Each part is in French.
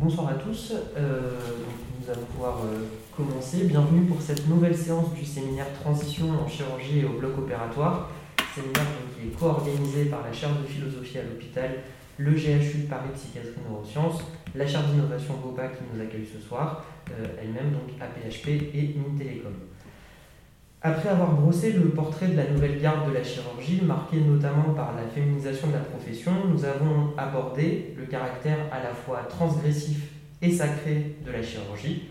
Bonsoir à tous. Euh, nous allons pouvoir euh, commencer. Bienvenue pour cette nouvelle séance du séminaire Transition en chirurgie et au bloc opératoire. Séminaire qui est co-organisé par la chaire de philosophie à l'hôpital, le GHU Paris Psychiatrie Neurosciences, la chaire d'innovation GOPA qui nous accueille ce soir, euh, elle-même donc APHP et Mintelecom. Après avoir brossé le portrait de la nouvelle garde de la chirurgie, marqué notamment par la féminisation de la profession, nous avons abordé le caractère à la fois transgressif et sacré de la chirurgie.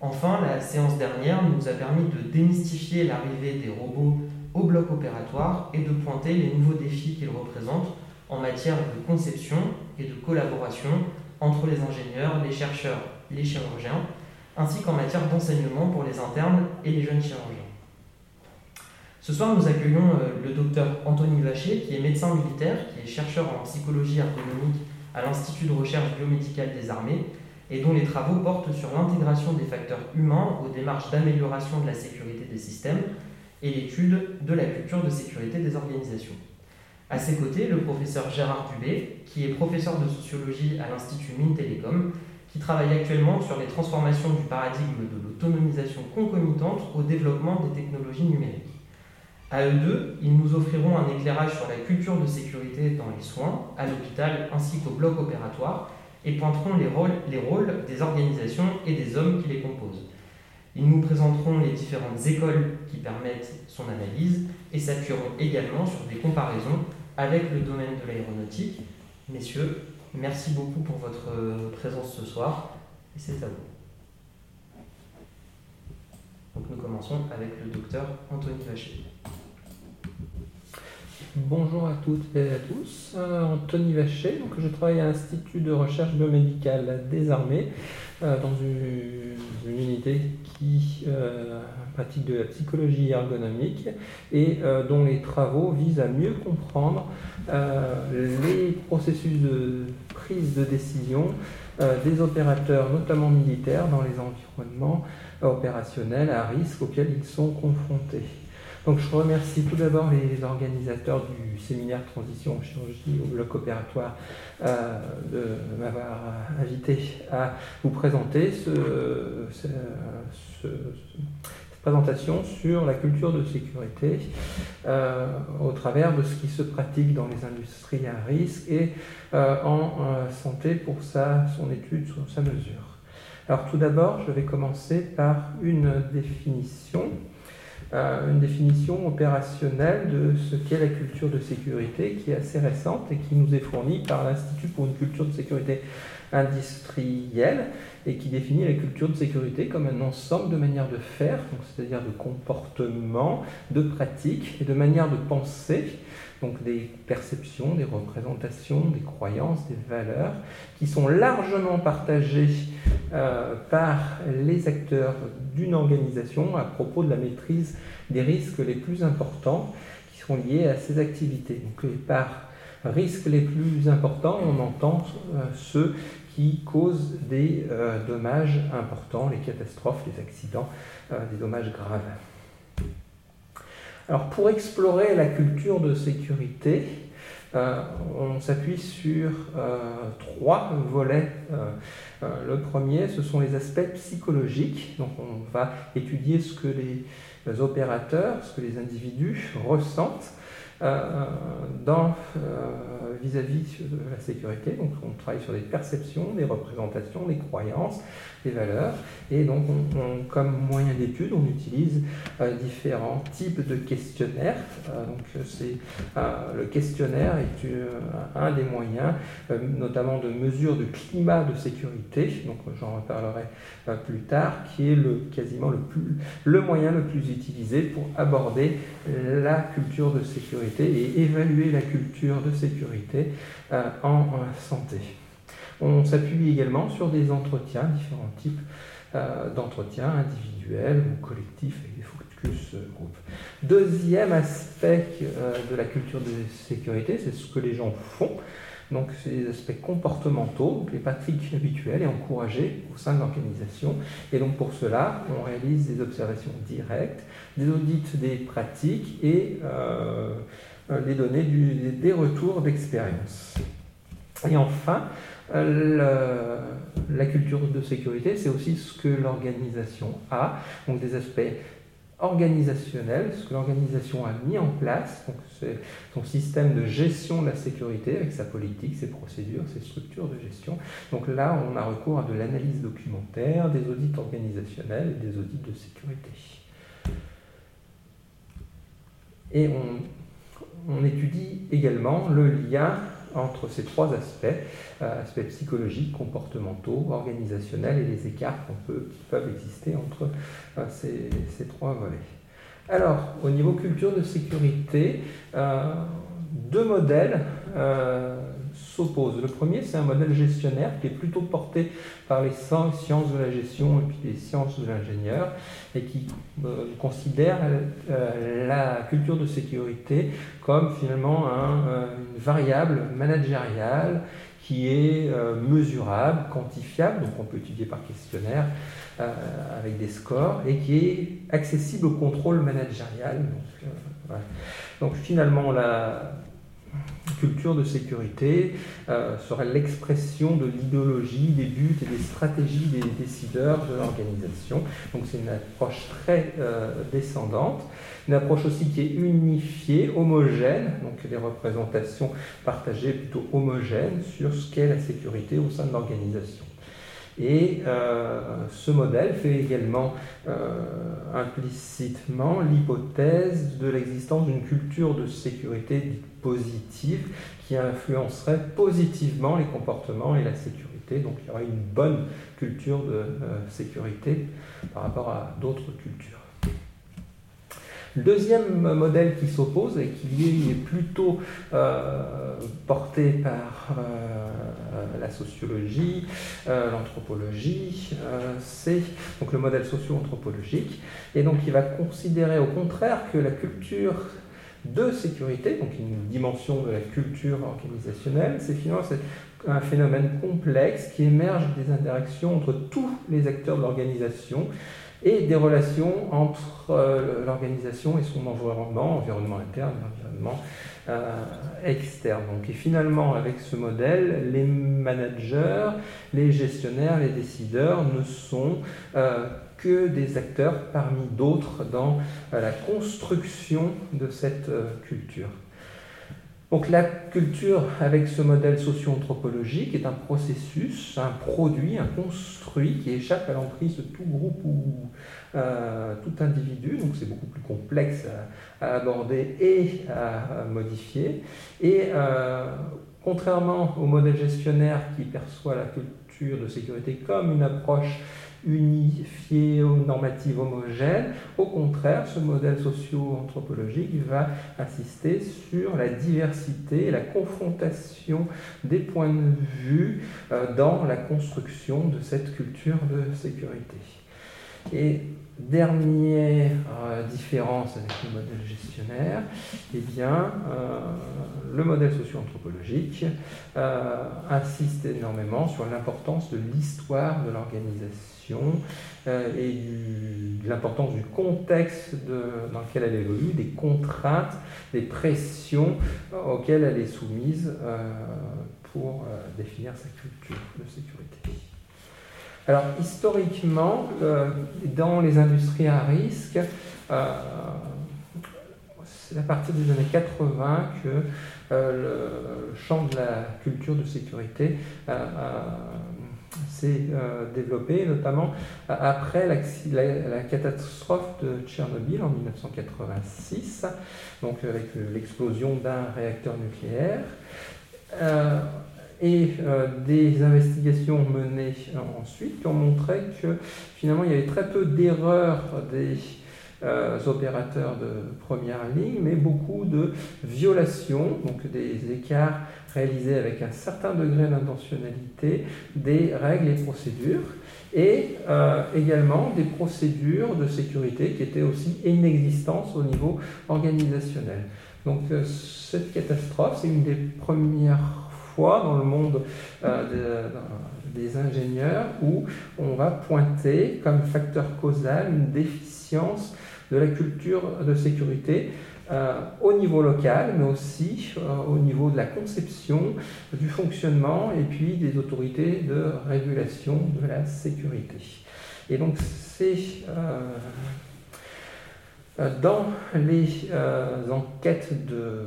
Enfin, la séance dernière nous a permis de démystifier l'arrivée des robots au bloc opératoire et de pointer les nouveaux défis qu'ils représentent en matière de conception et de collaboration entre les ingénieurs, les chercheurs, les chirurgiens, ainsi qu'en matière d'enseignement pour les internes et les jeunes chirurgiens. Ce soir, nous accueillons euh, le docteur Anthony Vacher, qui est médecin militaire, qui est chercheur en psychologie ergonomique à l'Institut de recherche biomédicale des armées, et dont les travaux portent sur l'intégration des facteurs humains aux démarches d'amélioration de la sécurité des systèmes et l'étude de la culture de sécurité des organisations. À ses côtés, le professeur Gérard Dubé, qui est professeur de sociologie à l'Institut Mines Télécom, qui travaille actuellement sur les transformations du paradigme de l'autonomisation concomitante au développement des technologies numériques. À eux deux, ils nous offriront un éclairage sur la culture de sécurité dans les soins, à l'hôpital ainsi qu'au bloc opératoire, et pointeront les rôles, les rôles des organisations et des hommes qui les composent. Ils nous présenteront les différentes écoles qui permettent son analyse et s'appuieront également sur des comparaisons avec le domaine de l'aéronautique. Messieurs, merci beaucoup pour votre présence ce soir et c'est à vous. Donc nous commençons avec le docteur Anthony Vacher. Bonjour à toutes et à tous, euh, Anthony Vacher, donc je travaille à l'Institut de recherche biomédicale des armées euh, dans une, unité qui euh, pratique de la psychologie ergonomique et dont les travaux visent à mieux comprendre les processus de prise de décision des opérateurs, notamment militaires, dans les environnements opérationnels à risque auxquels ils sont confrontés. Donc je remercie tout d'abord les organisateurs du séminaire Transition en chirurgie au bloc opératoire euh, de m'avoir invité à vous présenter cette présentation sur la culture de sécurité euh, au travers de ce qui se pratique dans les industries à risque et euh, en santé pour sa, son étude, sur sa mesure. Alors tout d'abord, je vais commencer par une définition une définition opérationnelle de ce qu'est la culture de sécurité qui est assez récente et qui nous est fournie par l'Institut pour une culture de sécurité industrielle et qui définit la culture de sécurité comme un ensemble de manières de faire, c'est-à-dire de comportements, de pratiques et de manières de penser donc des perceptions, des représentations, des croyances, des valeurs, qui sont largement partagées euh, par les acteurs d'une organisation à propos de la maîtrise des risques les plus importants qui sont liés à ces activités. Donc par risques les plus importants, on entend euh, ceux qui causent des euh, dommages importants, les catastrophes, les accidents, des dommages graves. Alors pour explorer la culture de sécurité, euh, on s'appuie sur euh, trois volets. Euh, le premier, ce sont les aspects psychologiques. Donc on va étudier ce que les opérateurs, ce que les individus ressentent vis-à-vis de la sécurité. Donc on travaille sur des perceptions, des représentations, des croyances, valeurs. Et donc, comme moyen d'étude, on utilise euh, différents types de questionnaires. Euh, donc, euh, le questionnaire est un des moyens, notamment de mesure de climat de sécurité. Donc, j'en reparlerai plus tard, qui est quasiment le plus le moyen le plus utilisé pour aborder la culture de sécurité et évaluer la culture de sécurité en santé. On s'appuie également sur des entretiens, différents types euh, d'entretiens individuels ou collectifs avec des focus euh, groupes. Deuxième aspect euh, de la culture de sécurité, c'est ce que les gens font. Donc, c'est des aspects comportementaux, les pratiques habituelles et encouragées au sein de l'organisation. Et donc, pour cela, on réalise des observations directes, des audits des pratiques et les données des retours d'expérience. Et enfin, la culture de sécurité, c'est aussi ce que l'organisation a, donc des aspects organisationnels, ce que l'organisation a mis en place, donc c'est son système de gestion de la sécurité avec sa politique, ses procédures, ses structures de gestion. Donc là, on a recours à de l'analyse documentaire, des audits organisationnels et des audits de sécurité. Et on, on étudie également le lien entre ces trois aspects, euh, aspects psychologiques, comportementaux, organisationnels et les écarts peut, qui peuvent exister entre euh, ces, ces, trois volets. Alors, au niveau culture de sécurité, euh, deux modèles s'opposent. Le premier, c'est un modèle gestionnaire qui est plutôt porté par les sciences de la gestion et puis les sciences de l'ingénieur et qui euh, considère euh, la culture de sécurité comme finalement euh, une variable managériale qui est mesurable, quantifiable, donc on peut étudier par questionnaire avec des scores, et qui est accessible au contrôle managérial. Donc, donc finalement, la, culture de sécurité euh, serait l'expression de l'idéologie, des buts et des stratégies des décideurs de l'organisation. Donc c'est une approche très euh, descendante, une approche aussi qui est unifiée, homogène, donc des représentations partagées plutôt homogènes sur ce qu'est la sécurité au sein de l'organisation. Et euh, ce modèle fait également implicitement l'hypothèse de l'existence d'une culture de sécurité qui influencerait positivement les comportements et la sécurité. Donc il y aurait une bonne culture de euh, sécurité par rapport à d'autres cultures. Le deuxième modèle qui s'oppose et qui est plutôt euh, porté par euh, la sociologie, l'anthropologie, c'est donc le modèle socio-anthropologique. Et donc il va considérer au contraire que la culture de sécurité, donc une dimension de la culture organisationnelle, c'est finalement un phénomène complexe qui émerge des interactions entre tous les acteurs de l'organisation et des relations entre euh, l'organisation et son environnement, environnement interne environnement euh, externe. Donc, et finalement, avec ce modèle, les managers, les gestionnaires, les décideurs ne sont euh, que des acteurs parmi d'autres dans euh, la construction de cette euh, culture. Donc la culture avec ce modèle socio-anthropologique est un processus, un produit, un construit qui échappe à l'emprise de tout groupe ou euh, tout individu, donc c'est beaucoup plus complexe à, aborder et à, modifier. Et contrairement au modèle gestionnaire qui perçoit la culture de sécurité comme une approche unifié, normative homogène. Au contraire, ce modèle socio-anthropologique va insister sur la diversité et la confrontation des points de vue euh, dans la construction de cette culture de sécurité. Et Dernière euh, différence avec le modèle gestionnaire, eh bien, euh, le modèle socio-anthropologique insiste énormément sur l'importance de l'histoire de l'organisation et de l'importance du contexte dans lequel elle évolue, des contraintes, des pressions auxquelles elle est soumise pour définir sa culture de sécurité. Alors, historiquement, euh, dans les industries à risque, euh, c'est à partir des années 80 que euh, le champ de la culture de sécurité s'est développé, notamment après la, catastrophe de Tchernobyl en 1986, donc avec l'explosion d'un réacteur nucléaire et euh, des investigations menées ensuite qui ont montré que finalement il y avait très peu d'erreurs des euh, opérateurs de première ligne, mais beaucoup de violations, donc des écarts réalisés avec un certain degré d'intentionnalité des règles et procédures, et euh, également des procédures de sécurité qui étaient aussi inexistantes au niveau organisationnel. Donc cette catastrophe, c'est une des premières dans le monde euh, des ingénieurs où on va pointer comme facteur causal une déficience de la culture de sécurité au niveau local, mais aussi au niveau de la conception, du fonctionnement et puis des autorités de régulation de la sécurité. Et donc c'est dans les enquêtes de euh,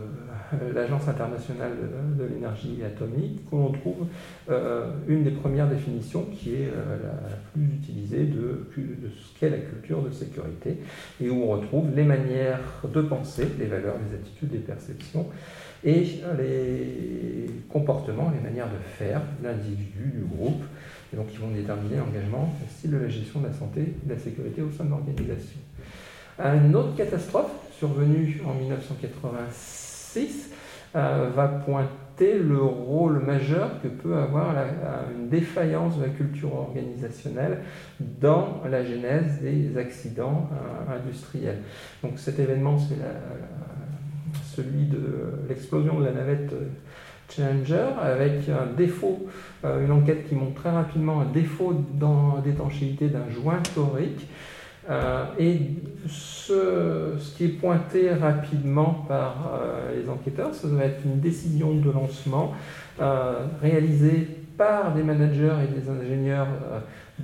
l'Agence internationale de, l'énergie atomique, où on trouve euh, une des premières définitions qui est euh, la, plus utilisée de, ce qu'est la culture de sécurité, et où on retrouve les manières de penser, les valeurs, les attitudes, les perceptions, et les comportements, les manières de faire l'individu, du groupe, et donc qui vont déterminer l'engagement, le style de la gestion de la santé de la sécurité au sein de l'organisation. Une autre catastrophe survenue en 1986 6 euh, va pointer le rôle majeur que peut avoir une défaillance de la culture organisationnelle dans la genèse des accidents euh, industriels. Donc cet événement, c'est celui de l'explosion de la navette Challenger avec un défaut, euh, une enquête qui montre très rapidement un défaut d'étanchéité d'un joint torique euh, et ce, qui est pointé rapidement par euh, les enquêteurs, ça va être une décision de lancement euh, réalisée par des managers et des ingénieurs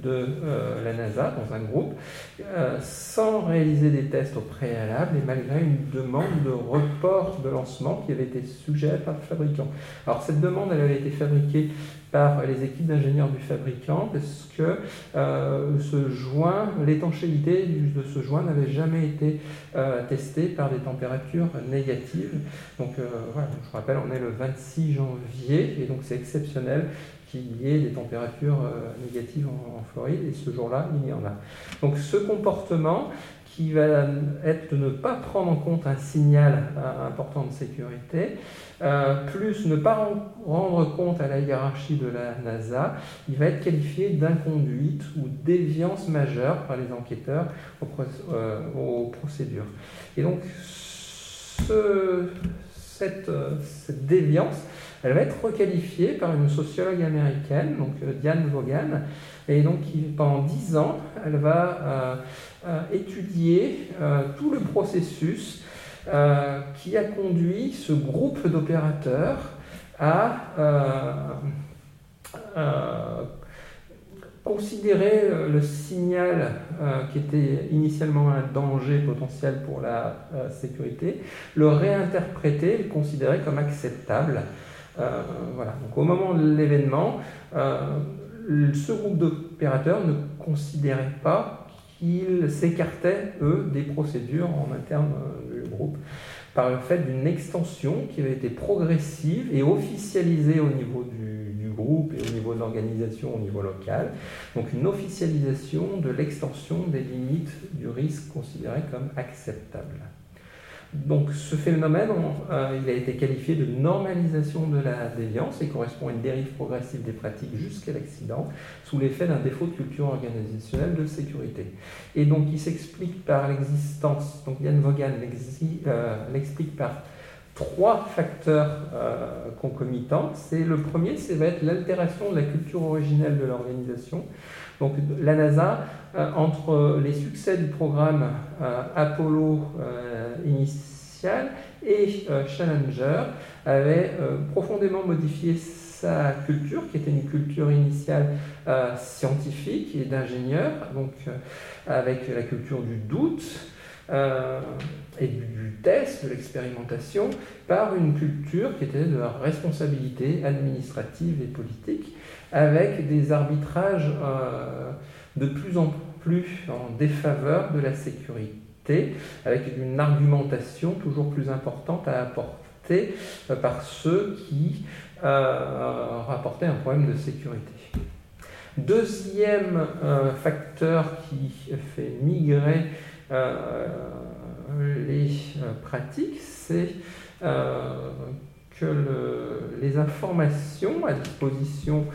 de la NASA dans un groupe, sans réaliser des tests au préalable et malgré une demande de report de lancement qui avait été suggérée par le fabricant. Alors cette demande, elle avait été fabriquée par les équipes d'ingénieurs du fabricant parce que euh, ce joint, l'étanchéité de ce joint n'avait jamais été euh, testée par des températures négatives. Donc euh, voilà, je rappelle, on est le 26 janvier et donc c'est exceptionnel qu'il y ait des températures négatives en, Floride et ce jour-là, il y en a. Donc ce comportement qui va être de ne pas prendre en compte un signal important de sécurité, euh, plus ne pas rendre compte à la hiérarchie de la NASA, il va être qualifié d'inconduite ou déviance majeure par les enquêteurs aux, euh, procédures. Et donc, cette, déviance, elle va être requalifiée par une sociologue américaine, euh, Diane Vaughan, et donc pendant dix ans, elle va étudier tout le processus euh, qui a conduit ce groupe d'opérateurs à euh, euh, considérer le signal qui était initialement un danger potentiel pour la sécurité, le réinterpréter, le considérer comme acceptable. Voilà. Donc au moment de l'événement, ce groupe d'opérateurs ne considérait pas qu'ils s'écartaient, eux, des procédures en interne euh, du groupe par le fait d'une extension qui avait été progressive et officialisée au niveau du, groupe et au niveau de au niveau local. Donc une officialisation de l'extension des limites du risque considéré comme acceptable. Donc ce phénomène, euh, il a été qualifié de normalisation de la déviance et correspond à une dérive progressive des pratiques jusqu'à l'accident sous l'effet d'un défaut de culture organisationnelle de sécurité. Et donc il s'explique par l'existence, donc Yann Vaughan euh, l'explique par trois facteurs euh, concomitants. Le premier, c'est va être l'altération de la culture originelle de l'organisation. Donc la NASA, entre les succès du programme Apollo initial et Challenger, avait profondément modifié sa culture, qui était une culture initiale scientifique et d'ingénieur, donc avec la culture du doute, euh, et du, test, de l'expérimentation, par une culture qui était de la responsabilité administrative et politique, avec des arbitrages euh, de plus en plus en défaveur de la sécurité, avec une argumentation toujours plus importante à apporter euh, par ceux qui rapportaient un problème de sécurité. Deuxième facteur qui fait migrer euh, les euh, pratiques, c'est euh, que les informations à disposition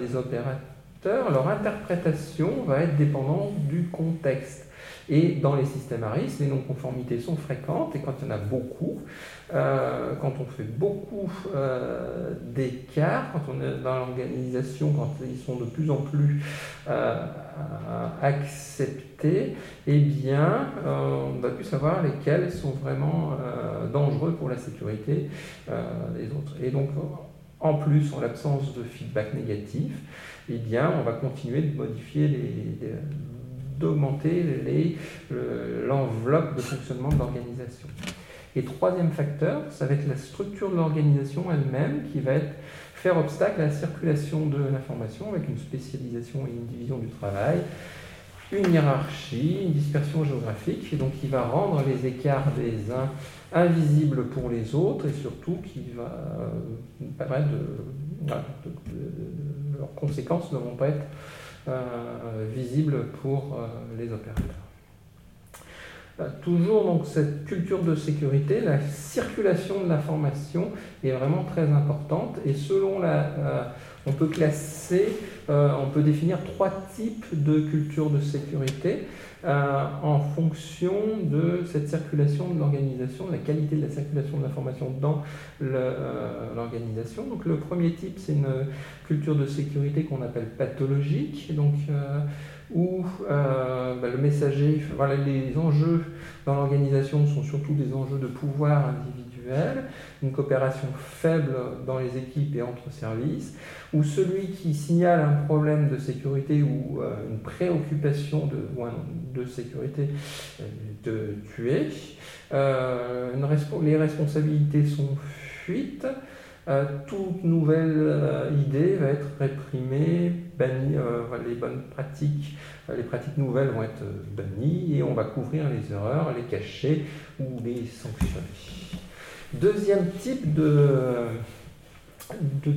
des opérateurs leur interprétation va être dépendante du contexte. Et dans les systèmes risque, les non-conformités sont fréquentes, et quand il y en a beaucoup, euh, quand on fait beaucoup euh, d'écarts, quand on est dans l'organisation, quand ils sont de plus en plus euh, acceptés, eh bien, on va plus savoir lesquels sont vraiment dangereux pour la sécurité des autres. Et donc, en plus, en l'absence de feedback négatif, eh bien, on va continuer de modifier les d'augmenter l'enveloppe de fonctionnement de l'organisation. Et troisième facteur, ça va être la structure de l'organisation elle-même qui va être, faire obstacle à la circulation de l'information avec une spécialisation et une division du travail, une hiérarchie, une dispersion géographique, et donc qui va rendre les écarts des uns invisibles pour les autres et surtout qui va euh, permettre de, leurs conséquences ne vont pas être euh, visible pour euh, les opérateurs. Toujours donc cette culture de sécurité, la circulation de l'information est vraiment très importante et selon la, on peut classer, on peut définir trois types de culture de sécurité. Euh, en fonction de cette circulation de l'organisation, de la qualité de la circulation de l'information dans euh, l'organisation. donc le premier type, c'est une culture de sécurité qu'on appelle pathologique, donc, euh, où bah, le messager, voilà, les enjeux dans l'organisation sont surtout des enjeux de pouvoir individuel, une coopération faible dans les équipes et entre services, ou celui qui signale un problème de sécurité ou euh, une préoccupation de, sécurité euh, de tuer. Euh, les responsabilités sont fuites. toute nouvelle idée va être réprimée, bannie, les bonnes pratiques, les pratiques nouvelles vont être bannies et on va couvrir les erreurs, les cacher ou les sanctionner. Deuxième type de,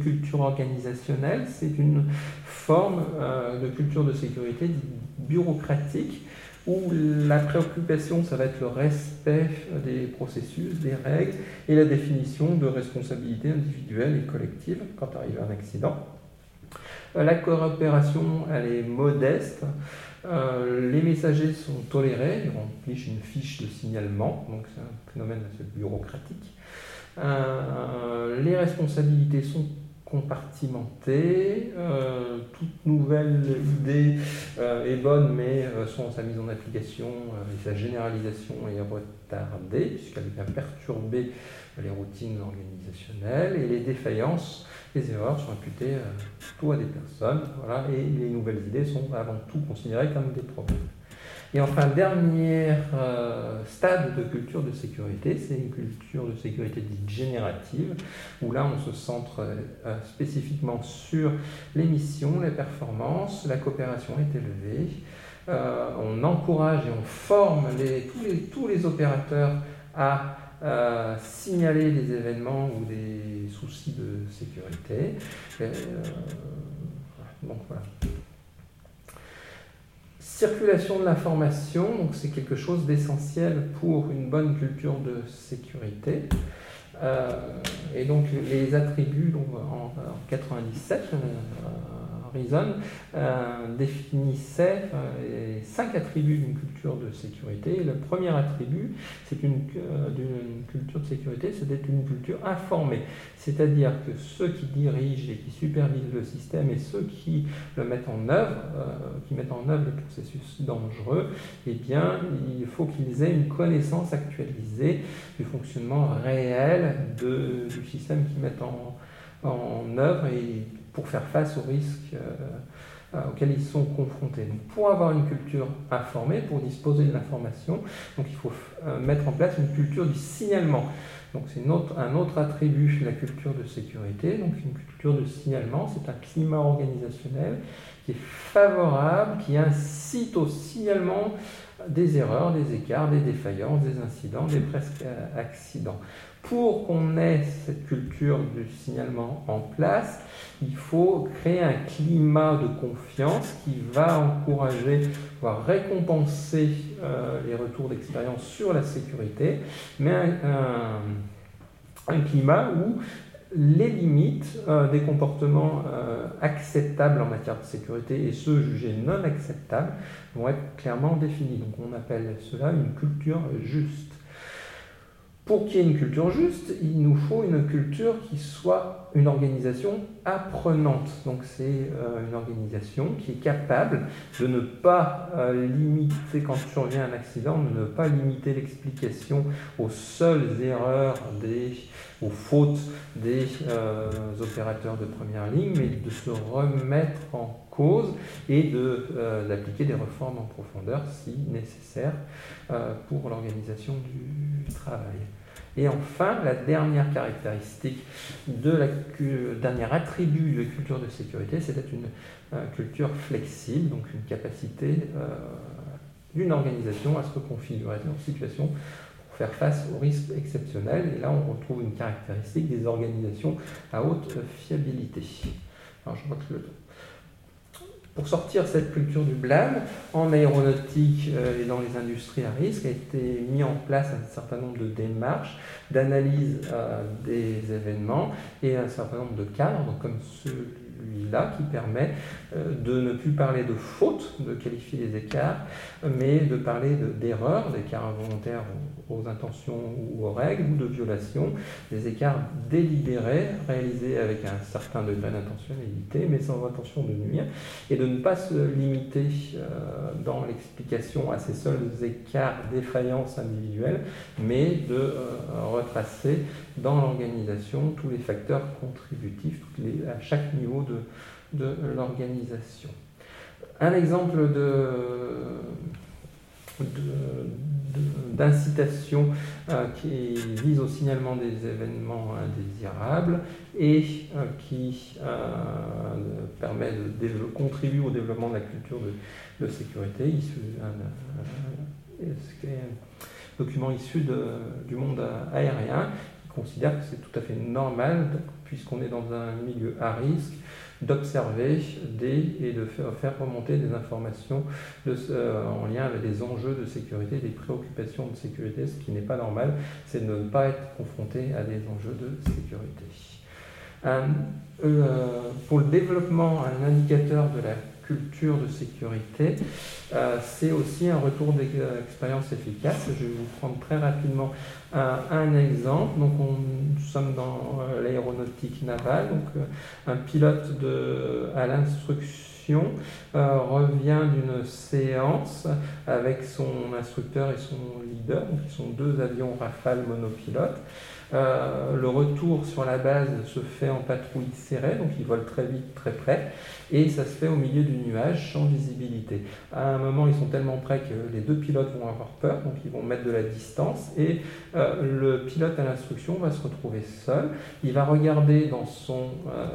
culture organisationnelle, c'est une forme euh, de culture de sécurité bureaucratique où la préoccupation, ça va être le respect des processus, des règles et la définition de responsabilités individuelles et collectives quand arrive un accident. Euh, la coopération, elle est modeste. Euh, les messagers sont tolérés, ils remplissent une fiche de signalement, donc c'est un phénomène assez bureaucratique. Euh, les responsabilités sont compartimentées. Euh, toute nouvelle idée euh, est bonne, mais sa mise en application et sa généralisation est retardée, puisqu'elle vient perturber les routines organisationnelles et les défaillances, les erreurs sont imputées plutôt à des personnes. Voilà, et les nouvelles idées sont avant tout considérées comme des problèmes. Et enfin, dernier euh, stade de culture de sécurité, c'est une culture de sécurité dite générative, où là on se centre euh, spécifiquement sur les missions, les performances, la coopération est élevée, euh, on encourage et on forme les, tous, les, tous, les, opérateurs à signaler des événements ou des soucis de sécurité. donc voilà. Circulation de l'information, donc c'est quelque chose d'essentiel pour une bonne culture de sécurité. Euh, et donc les attributs donc, en, 97, Reason euh, définissait euh, cinq attributs d'une culture de sécurité. le premier attribut, c'est une, euh, d'une culture de sécurité, c'est d'être une culture informée. C'est-à-dire que ceux qui dirigent et qui supervisent le système et ceux qui le mettent en œuvre, qui mettent en œuvre les processus dangereux, eh bien, il faut qu'ils aient une connaissance actualisée du fonctionnement réel du système qu'ils mettent en, en œuvre et pour faire face aux risques euh, euh, auxquels ils sont confrontés. Donc, pour avoir une culture informée, pour disposer de l'information, il faut euh, mettre en place une culture du signalement. C'est un autre attribut de la culture de sécurité. Donc une culture de signalement, c'est un climat organisationnel qui est favorable, qui incite au signalement des erreurs, des écarts, des défaillances, des incidents, des presque accidents pour qu'on ait cette culture du signalement en place, il faut créer un climat de confiance qui va encourager, voire récompenser euh, les retours d'expérience sur la sécurité, mais un, climat où les limites des comportements acceptables en matière de sécurité et ceux jugés non acceptables vont être clairement définis. Donc on appelle cela une culture juste. Pour qu'il y ait une culture juste, il nous faut une culture qui soit une organisation apprenante. Donc c'est euh, une organisation qui est capable de ne pas euh, limiter, quand survient un accident, de ne pas limiter l'explication aux seules erreurs des, aux fautes des euh, opérateurs de première ligne, mais de se remettre en et d'appliquer des réformes en profondeur si nécessaire pour l'organisation du travail. Et enfin, la dernière caractéristique, de la, dernier attribut de culture de sécurité, d'être une euh, culture flexible, donc une capacité euh, d'une organisation à se reconfigurer en situation pour faire face aux risques exceptionnels. Et là, on retrouve une caractéristique des organisations à haute fiabilité. Alors, je vois que le pour sortir cette culture du blâme, en aéronautique euh, et dans les industries à risque, a été mis en place un certain nombre de démarches d'analyse euh, des événements et un certain nombre de cadres, comme celui-là, qui permet euh, de ne plus parler de faute, de qualifier les écarts, mais de parler d'erreurs, d'écarts involontaires aux intentions ou aux règles, ou de violations, des écarts délibérés, réalisés avec un certain degré d'intentionnalité, mais sans intention de nuire, et de ne pas se limiter euh, dans l'explication à ces seuls écarts, défaillances individuelles, mais de euh, retracer dans l'organisation tous les facteurs contributifs à chaque niveau de, de l'organisation. Un exemple de, d'incitation euh, qui vise au signalement des événements indésirables et euh, qui euh, permet de, contribuer au développement de la culture de, sécurité, un, document issu du monde aérien. Qui considère que c'est tout à fait normal, puisqu'on est dans un milieu à risque, d'observer des, et de faire remonter des informations euh, en lien avec des enjeux de sécurité, des préoccupations de sécurité. Ce qui n'est pas normal, c'est de ne pas être confronté à des enjeux de sécurité. Euh, pour le développement, un indicateur de la de sécurité, euh, c'est aussi un retour d'expérience efficace. Je vais vous prendre très rapidement un, exemple. Donc, on, nous sommes dans euh, l'aéronautique navale. Donc, euh, un pilote à l'instruction revient d'une séance avec son instructeur et son leader. Donc, ils sont deux avions Rafale monopilotes. Euh, le retour sur la base se fait en patrouille serrée, donc ils volent très vite, très près, et ça se fait au milieu du nuage, sans visibilité. À un moment, ils sont tellement près que les deux pilotes vont avoir peur, donc ils vont mettre de la distance, et euh, le pilote à l'instruction va se retrouver seul. Il va regarder dans son, euh,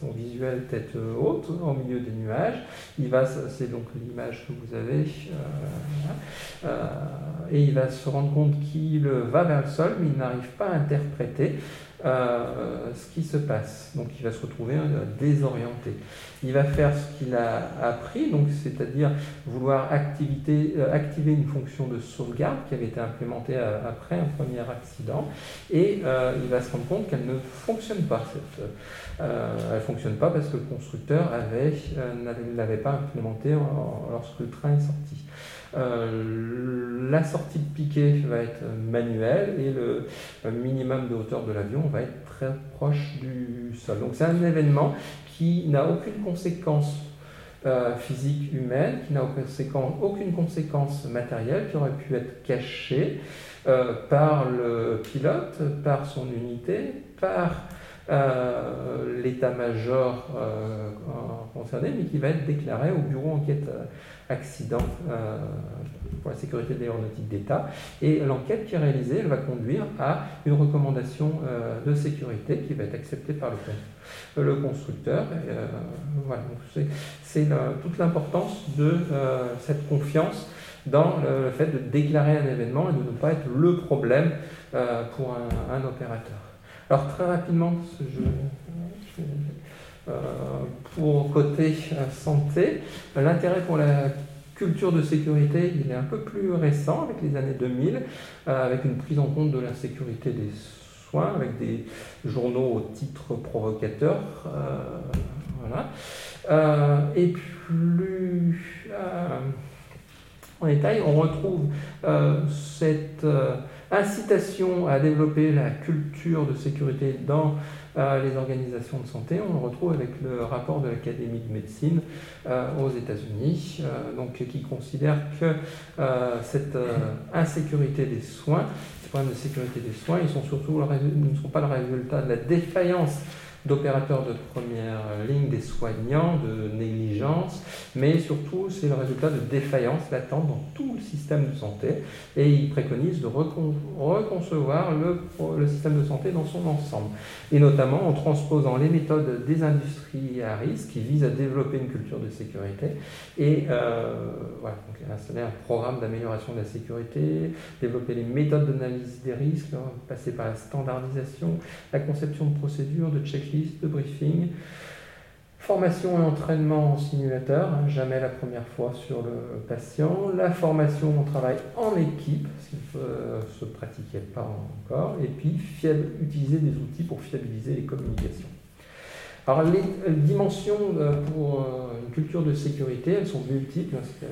son visuel tête haute, au milieu des nuages. Il va, c'est donc l'image que vous avez, et il va se rendre compte qu'il va vers le sol, mais il n'arrive pas à interpréter euh, ce qui se passe. Donc il va se retrouver euh, désorienté. Il va faire ce qu'il a appris, donc c'est-à-dire vouloir euh, activer une fonction de sauvegarde qui avait été implémentée après un premier accident, et il va se rendre compte qu'elle ne fonctionne pas. elle ne fonctionne pas parce que le constructeur ne l'avait pas implémentée lorsque le train est sorti. Euh, la sortie de piquet va être manuelle et le minimum de hauteur de l'avion va être très proche du sol. Donc c'est un événement qui n'a aucune conséquence euh, physique humaine, qui n'a aucune conséquence matérielle, qui aurait pu être caché euh, par le pilote, par son unité, par l'état-major concerné, mais qui va être déclaré au bureau enquête accident euh, pour la sécurité de l'aéronautique d'État. Et l'enquête qui est réalisée, elle va conduire à une recommandation euh, de sécurité qui va être acceptée par le, le constructeur. Euh, voilà, c'est toute l'importance de cette confiance dans le, fait de déclarer un événement et de ne pas être le problème pour un, opérateur. Alors très rapidement, euh, pour côté euh, santé, l'intérêt pour la culture de sécurité, il est un peu plus récent, avec les années 2000, euh, avec une prise en compte de la sécurité des soins avec des journaux au titre provocateur. voilà. et plus en détail, on retrouve cette incitation à développer la culture de sécurité dans euh, les organisations de santé. On le retrouve avec le rapport de l'Académie de médecine euh, aux États-Unis, euh, donc, qui considère que cette insécurité des soins, ces problèmes de sécurité des soins, ils sont surtout ne sont pas le résultat de la défaillance d'opérateurs de première ligne, des soignants, de négligence, mais surtout c'est le résultat de défaillances latentes dans tout le système de santé. Et il préconise de reconcevoir le, système de santé dans son ensemble, et notamment en transposant les méthodes des industries à risque qui visent à développer une culture de sécurité et euh, voilà, donc installer un programme d'amélioration de la sécurité, développer les méthodes d'analyse des risques, hein, passer par la standardisation, la conception de procédures, de checklists de briefing, formation et entraînement en simulateur, hein, jamais la première fois sur le patient, la formation au travail en équipe, ce qui ne se pratiquait pas encore, et puis utiliser des outils pour fiabiliser les communications. Alors les dimensions euh, pour euh, une culture de sécurité, elles sont multiples, hein, c'est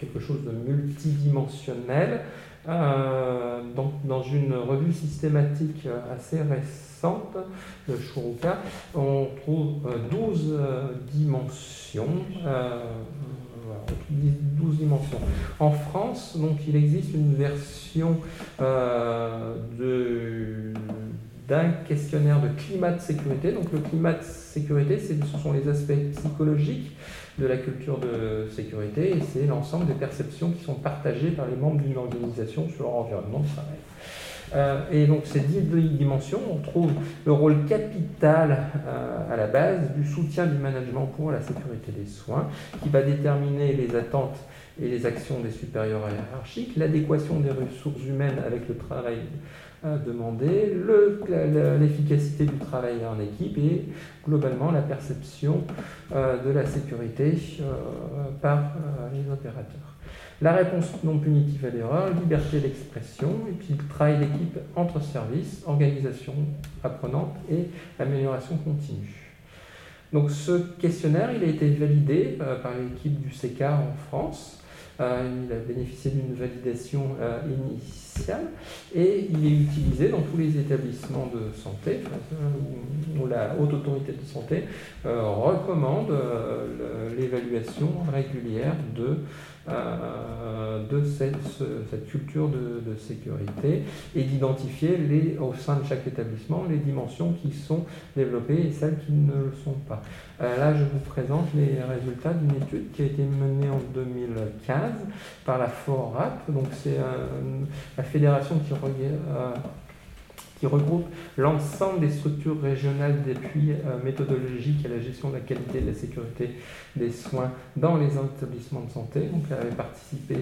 quelque chose de multidimensionnel. Euh, dans une revue systématique assez récente, le Shuruka, on trouve 12 euh, euh, dimensions. 12 dimensions. En France, donc, il existe une version d'un questionnaire de climat de sécurité. Donc le climat de sécurité, ce sont les aspects psychologiques de la culture de sécurité et c'est l'ensemble des perceptions qui sont partagées par les membres d'une organisation sur leur environnement de travail. Euh, et donc ces dix dimensions, on trouve le rôle capital euh, à la base du soutien du management pour la sécurité des soins, qui va déterminer les attentes et les actions des supérieurs hiérarchiques, l'adéquation des ressources humaines avec le travail demander, l'efficacité du travail en équipe et globalement la perception euh, de la sécurité euh, par euh, les opérateurs. La réponse non punitive à l'erreur, liberté d'expression, et puis le travail d'équipe entre services, organisation apprenante et amélioration continue. Donc ce questionnaire, il a été validé par l'équipe du CK en France. il a bénéficié d'une validation initiale et il est utilisé dans tous les établissements de santé où, la haute autorité de santé euh, recommande euh, l'évaluation régulière de, euh, de cette, cette, culture de, sécurité et d'identifier au sein de chaque établissement les dimensions qui sont développées et celles qui ne le sont pas. là, je vous présente les résultats d'une étude qui a été menée en 2015 par la FORAP, donc c'est la fédération qui, euh, qui regroupe l'ensemble des structures régionales d'appui euh, méthodologique à la gestion de la qualité et de la sécurité des soins dans les établissements de santé. Donc, elle avait participé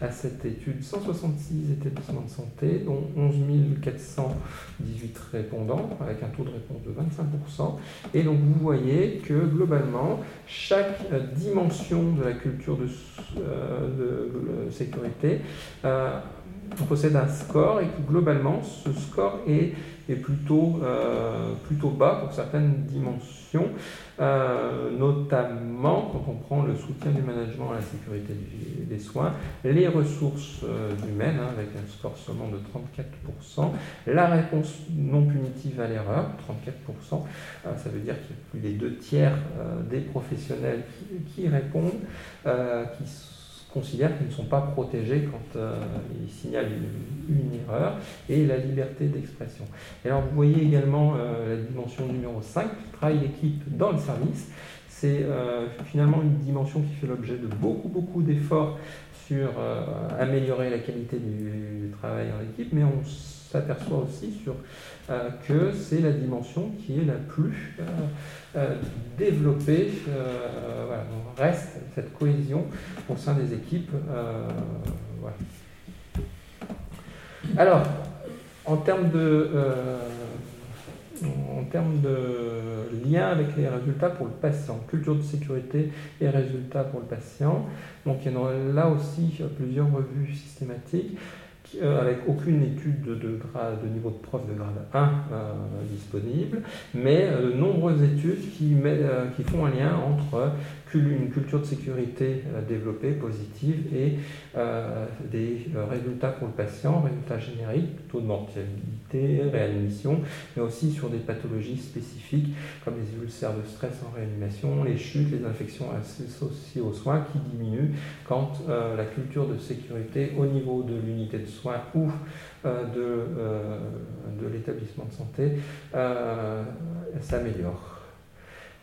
à cette étude 166 établissements de santé, dont 11 418 répondants, avec un taux de réponse de 25%. Et donc, vous voyez que globalement, chaque euh, dimension de la culture de sécurité on possède un score et que globalement, ce score est, est plutôt, euh, plutôt bas pour certaines dimensions, euh, notamment quand on prend le soutien du management à la sécurité des soins, les ressources euh, humaines, hein, avec un score seulement de 34%, la réponse non punitive à l'erreur, 34%, ça veut dire qu'il y a plus des deux tiers des professionnels qui, qui répondent, qui sont considèrent qu'ils ne sont pas protégés quand euh, ils signalent une, erreur, et la liberté d'expression. Et alors vous voyez également euh, la dimension numéro 5, travail d'équipe dans le service. C'est euh, finalement une dimension qui fait l'objet de beaucoup, beaucoup d'efforts sur améliorer la qualité du, travail en équipe, mais on s'aperçoit aussi sur, que c'est la dimension qui est la plus euh, euh, voilà, reste cette cohésion au sein des équipes. Euh, Alors, en termes de, en termes de lien avec les résultats pour le patient, culture de sécurité et résultats pour le patient, donc il y en a là aussi plusieurs revues systématiques avec aucune étude de, niveau de prof de grade 1 disponible, mais de nombreuses études qui, font un lien entre une culture de sécurité euh, développée, positive, et euh, des euh, résultats pour le patient, résultats génériques, taux de mortalité, réadmission, mais aussi sur des pathologies spécifiques comme les ulcères de stress en réanimation, les chutes, les infections associées aux soins qui diminuent quand la culture de sécurité au niveau de l'unité de soins ou de, de l'établissement de santé s'améliore.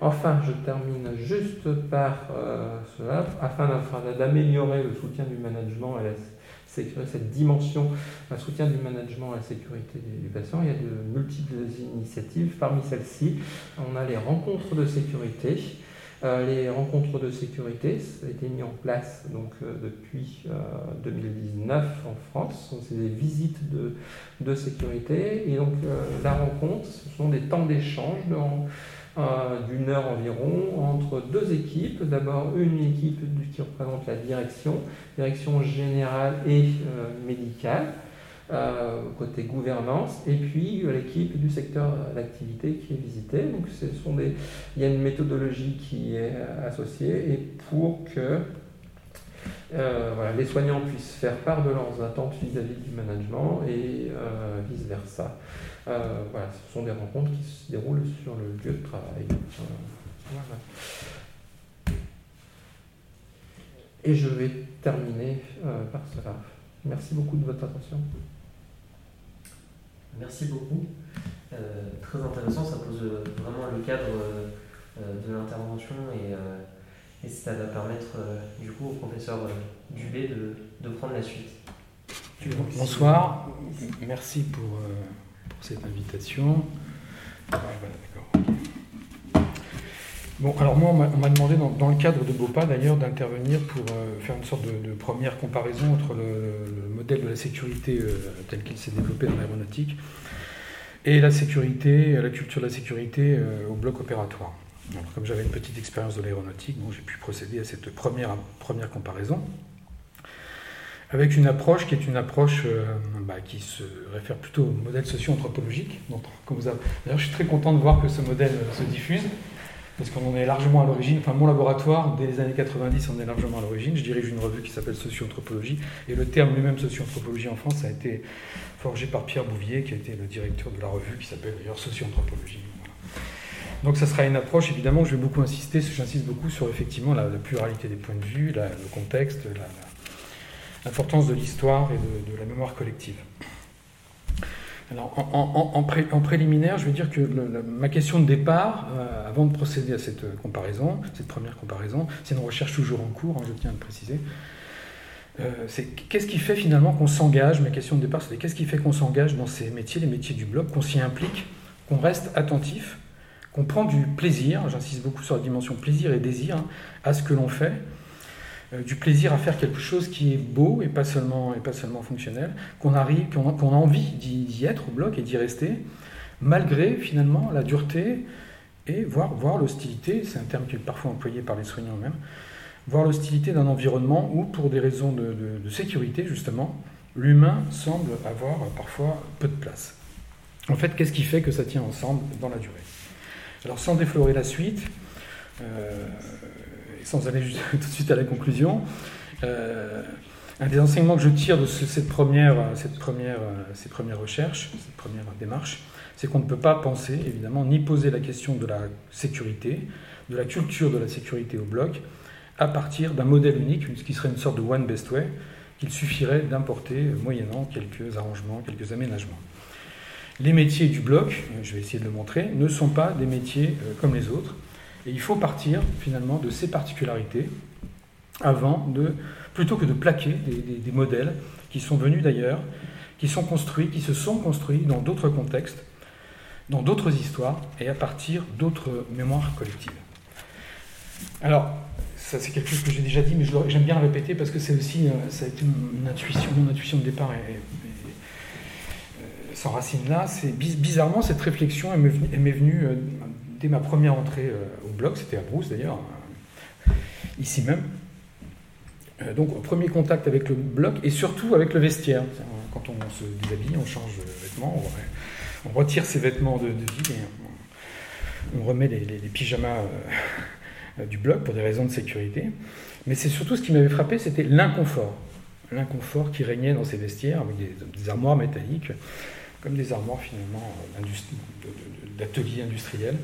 Enfin, je termine juste par euh, cela, afin d'améliorer le soutien du management à la cette dimension, un soutien du management à la sécurité du patient. Il y a de multiples initiatives. Parmi celles-ci, on a les rencontres de sécurité. Euh, les rencontres de sécurité, ça a été mis en place donc, euh, depuis 2019 en France. C'est des visites de, de, sécurité. Et donc, la rencontre, ce sont des temps d'échange d'une heure environ entre deux équipes. D'abord une équipe qui représente la direction, direction générale et euh, médicale, euh, côté gouvernance, et puis euh, l'équipe du secteur d'activité qui est visitée. Donc ce sont des, il y a une méthodologie qui est associée et pour que les soignants puissent faire part de leurs attentes vis-à-vis -vis du management et vice-versa. Euh, voilà, ce sont des rencontres qui se déroulent sur le lieu de travail. Et je vais terminer euh, par cela. Merci beaucoup de votre attention. Merci beaucoup. Euh, très intéressant, ça pose vraiment le cadre de l'intervention et, et, ça va permettre du coup au professeur Dubé de, de prendre la suite. Bonsoir, merci pour cette invitation. Bon, alors moi, on m'a demandé, dans, le cadre de BOPA d'ailleurs, d'intervenir pour euh, faire une sorte de, première comparaison entre le, modèle de la sécurité euh, tel qu'il s'est développé dans l'aéronautique et la sécurité, la culture de la sécurité euh, au bloc opératoire. comme j'avais une petite expérience de l'aéronautique, j'ai pu procéder à cette première, première comparaison avec une approche qui est une approche euh, bah, qui se réfère plutôt au modèle socio-anthropologique. D'ailleurs, je suis très content de voir que ce modèle euh, se diffuse, parce qu'on en est largement à l'origine. Enfin, mon laboratoire, dès les années 90, on est largement à l'origine. Je dirige une revue qui s'appelle Socio-anthropologie, et le terme lui-même socio-anthropologie en France a été forgé par Pierre Bouvier, qui a été le directeur de la revue, qui s'appelle d'ailleurs socio-anthropologie. Donc ça sera une approche, évidemment, je vais beaucoup insister, j'insiste beaucoup sur effectivement la, pluralité des points de vue, le contexte, la l'importance de l'histoire et de, la mémoire collective. Alors, en, préliminaire, je vais dire que ma question de départ, euh, avant de procéder à cette comparaison, cette première comparaison, c'est une recherche toujours en cours, hein, je tiens à le préciser. Euh, c'est qu'est-ce qui fait finalement qu'on s'engage Ma question de départ, c'est qu'est-ce qui fait qu'on s'engage dans ces métiers, les métiers du bloc, qu'on s'y implique, qu'on reste attentif, qu'on prend du plaisir, j'insiste beaucoup sur la dimension plaisir et désir, hein, à ce que l'on fait, euh, du plaisir à faire quelque chose qui est beau et pas seulement, et pas seulement fonctionnel, qu'on arrive, qu'on a, envie d'y être au bloc et d'y rester, malgré finalement la dureté et voire, voir l'hostilité, c'est un terme qui est parfois employé par les soignants eux-mêmes, voir l'hostilité d'un environnement où, pour des raisons de, de sécurité justement, l'humain semble avoir parfois peu de place. En fait, qu'est-ce qui fait que ça tient ensemble dans la durée? Alors, sans déflorer la suite, euh, sans aller tout de suite à la conclusion, euh, un des enseignements que je tire de cette première, cette première, ces premières recherches, cette première démarche, c'est qu'on ne peut pas penser, évidemment, ni poser la question de la sécurité, de la culture de la sécurité au bloc, à partir d'un modèle unique, ce qui serait une sorte de one best way, qu'il suffirait d'importer moyennant quelques arrangements, quelques aménagements. Les métiers du bloc, je vais essayer de le montrer, ne sont pas des métiers euh, comme les autres. Et il faut partir finalement de ces particularités avant de, plutôt que de plaquer des, modèles qui sont venus d'ailleurs, qui sont construits, qui se sont construits dans d'autres contextes, dans d'autres histoires et à partir d'autres mémoires collectives. Alors, ça c'est quelque chose que j'ai déjà dit, mais j'aime bien le répéter parce que c'est aussi, euh, ça a été une, intuition, mon intuition de départ et, euh, sans racine là. C'est bizarrement cette réflexion m'est venue euh, dès ma première entrée euh, blog, c'était à Brousse d'ailleurs, euh, ici même. Euh, donc, premier contact avec le bloc et surtout avec le vestiaire. Quand on se déshabille, on change de vêtements, on, retire ses vêtements de, vie et on, remet les, pyjamas euh, du bloc pour des raisons de sécurité. Mais c'est surtout ce qui m'avait frappé, c'était l'inconfort. L'inconfort qui régnait dans ces vestiaires avec des, armoires métalliques, comme des armoires finalement d'ateliers industriels,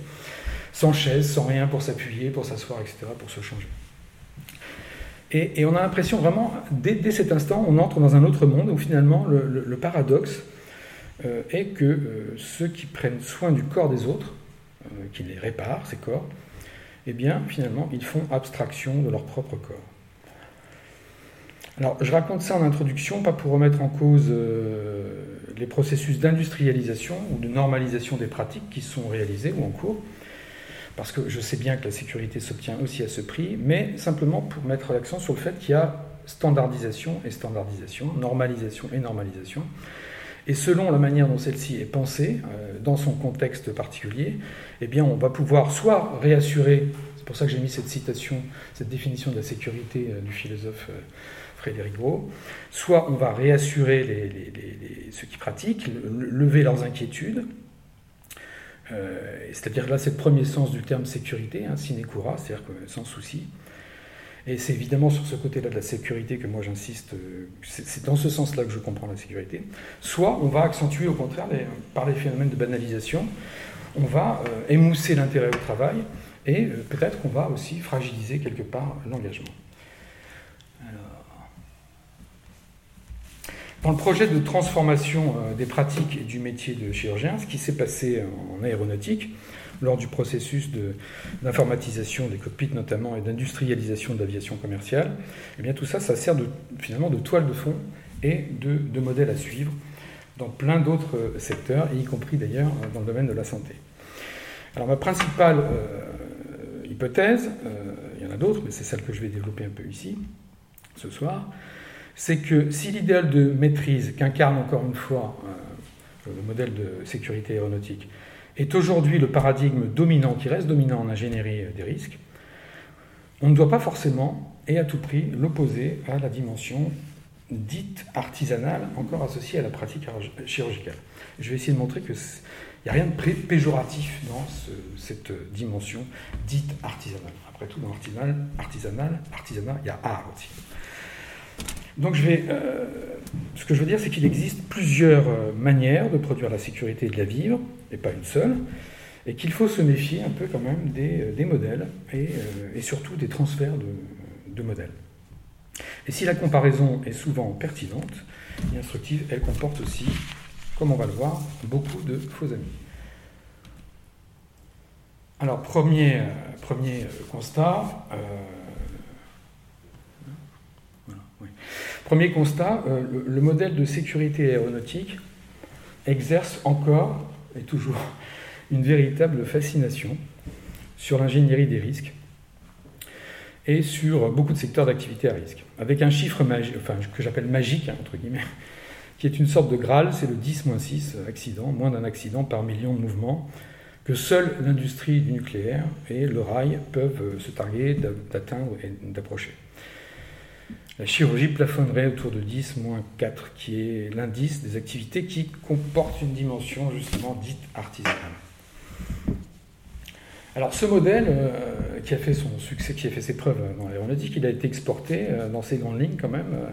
sans chaise, sans rien pour s'appuyer, pour s'asseoir, etc., pour se changer. Et, on a l'impression vraiment, dès, cet instant, on entre dans un autre monde où finalement le, paradoxe euh, est que euh, ceux qui prennent soin du corps des autres, euh, qui les réparent, ces corps, eh bien finalement ils font abstraction de leur propre corps. Alors je raconte ça en introduction, pas pour remettre en cause les processus d'industrialisation ou de normalisation des pratiques qui sont réalisés ou en cours, parce que je sais bien que la sécurité s'obtient aussi à ce prix, mais simplement pour mettre l'accent sur le fait qu'il y a standardisation et standardisation, normalisation et normalisation. Et selon la manière dont celle-ci est pensée, euh, dans son contexte particulier, eh bien, on va pouvoir soit réassurer, c'est pour ça que j'ai mis cette citation, cette définition de la sécurité euh, du philosophe euh, Frédéric Gros, soit on va réassurer ceux qui pratiquent, lever leurs inquiétudes, euh, c'est-à-dire là, c'est le premier sens du terme sécurité, hein, sinecura, c'est-à-dire sans souci. Et c'est évidemment sur ce côté-là de la sécurité que moi j'insiste, euh, c'est dans ce sens-là que je comprends la sécurité. Soit on va accentuer au contraire, par les phénomènes de banalisation, on va euh, émousser l'intérêt au travail et peut-être qu'on va aussi fragiliser quelque part l'engagement. Dans le projet de transformation euh, des pratiques et du métier de chirurgien, ce qui s'est passé en aéronautique, lors du processus d'informatisation des cockpits notamment et d'industrialisation de l'aviation commerciale, eh bien tout ça, ça sert finalement de toile de fond et de, de modèle à suivre dans plein d'autres euh, secteurs, y compris d'ailleurs euh, dans le domaine de la santé. Alors ma principale hypothèse, il y en a d'autres, mais c'est celle que je vais développer un peu ici, ce soir, c'est que si l'idéal de maîtrise qu'incarne encore une fois euh, le modèle de sécurité aéronautique est aujourd'hui le paradigme dominant, qui reste dominant en ingénierie des risques, on ne doit pas forcément et à tout prix l'opposer à la dimension dite artisanale, encore associée à la pratique chirurgicale. Je vais essayer de montrer qu'il n'y a rien de péjoratif dans cette dimension dite artisanale. Après tout, dans l'artisanal, artisanal, artisanat, il y a art aussi. Donc je vais, euh, ce que je veux dire, c'est qu'il existe plusieurs euh, manières de produire la sécurité et de la vivre, et pas une seule, et qu'il faut se méfier un peu quand même des, euh, modèles et, surtout des transferts de, modèles. Et si la comparaison est souvent pertinente et instructive, elle comporte aussi, comme on va le voir, beaucoup de faux amis. Alors, premier, premier constat, Premier constat, euh, le, modèle de sécurité aéronautique exerce encore et toujours une véritable fascination sur l'ingénierie des risques et sur beaucoup de secteurs d'activité à risque. Avec un chiffre enfin, que j'appelle magique, hein, entre guillemets, qui est une sorte de Graal, c'est le 10-6 accident, moins d'un accident par million de mouvements, que seule l'industrie du nucléaire et le rail peuvent euh, se targuer d'atteindre et d'approcher. La chirurgie plafonnerait autour de 10, moins 4, qui est l'indice des activités qui comportent une dimension justement dite artisanale. Alors ce modèle, euh, qui a fait son succès, qui a fait ses preuves dans l'aéronautique, il a été exporté euh, dans ses grandes lignes quand même euh,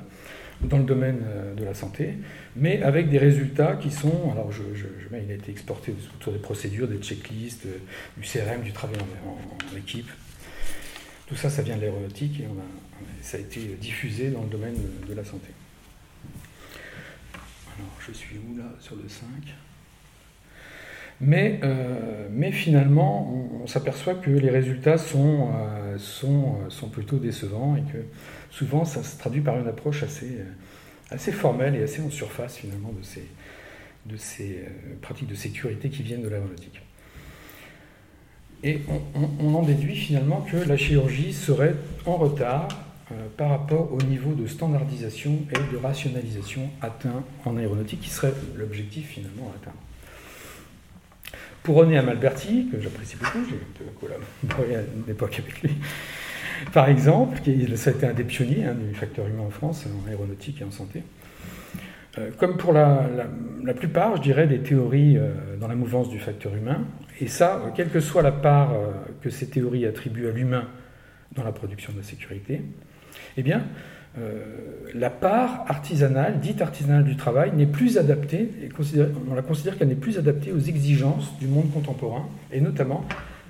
dans le domaine de la santé, mais avec des résultats qui sont, alors je, il a été exporté autour des procédures, des checklists, du CRM, du travail en équipe, tout ça, ça vient de l'aéronautique et ça a été diffusé dans le domaine de la santé. Alors, je suis où là Sur le 5 mais, euh, mais finalement, on, s'aperçoit que les résultats sont, euh, sont, euh, sont, plutôt décevants et que souvent ça se traduit par une approche assez, assez formelle et assez en surface finalement de ces, de ces pratiques de sécurité qui viennent de l'aéronautique. Et on, en déduit finalement que la chirurgie serait en retard par rapport au niveau de standardisation et de rationalisation atteint en aéronautique, qui serait l'objectif finalement à atteindre. Pour René Amalberti, que j'apprécie beaucoup, j'ai collaboré à une époque avec lui, par exemple, qui, ça a été un des pionniers hein, du facteur humain en France, en aéronautique et en santé. Euh, comme pour la, plupart, je dirais, des théories euh, dans la mouvance du facteur humain, et ça, quelle que soit la part euh, que ces théories attribuent à l'humain dans la production de la sécurité, eh bien, la part artisanale, dite artisanale du travail, n'est plus adaptée, et on la considère qu'elle n'est plus adaptée aux exigences du monde contemporain, et notamment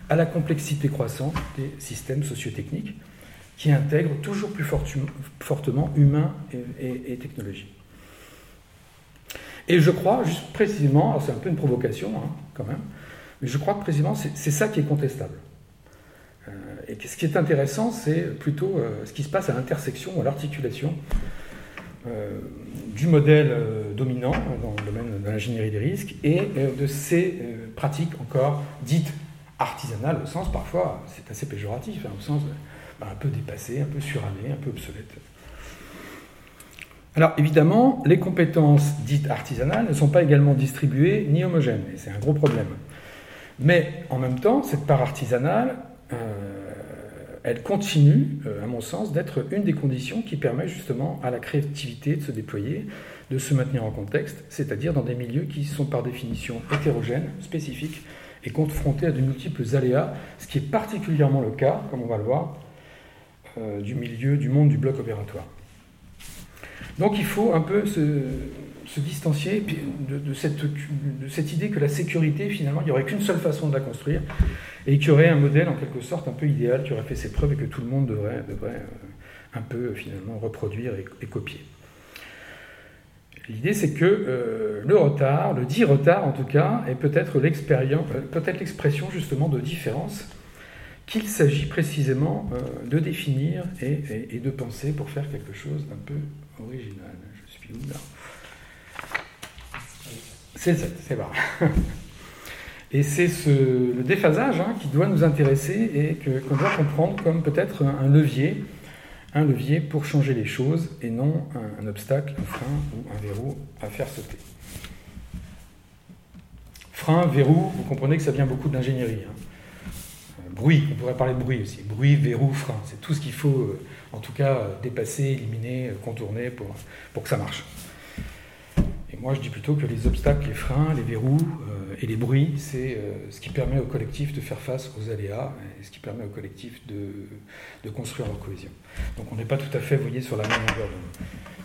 à la complexité croissante des systèmes sociotechniques qui intègrent toujours plus fortement humain et, technologie. Et je crois, juste précisément, c'est un peu une provocation hein, quand même, mais je crois que précisément c'est ça qui est contestable. Euh, et ce qui est intéressant, c'est plutôt euh, ce qui se passe à l'intersection, à l'articulation euh, du modèle dominant dans le domaine de l'ingénierie des risques et de ces pratiques encore dites artisanales, au sens parfois, c'est assez péjoratif, hein, au sens un peu dépassé, un peu suranné, un peu obsolète. Alors évidemment, les compétences dites artisanales ne sont pas également distribuées ni homogènes, et c'est un gros problème. Mais en même temps, cette part artisanale, elle continue, euh, à mon sens, d'être une des conditions qui permet justement à la créativité de se déployer, de se maintenir en contexte, c'est-à-dire dans des milieux qui sont par définition hétérogènes, spécifiques, et confrontés à de multiples aléas, ce qui est particulièrement le cas, comme on va le voir, euh, du milieu, du monde du bloc opératoire. Donc il faut un peu se, distancier de, cette, idée que la sécurité, finalement, il n'y aurait qu'une seule façon de la construire, et qu'il y aurait un modèle en quelque sorte un peu idéal qui aurait fait ses preuves et que tout le monde devrait, devrait euh, un peu finalement reproduire et, copier. L'idée, c'est que euh, le retard, le dit retard en tout cas, est peut-être euh, peut-être l'expression justement de différences qu'il s'agit précisément de définir et, de penser pour faire quelque chose d'un peu original. Je suis où là C'est c'est vrai. Et c'est le déphasage hein, qui doit nous intéresser et qu'on doit comprendre comme peut-être un, levier, un levier pour changer les choses et non un, obstacle, un frein ou un verrou à faire sauter. Frein, verrou, vous comprenez que ça vient beaucoup d'ingénierie. Hein. Euh, bruit, on pourrait parler de bruit aussi. Bruit, verrou, frein, c'est tout ce qu'il faut euh, en tout cas dépasser, éliminer, euh, contourner pour que ça marche. Moi je dis plutôt que les obstacles, les freins, les verrous euh, et les bruits, c'est ce qui permet au collectif de faire face aux aléas et ce qui permet au collectif de, de construire leur cohésion. Donc on n'est pas tout à fait, vous voyez, sur la même longueur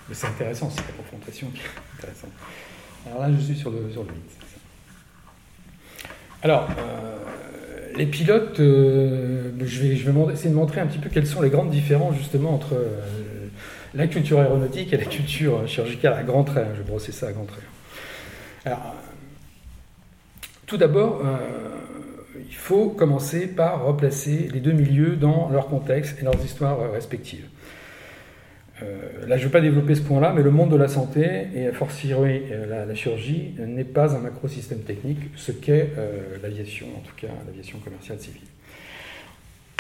Mais c'est intéressant, c'est la confrontation qui est intéressante. Alors là je suis sur le, sur le Alors, les pilotes, euh, je vais, essayer de montrer un petit peu quelles sont les grandes différences justement entre euh, la culture aéronautique et la culture chirurgicale à grands traits. Je vais brosser ça à grands traits. Alors, tout d'abord, euh, il faut commencer par replacer les deux milieux dans leur contexte et leurs histoires respectives. Euh, là, je ne vais pas développer ce point-là, mais le monde de la santé, et a fortiori euh, la, chirurgie, n'est pas un macrosystème technique, ce qu'est euh, l'aviation, en tout cas l'aviation commerciale civile.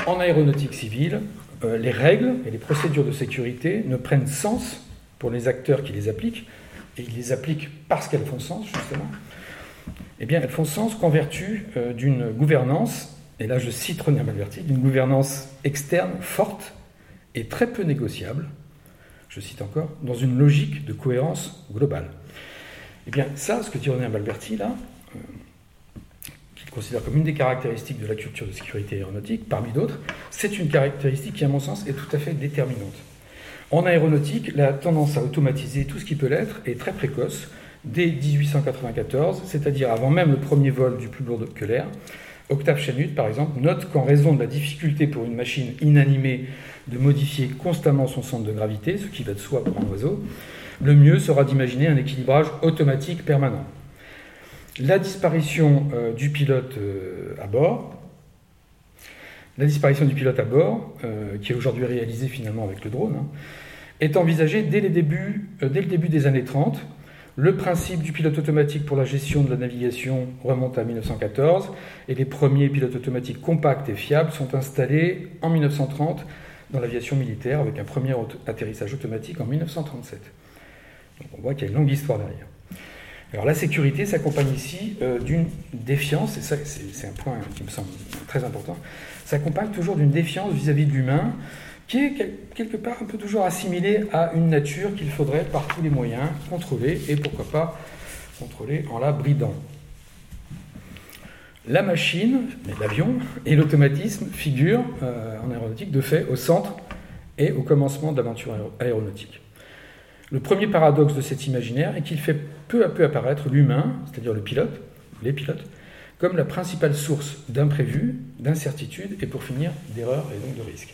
En aéronautique civile, les règles et les procédures de sécurité ne prennent sens pour les acteurs qui les appliquent, et ils les appliquent parce qu'elles font sens, justement. Eh bien, elles font sens qu'en vertu d'une gouvernance, et là je cite René Malverti, d'une gouvernance externe forte et très peu négociable, je cite encore, dans une logique de cohérence globale. Eh bien, ça, ce que dit René Balberti, là, euh, considère comme une des caractéristiques de la culture de sécurité aéronautique, parmi d'autres, c'est une caractéristique qui, à mon sens, est tout à fait déterminante. En aéronautique, la tendance à automatiser tout ce qui peut l'être est très précoce. Dès 1894, c'est-à-dire avant même le premier vol du plus lourd que l'air, Octave Chanut, par exemple, note qu'en raison de la difficulté pour une machine inanimée de modifier constamment son centre de gravité, ce qui va de soi pour un oiseau, le mieux sera d'imaginer un équilibrage automatique permanent. La disparition euh, du pilote euh, à bord, la disparition du pilote à bord, euh, qui est aujourd'hui réalisée finalement avec le drone, hein, est envisagée dès, dès le début des années 30. Le principe du pilote automatique pour la gestion de la navigation remonte à 1914 et les premiers pilotes automatiques compacts et fiables sont installés en 1930 dans l'aviation militaire avec un premier atterrissage automatique en 1937. Donc on voit qu'il y a une longue histoire derrière. Alors la sécurité s'accompagne ici euh, d'une défiance, et ça c'est un point qui me semble très important, s'accompagne toujours d'une défiance vis-à-vis de l'humain qui est quelque part un peu toujours assimilé à une nature qu'il faudrait par tous les moyens contrôler et pourquoi pas contrôler en la bridant. La machine, l'avion et l'automatisme figurent euh, en aéronautique de fait au centre et au commencement de l'aventure aéronautique. Le premier paradoxe de cet imaginaire est qu'il fait peu à peu apparaître l'humain, c'est-à-dire le pilote, les pilotes, comme la principale source d'imprévus, d'incertitudes et pour finir d'erreurs et donc de risques.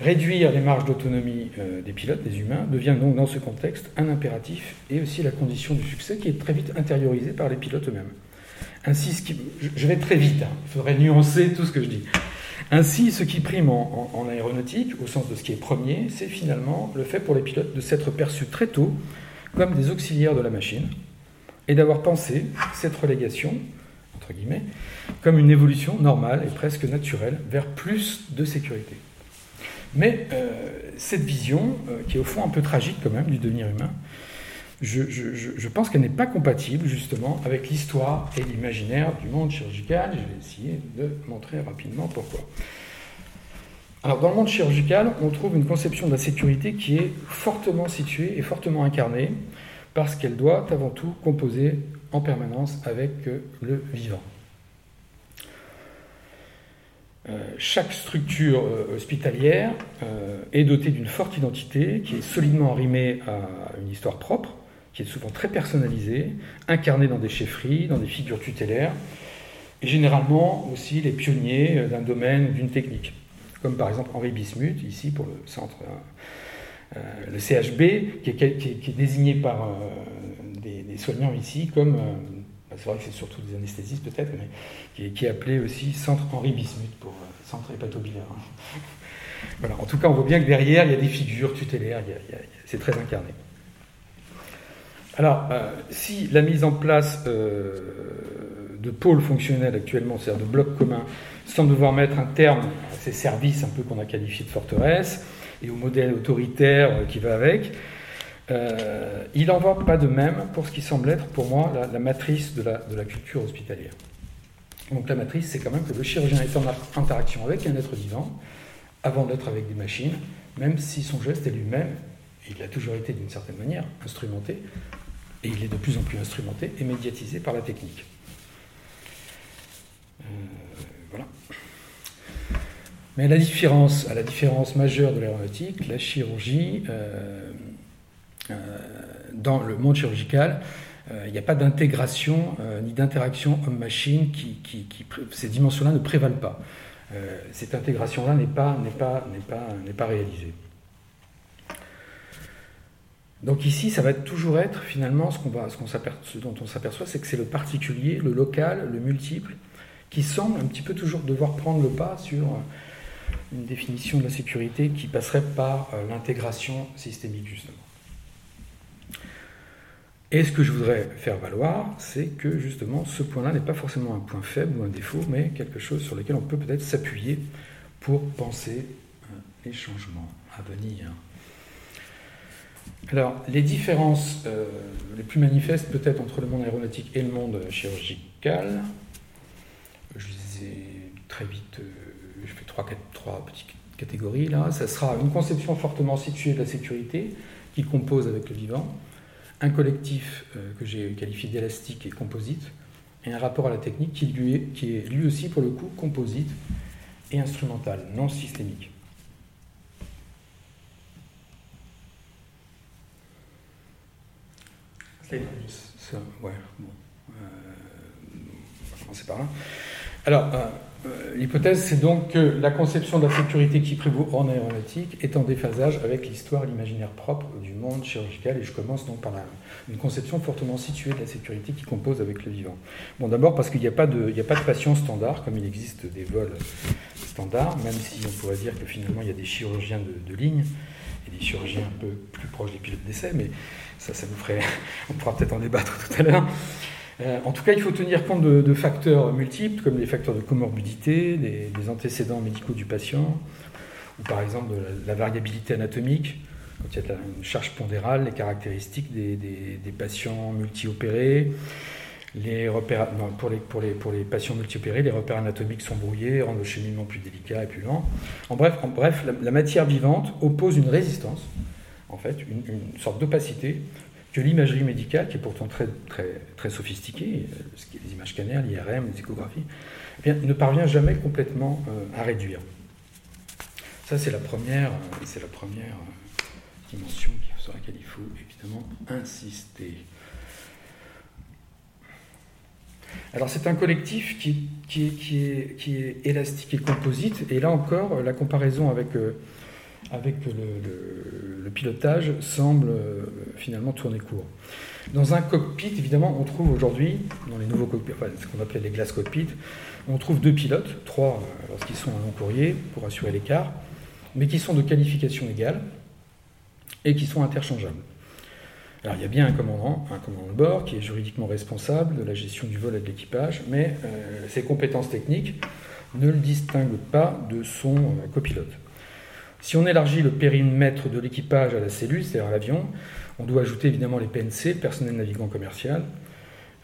Réduire les marges d'autonomie euh, des pilotes, des humains, devient donc dans ce contexte un impératif et aussi la condition du succès qui est très vite intériorisée par les pilotes eux-mêmes. Ainsi, je vais très vite, hein, il faudrait nuancer tout ce que je dis. Ainsi, ce qui prime en, aéronautique, au sens de ce qui est premier, c'est finalement le fait pour les pilotes de s'être perçus très tôt comme des auxiliaires de la machine et d'avoir pensé cette relégation, entre guillemets, comme une évolution normale et presque naturelle vers plus de sécurité. Mais euh, cette vision, euh, qui est au fond un peu tragique quand même du devenir humain, je, pense qu'elle n'est pas compatible justement avec l'histoire et l'imaginaire du monde chirurgical. Je vais essayer de montrer rapidement pourquoi. Alors dans le monde chirurgical, on trouve une conception de la sécurité qui est fortement située et fortement incarnée parce qu'elle doit avant tout composer en permanence avec le vivant. Euh, chaque structure euh, hospitalière euh, est dotée d'une forte identité qui est solidement arrimée à une histoire propre, qui est souvent très personnalisée, incarnée dans des chefferies, dans des figures tutélaires, et généralement aussi les pionniers d'un domaine, d'une technique, comme par exemple Henri Bismuth, ici pour le centre, le CHB, qui est, désigné par des, soignants ici comme bah, c'est vrai que c'est surtout des anesthésistes peut-être, mais qui est, appelé aussi Centre Henri Bismuth pour euh, Centre hépatobilaire. voilà. En tout cas, on voit bien que derrière, il y a des figures tutélaires, c'est très incarné. Alors, euh, si la mise en place euh, de pôles fonctionnels actuellement, c'est-à-dire de blocs communs, semble devoir mettre un terme à ces services un peu qu'on a qualifiés de forteresses et au modèle autoritaire qui va avec, euh, il n'en va pas de même pour ce qui semble être pour moi la, matrice de la, culture hospitalière. Donc la matrice, c'est quand même que le chirurgien est en interaction avec un être vivant avant d'être avec des machines, même si son geste est lui-même, il a toujours été d'une certaine manière instrumenté, et il est de plus en plus instrumenté et médiatisé par la technique. Euh, voilà. Mais à la différence majeure de l'aéronautique, la chirurgie euh, euh, dans le monde chirurgical, il n'y a pas d'intégration ni d'interaction homme-machine qui, ces dimensions-là ne prévalent pas. cette intégration-là n'est pas réalisée. Donc ici, ça va toujours être finalement ce, dont on s'aperçoit, c'est que c'est le particulier, le local, le multiple, qui semble un petit peu toujours devoir prendre le pas sur une définition de la sécurité qui passerait par l'intégration systémique justement. Et ce que je voudrais faire valoir, c'est que justement ce point-là n'est pas forcément un point faible ou un défaut, mais quelque chose sur lequel on peut peut-être s'appuyer pour penser euh, les changements à venir. Alors, les différences euh, les plus manifestes peut-être entre le monde aéronautique et le monde chirurgical, je les ai très vite, euh, je fais trois, petites catégories là, ça sera une conception fortement située de la sécurité qui compose avec le vivant, un collectif euh, que j'ai qualifié d'élastique et composite, et un rapport à la technique qui, lui est, qui est lui aussi pour le coup composite et instrumental, non systémique. On va par là. Alors, euh, euh, l'hypothèse, c'est donc que la conception de la sécurité qui prévaut en aéronautique est en déphasage avec l'histoire l'imaginaire propre du monde chirurgical. Et je commence donc par une conception fortement située de la sécurité qui compose avec le vivant. Bon, d'abord parce qu'il n'y a, pas de, de patient standard, comme il existe des vols standards, même si on pourrait dire que finalement il y a des chirurgiens de, ligne et des chirurgiens un peu plus proches des pilotes d'essai, mais ça, ça nous ferait. On pourra peut-être en débattre tout à l'heure. Euh, en tout cas, il faut tenir compte de, facteurs multiples, comme les facteurs de comorbidité, des, antécédents médicaux du patient, ou par exemple de la, variabilité anatomique, quand il y a une charge pondérale, les caractéristiques des, patients multi-opérés, Les repères, pour, les, pour, les, pour les patients multiopérés, les repères anatomiques sont brouillés, rendent le cheminement plus délicat et plus lent. En bref, en bref la, matière vivante oppose une résistance, en fait, une, sorte d'opacité que l'imagerie médicale, qui est pourtant très, très, très sophistiquée, euh, ce qui est les images scanners, l'IRM, les échographies, eh ne parvient jamais complètement euh, à réduire. Ça, c'est la première, euh, c'est la première dimension sur laquelle il faut évidemment insister. Alors c'est un collectif qui, qui, est, qui, est, élastique et composite, et là encore, la comparaison avec, avec le, pilotage semble euh, finalement tourner court. Dans un cockpit, évidemment, on trouve aujourd'hui, dans les nouveaux cockpits, enfin, ce qu'on appelait les glass cockpits, on trouve deux pilotes, trois euh, lorsqu'ils sont en long courrier pour assurer l'écart, mais qui sont de qualification égale et qui sont interchangeables. Alors il y a bien un commandant, un commandant de bord qui est juridiquement responsable de la gestion du vol et de l'équipage, mais euh, ses compétences techniques ne le distinguent pas de son copilote. Si on élargit le périmètre de l'équipage à la cellule, c'est-à-dire à l'avion, on doit ajouter évidemment les PNC, personnel navigant commercial,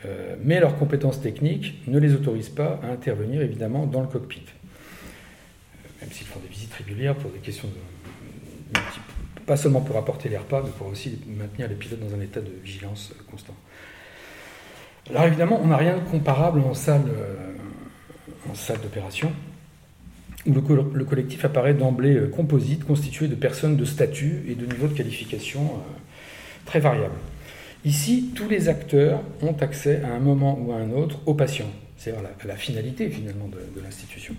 euh, mais leurs compétences techniques ne les autorisent pas à intervenir évidemment dans le cockpit. même s'ils font des visites régulières pour des questions de, pas seulement pour apporter les repas, mais pour aussi maintenir les pilotes dans un état de vigilance constant. Alors évidemment, on n'a rien de comparable en salle, euh, en salle d'opération, où le, collectif apparaît d'emblée euh, composite, constitué de personnes de statut et de niveau de qualification très variables. Ici, tous les acteurs ont accès à un moment ou à un autre au patient, c'est-à-dire la finalité finalement de l'institution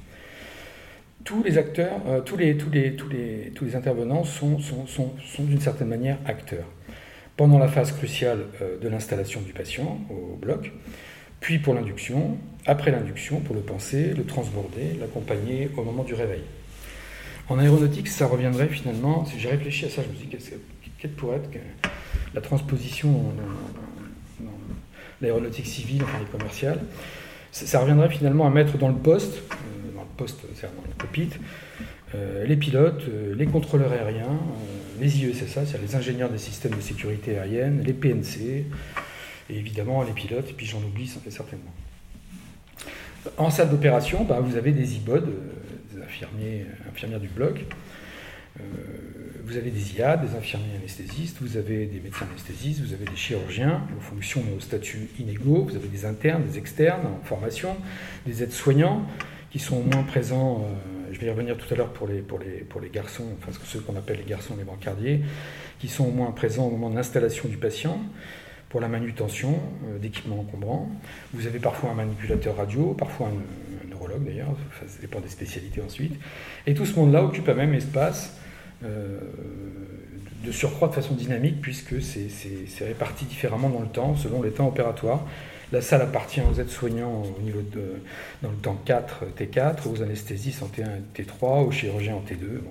tous les acteurs, euh, tous, les, intervenants sont, d'une certaine manière acteurs. Pendant la phase cruciale euh, de l'installation du patient au bloc, puis pour l'induction, après l'induction pour le penser, le transborder, l'accompagner au moment du réveil. En aéronautique, ça reviendrait finalement, si j'ai réfléchi à ça, je me suis dit, quelle pourrait être la transposition dans, l'aéronautique civile, enfin les commerciales, ça, reviendrait finalement à mettre dans le poste, poste, c'est dans le cockpit, euh, les pilotes, euh, les contrôleurs aériens, euh, les IESSA, c'est-à-dire les ingénieurs des systèmes de sécurité aérienne, les PNC, et évidemment les pilotes, et puis j'en oublie certainement. En salle d'opération, bah, vous avez des IBOD, des infirmiers, infirmières du bloc, vous avez des IA, des infirmiers anesthésistes, vous avez des médecins anesthésistes, vous avez des chirurgiens aux fonctions et aux statuts inégaux, vous avez des internes, des externes en formation, des aides-soignants, qui sont moins présents, euh, je vais y revenir tout à l'heure pour les, pour, les, pour les garçons, enfin ceux qu'on appelle les garçons les brancardiers, qui sont moins présents au moment de l'installation du patient, pour la manutention euh, d'équipements encombrants. Vous avez parfois un manipulateur radio, parfois un, neurologue d'ailleurs, ça dépend des spécialités ensuite. Et tout ce monde-là occupe un même espace. Euh, de surcroît de façon dynamique puisque c'est réparti différemment dans le temps selon les temps opératoires. La salle appartient aux aides-soignants au niveau de, dans le temps 4, T4, aux anesthésistes en T1 et T3, aux chirurgiens en T2.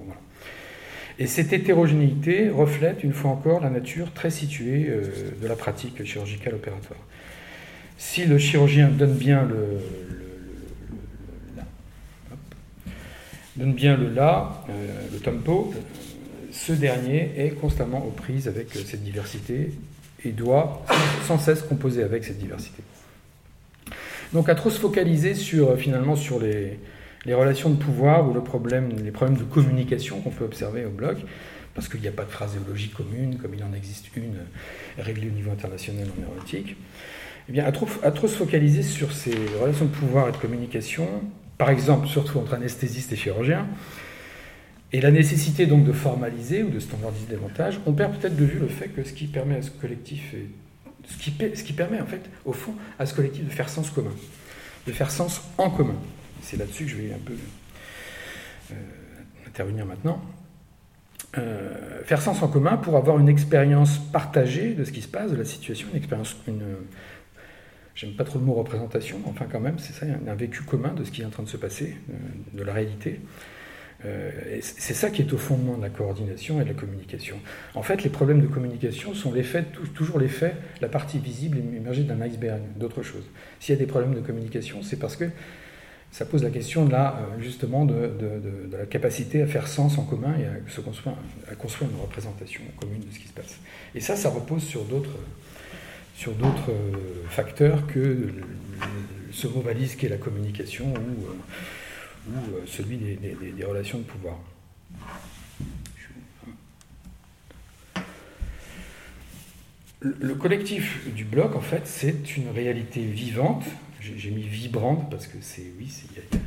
Et cette hétérogénéité reflète une fois encore la nature très située euh, de la pratique chirurgicale opératoire. Si le chirurgien donne bien le, donne bien le la, euh, le tempo, ce dernier est constamment aux prises avec cette diversité et doit sans cesse composer avec cette diversité. Donc à trop se focaliser sur, finalement sur les, relations de pouvoir ou le problème, les problèmes de communication qu'on peut observer au bloc, parce qu'il n'y a pas de phraséologie commune, comme il en existe une réglée au niveau international en aéronautique, eh bien, à trop, se focaliser sur ces relations de pouvoir et de communication, par exemple surtout entre anesthésistes et chirurgiens, et la nécessité donc de formaliser ou de standardiser davantage, on perd peut-être de vue le fait que ce qui permet à ce collectif, ce qui permet en fait, au fond, à ce collectif de faire sens commun, de faire sens en commun. C'est là-dessus que je vais un peu euh, intervenir maintenant. Euh, faire sens en commun pour avoir une expérience partagée de ce qui se passe, de la situation, une expérience, une, j'aime pas trop le mot représentation, enfin quand même, c'est ça, un vécu commun de ce qui est en train de se passer, euh, de la réalité. C'est ça qui est au fondement de la coordination et de la communication. En fait, les problèmes de communication sont l'effet, toujours l'effet, la partie visible émergée d'un iceberg, d'autre chose. S'il y a des problèmes de communication, c'est parce que ça pose la question là, euh, justement de, la capacité à faire sens en commun et à, se construire, à construire une représentation commune de ce qui se passe. Et ça, ça repose sur d'autres sur d'autres facteurs que ce mot valise qui est la communication ou, ou celui des relations de pouvoir. Le collectif du bloc, en fait, c'est une réalité vivante. J'ai mis vibrante parce que c'est, oui, il y a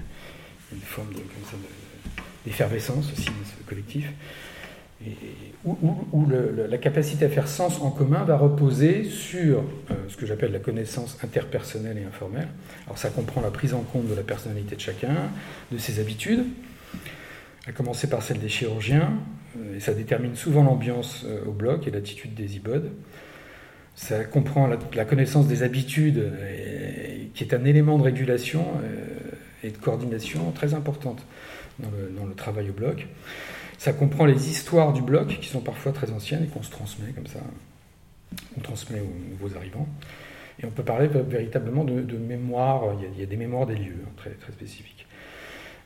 une forme d'effervescence aussi dans ce collectif. Et, où, la capacité à faire sens en commun va reposer sur euh, ce que j'appelle la connaissance interpersonnelle et informelle. Alors ça comprend la prise en compte de la personnalité de chacun, de ses habitudes, à commencer par celle des chirurgiens, euh, et ça détermine souvent l'ambiance euh, au bloc et l'attitude des ibodes. Ça comprend la, connaissance des habitudes, qui est un élément de régulation euh, et de coordination très importante dans le, travail au bloc. Ça comprend les histoires du bloc, qui sont parfois très anciennes et qu'on se transmet comme ça. On transmet aux nouveaux arrivants. Et on peut parler véritablement de, mémoire, il y, a, des mémoires des lieux hein, très, très spécifiques.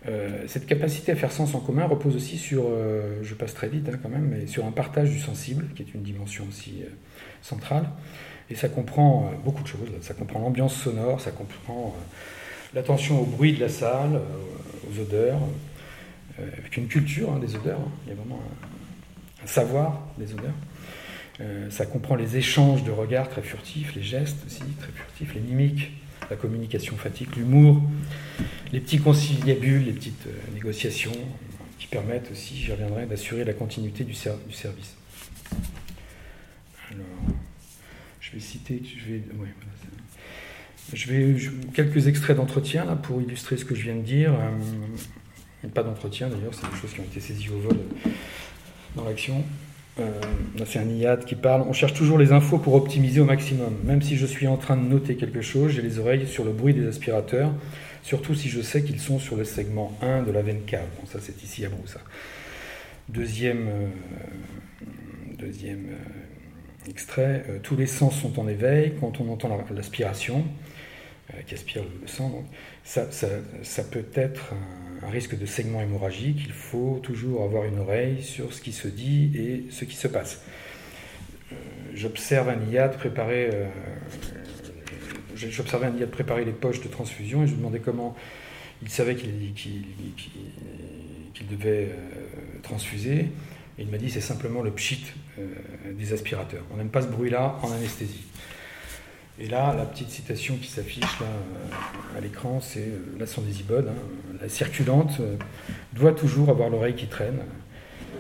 Euh, cette capacité à faire sens en commun repose aussi sur, euh, je passe très vite hein, quand même, mais sur un partage du sensible, qui est une dimension aussi centrale. Et ça comprend euh, beaucoup de choses. Ça comprend l'ambiance sonore, ça comprend euh, l'attention au bruit de la salle, euh, aux odeurs, avec une culture hein, des odeurs. Hein. Il y a vraiment un, savoir des odeurs. ça comprend les échanges de regards très furtifs, les gestes aussi très furtifs, les mimiques, la communication fatigue, l'humour, les petits conciliabules, les petites négociations qui permettent aussi, j'y reviendrai, d'assurer la continuité du, du service. Alors, je vais citer, je vais, quelques extraits d'entretien là pour illustrer ce que je viens de dire. Euh, pas d'entretien d'ailleurs, c'est des choses qui ont été saisies au vol dans l'action. Euh, c'est un IAD qui parle. On cherche toujours les infos pour optimiser au maximum. Même si je suis en train de noter quelque chose, j'ai les oreilles sur le bruit des aspirateurs, surtout si je sais qu'ils sont sur le segment 1 de la veine cave. Bon, ça, c'est ici à Broussa. Deuxième, euh, deuxième extrait, euh, tous les sens sont en éveil quand on entend l'aspiration, euh, qui aspire le sang, ça, peut être un, risque de segment hémorragique. Il faut toujours avoir une oreille sur ce qui se dit et ce qui se passe. Euh, j'observe un IAD préparer, j'observais un IAD préparer les poches de transfusion et je lui demandais comment il savait qu'il devait transfuser. Il m'a dit c'est simplement le pchit euh, des aspirateurs. On n'aime pas ce bruit-là en anesthésie. Et là, la petite citation qui s'affiche là euh, à l'écran, c'est euh, la son des. La circulante doit toujours avoir l'oreille qui traîne,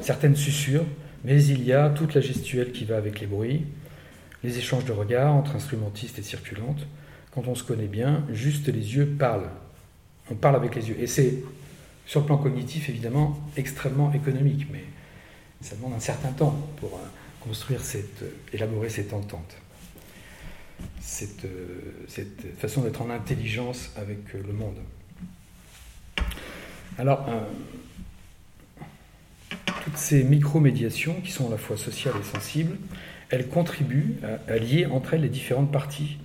certaines susurrent, mais il y a toute la gestuelle qui va avec les bruits, les échanges de regards entre instrumentistes et circulantes. Quand on se connaît bien, juste les yeux parlent. On parle avec les yeux. Et c'est, sur le plan cognitif, évidemment, extrêmement économique. Mais ça demande un certain temps pour euh, construire cette, euh, élaborer cette entente, cette, euh, cette façon d'être en intelligence avec le monde. Alors, toutes ces micro-médiations, qui sont à la fois sociales et sensibles, elles contribuent à, lier entre elles les différentes parties.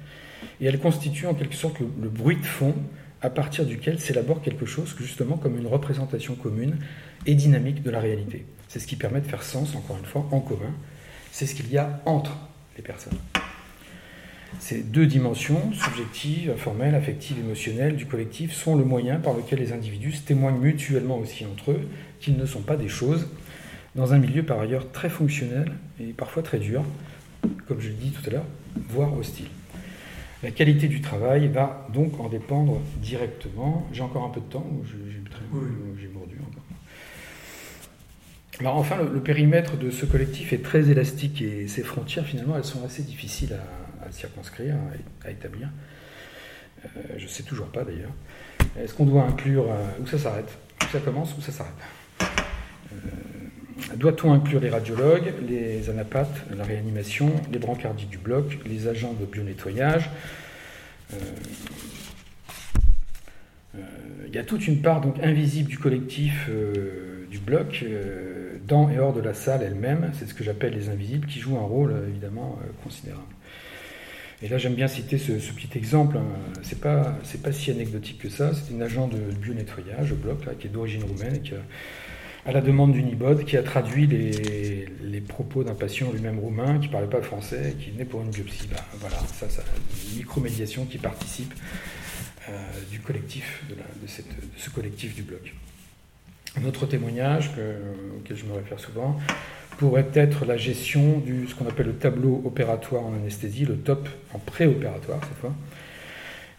Et elles constituent en quelque sorte le bruit de fond à partir duquel s'élabore quelque chose justement comme une représentation commune et dynamique de la réalité. C'est ce qui permet de faire sens, encore une fois, en commun. C'est ce qu'il y a entre les personnes. Ces deux dimensions, subjectives, informelles, affectives, émotionnelles, du collectif, sont le moyen par lequel les individus se témoignent mutuellement aussi entre eux qu'ils ne sont pas des choses, dans un milieu par ailleurs très fonctionnel et parfois très dur, comme je l'ai dit tout à l'heure, voire hostile. La qualité du travail va donc en dépendre directement. J'ai encore un peu de temps j'ai encore enfin, le, périmètre de ce collectif est très élastique et ses frontières, finalement, elles sont assez difficiles à, circonscrire, à, établir. Euh, je ne sais toujours pas d'ailleurs. Est-ce qu'on doit inclure euh, où ça s'arrête? Où ça commence? Où ça s'arrête? Euh, Doit-on inclure les radiologues, les anapathes, la réanimation, les brancardiers du bloc, les agents de bio-nettoyage? Il y a toute une part donc invisible du collectif du bloc dans et hors de la salle elle-même, c'est ce que j'appelle les invisibles, qui jouent un rôle euh, évidemment euh, considérable. Et là, j'aime bien citer ce, petit exemple. Hein. C'est pas, pas si anecdotique que ça. C'est une agent de bio-nettoyage bloc, là, qui est d'origine roumaine qui, à la demande d'Unibod, qui a traduit les, propos d'un patient lui-même roumain qui ne parlait pas français et qui venait pour une biopsie. Ben, voilà, ça, ça, une micromédiation qui participe du collectif, de, ce collectif du bloc. Un autre témoignage auquel je me réfère souvent pourrait être la gestion du ce qu'on appelle le tableau opératoire en anesthésie, le TOP en préopératoire cette fois.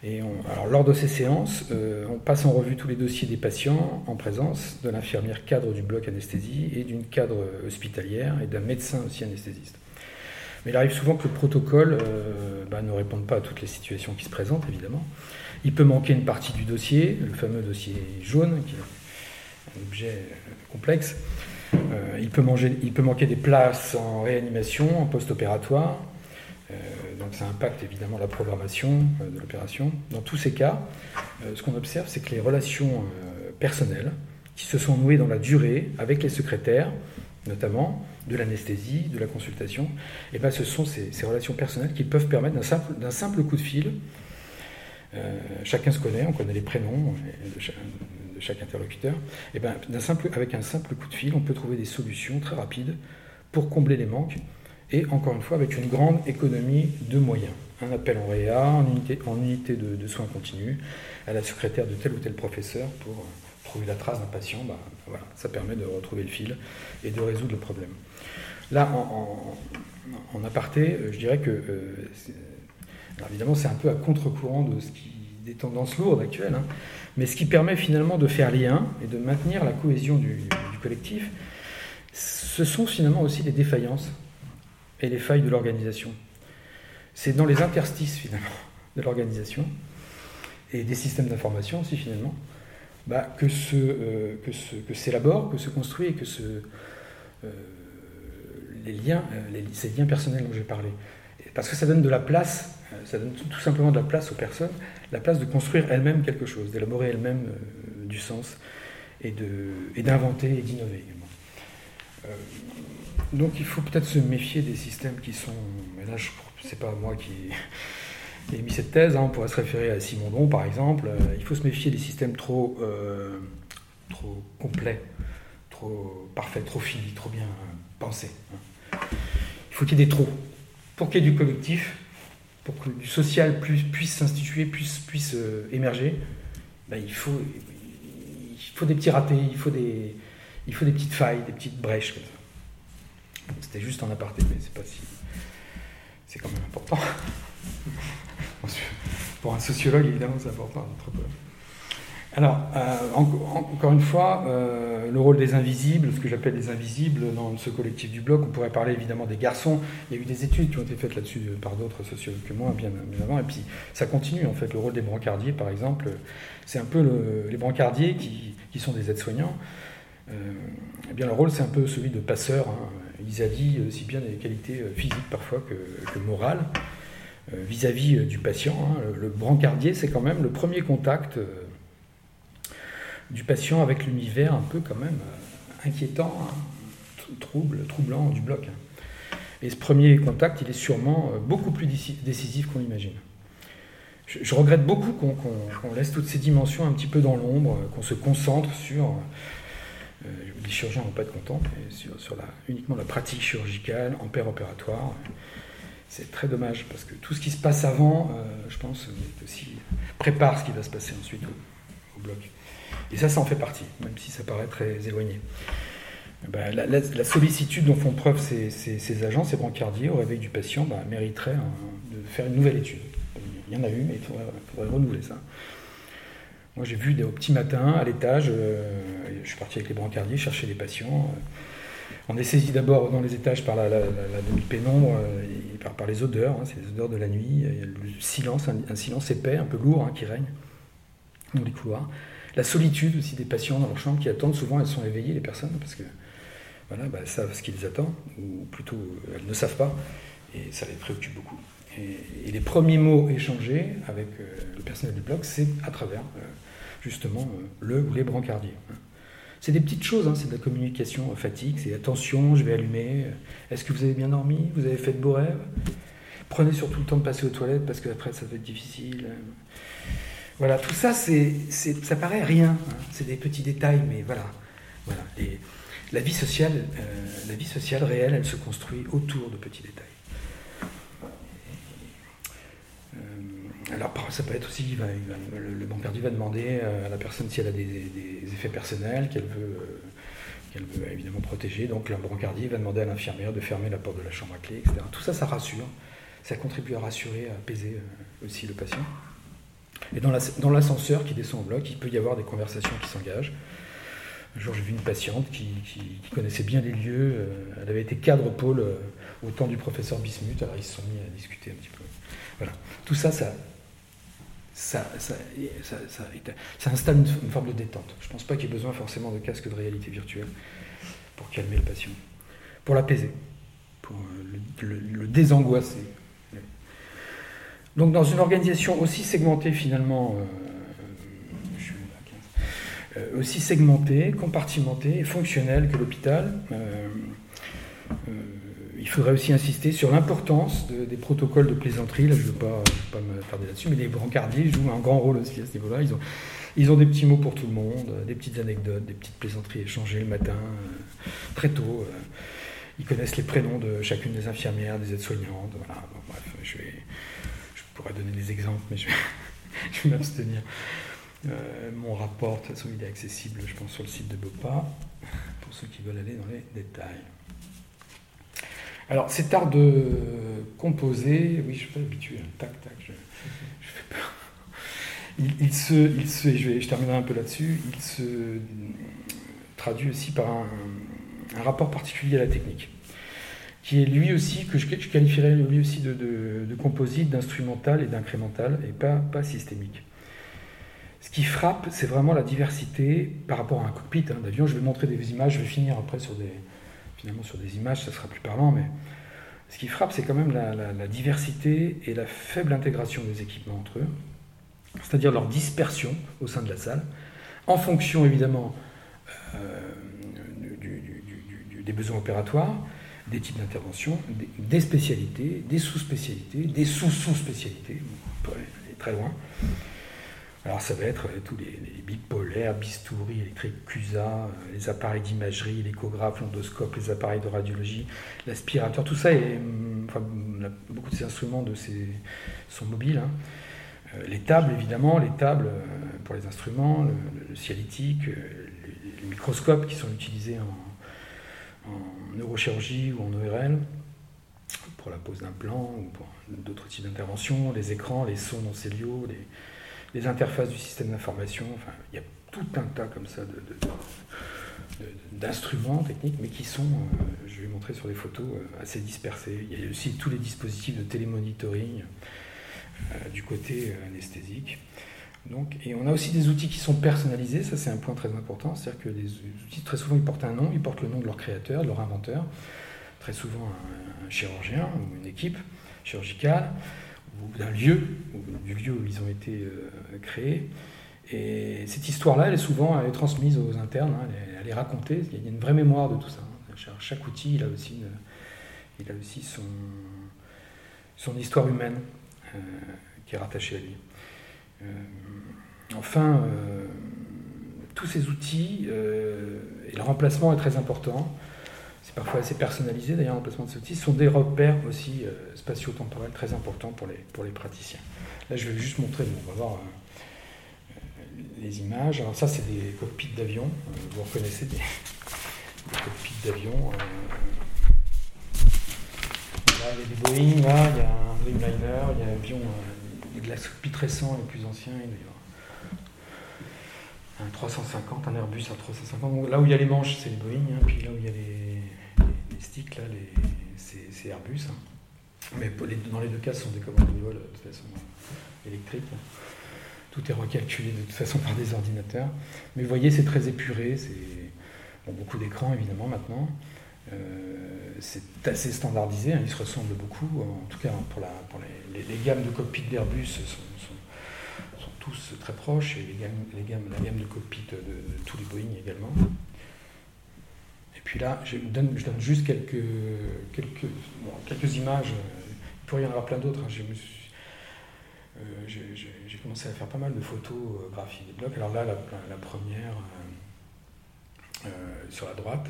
Et alors, lors de ces séances, euh, on passe en revue tous les dossiers des patients en présence de l'infirmière cadre du bloc anesthésie et d'une cadre hospitalière et d'un médecin aussi anesthésiste. Mais il arrive souvent que le protocole euh, bah, ne réponde pas à toutes les situations qui se présentent, évidemment. Il peut manquer une partie du dossier, le fameux dossier jaune, un objet euh, complexe. il, peut manger, il peut manquer des places en réanimation, en post-opératoire. donc ça impacte évidemment la programmation de l'opération. Dans tous ces cas, ce qu'on observe, c'est que les relations personnelles qui se sont nouées dans la durée avec les secrétaires, notamment, de l'anesthésie, de la consultation, et eh ben ce sont ces, relations personnelles qui peuvent permettre d'un simple, coup de fil, euh, chacun se connaît, on connaît les prénoms chaque, interlocuteur, et eh ben avec un simple coup de fil, on peut trouver des solutions très rapides pour combler les manques, et encore une fois avec une grande économie de moyens. Un appel en réa, en unité, de, soins continus, à la secrétaire de tel ou tel professeur pour euh, trouver la trace d'un patient, bah, voilà, ça permet de retrouver le fil et de résoudre le problème. Là, en, aparté, euh, je dirais que, euh, évidemment, c'est un peu à contre-courant de ce qui, des tendances lourdes actuelles, hein, mais ce qui permet finalement de faire lien et de maintenir la cohésion du, collectif, ce sont finalement aussi les défaillances et les failles de l'organisation. C'est dans les interstices finalement de l'organisation et des systèmes d'information aussi finalement bah, que, se, euh, que, s'élabore, que se construit et que se, les liens, euh, ces liens personnels dont j'ai parlé. Parce que ça donne de la place, euh, ça donne tout, simplement de la place aux personnes, la place de construire elles-mêmes quelque chose, d'élaborer elles-mêmes euh, du sens et, d'inventer et d'innover également. donc il faut peut-être se méfier des systèmes qui sont, mais là c'est pas moi qui ai mis cette thèse, hein, on pourrait se référer à Simondon par exemple, il faut se méfier des systèmes trop, trop complets, trop parfaits, trop finis, trop bien pensés. Hein. Il faut qu'il y ait des trous. Pour qu'il y ait du collectif, pour que du social puisse s'instituer, puisse, puisse euh, émerger, ben, il, faut, des petits ratés, il faut des, il faut des petites failles, des petites brèches C'était juste en aparté, mais c'est pas si. C'est quand même important. Pour un sociologue, évidemment, c'est important. Alors, euh, encore une fois, euh, le rôle des invisibles, ce que j'appelle les invisibles dans ce collectif du bloc, on pourrait parler évidemment des garçons. Il y a eu des études qui ont été faites là-dessus par d'autres sociologues que moi, bien, avant, et puis ça continue en fait. Le rôle des brancardiers, par exemple, c'est un peu les brancardiers qui, sont des aides-soignants. Euh, eh bien, leur rôle, c'est un peu celui de passeur. Hein. Ils allient aussi bien des qualités physiques parfois que, morales vis-à-vis du patient. Hein. Le brancardier, c'est quand même le premier contact du patient avec l'univers un peu quand même euh, inquiétant, hein, trouble, troublant du bloc. Et ce premier contact, il est sûrement euh, beaucoup plus décisif qu'on l'imagine. Je, regrette beaucoup qu'on laisse toutes ces dimensions un petit peu dans l'ombre, euh, qu'on se concentre sur. les chirurgiens vont pas être contents, mais sur, uniquement la pratique chirurgicale en père opératoire. C'est très dommage parce que tout ce qui se passe avant, je pense, prépare ce qui va se passer ensuite au bloc. Et ça, ça en fait partie, même si ça paraît très éloigné. Ben, la, sollicitude dont font preuve ces, agents, ces brancardiers, au réveil du patient, ben, mériterait hein, de faire une nouvelle étude. Il y en a eu, mais il faudrait, renouveler ça. Moi, j'ai vu au petit matin, à l'étage, euh, je suis parti avec les brancardiers chercher les patients. On est saisi d'abord dans les étages par la, demi-pénombre, euh, par, les odeurs, hein, c'est les odeurs de la nuit, il y a le silence, un, silence épais, un peu lourd hein, qui règne dans les couloirs. La solitude aussi des patients dans leur chambre qui attendent, souvent elles sont éveillées, les personnes, parce que voilà, bah, savent ce qu'ils attendent, ou plutôt elles ne savent pas, et ça les préoccupe beaucoup. Et, les premiers mots échangés avec euh, le personnel du bloc, c'est à travers euh, justement euh, le ou les brancardiers. Hein. C'est des petites choses, hein, c'est de la communication fatigue, c'est attention, je vais allumer, est-ce que vous avez bien dormi, vous avez fait de beaux rêves, prenez surtout le temps de passer aux toilettes parce qu'après ça va être difficile. Voilà, tout ça, c'est, ça paraît rien. Hein. C'est des petits détails, mais voilà. la vie sociale, la vie sociale réelle, elle se construit autour de petits détails. Alors, ça peut être aussi, le, bancardier va demander à la personne si elle a des, effets personnels qu'elle veut, qu'elle veut évidemment protéger. Donc, le brancardier va demander à l'infirmière de fermer la porte de la chambre à clé, etc. Tout ça, ça rassure. Ça contribue à rassurer, à apaiser aussi le patient. Et dans l'ascenseur qui descend au bloc, il peut y avoir des conversations qui s'engagent. Un jour, j'ai vu une patiente qui, connaissait bien les lieux. Euh, elle avait été cadre pôle euh, au temps du professeur Bismuth, alors ils se sont mis à discuter un petit peu. Voilà. Tout ça, ça, ça, ça, installe une, forme de détente. Je ne pense pas qu'il y ait besoin forcément de casque de réalité virtuelle pour calmer le patient, pour l'apaiser, pour euh, le désangoisser. Donc dans une organisation aussi segmentée finalement, euh, euh, aussi segmentée, compartimentée et fonctionnelle que l'hôpital, euh, il faudrait aussi insister sur l'importance des protocoles de plaisanterie. Là, je ne veux pas, pas me tarder là-dessus, mais les brancardiers jouent un grand rôle aussi à ce niveau-là. Ils ont, ils ont des petits mots pour tout le monde, des petites anecdotes, des petites plaisanteries échangées le matin, très tôt. Ils connaissent les prénoms de chacune des infirmières, des aides-soignantes. Voilà. bref, je vais, pourrais donner des exemples, mais je vais, m'abstenir. Euh, mon rapport, de toute façon, il est accessible, je pense, sur le site de Bopa, pour ceux qui veulent aller dans les détails. Alors, cet art de composer, oui, je suis pas habitué, hein. tac, tac, je, fais peur. Il, se, il se, je, vais, je terminerai un peu là-dessus, il se traduit aussi par un rapport particulier à la technique qui est lui aussi, que je, qualifierais lui aussi de, composite, d'instrumental et d'incrémental, et pas, pas systémique. Ce qui frappe, c'est vraiment la diversité par rapport à un cockpit hein, d'avion. Je vais montrer des images, je vais finir après sur des, finalement sur des images, ça sera plus parlant, mais ce qui frappe, c'est quand même la, diversité et la faible intégration des équipements entre eux, c'est-à-dire leur dispersion au sein de la salle, en fonction évidemment euh, des besoins opératoires, des types d'intervention, des, spécialités, des sous-spécialités, des sous-sous-spécialités, on peut aller très loin. Alors ça va être euh, tous les, les bipolaires, bistouri, électriques, CUSA, euh, les appareils d'imagerie, l'échographe, l'endoscope, les appareils de radiologie, l'aspirateur, tout ça, est, hum, enfin, beaucoup de ces instruments de ces, sont mobiles. Hein. Euh, les tables, évidemment, les tables pour les instruments, le, le cialytique, les microscopes qui sont utilisés en neurochirurgie ou en ORL pour la pose d'implants ou pour d'autres types d'interventions, les écrans, les sons non céliaux, les, interfaces du système d'information. Enfin, il y a tout un tas comme ça d'instruments techniques, mais qui sont, euh, je vais montrer sur les photos, euh, assez dispersés. Il y a aussi tous les dispositifs de télémonitoring euh, du côté anesthésique. Donc, et on a aussi des outils qui sont personnalisés, ça c'est un point très important, c'est-à-dire que les outils très souvent ils portent un nom, ils portent le nom de leur créateur, de leur inventeur, très souvent un, chirurgien ou une équipe chirurgicale, ou d'un lieu, ou du lieu où ils ont été euh, créés. Et cette histoire-là, elle est souvent transmise aux internes, hein, elle, est, racontée, il y a une vraie mémoire de tout ça. Chaque outil, il a aussi, il a aussi son, son histoire humaine euh, qui est rattachée à lui. Euh, enfin, euh, tous ces outils, euh, et le remplacement est très important, c'est parfois assez personnalisé d'ailleurs, le remplacement de ces outils, sont des repères aussi spatio-temporels très importants pour les, pour les praticiens. Là, je vais juste montrer, on va voir les images. Alors ça, c'est des cockpits d'avion. vous reconnaissez des, cockpits d'avion. Là, il y a des Boeing, là, il y a un Dreamliner, il y a un avion de la récent et plus ancien, il un 350, un Airbus à 350. Là où il y a les manches, c'est les Boeing, hein, puis là où il y a les, sticks, là, c'est Airbus. Hein. Mais dans les deux cas, ce sont des commandes de vol de toute façon électriques. Tout est recalculé de toute façon par des ordinateurs. Mais vous voyez, c'est très épuré, c'est beaucoup d'écrans évidemment maintenant. Euh, c'est assez standardisé, hein, ils se ressemblent beaucoup, en tout cas pour, la, pour les, gammes de cockpit d'Airbus sont, tous très proches, et les gammes, les la gamme de cockpit de, tous les Boeing également. Et puis là, je donne, juste quelques, images, il pourrait y en avoir plein d'autres. Hein. Euh, j'ai commencé à faire pas mal de photographies des blocs. Alors là, la, première, euh, sur la droite,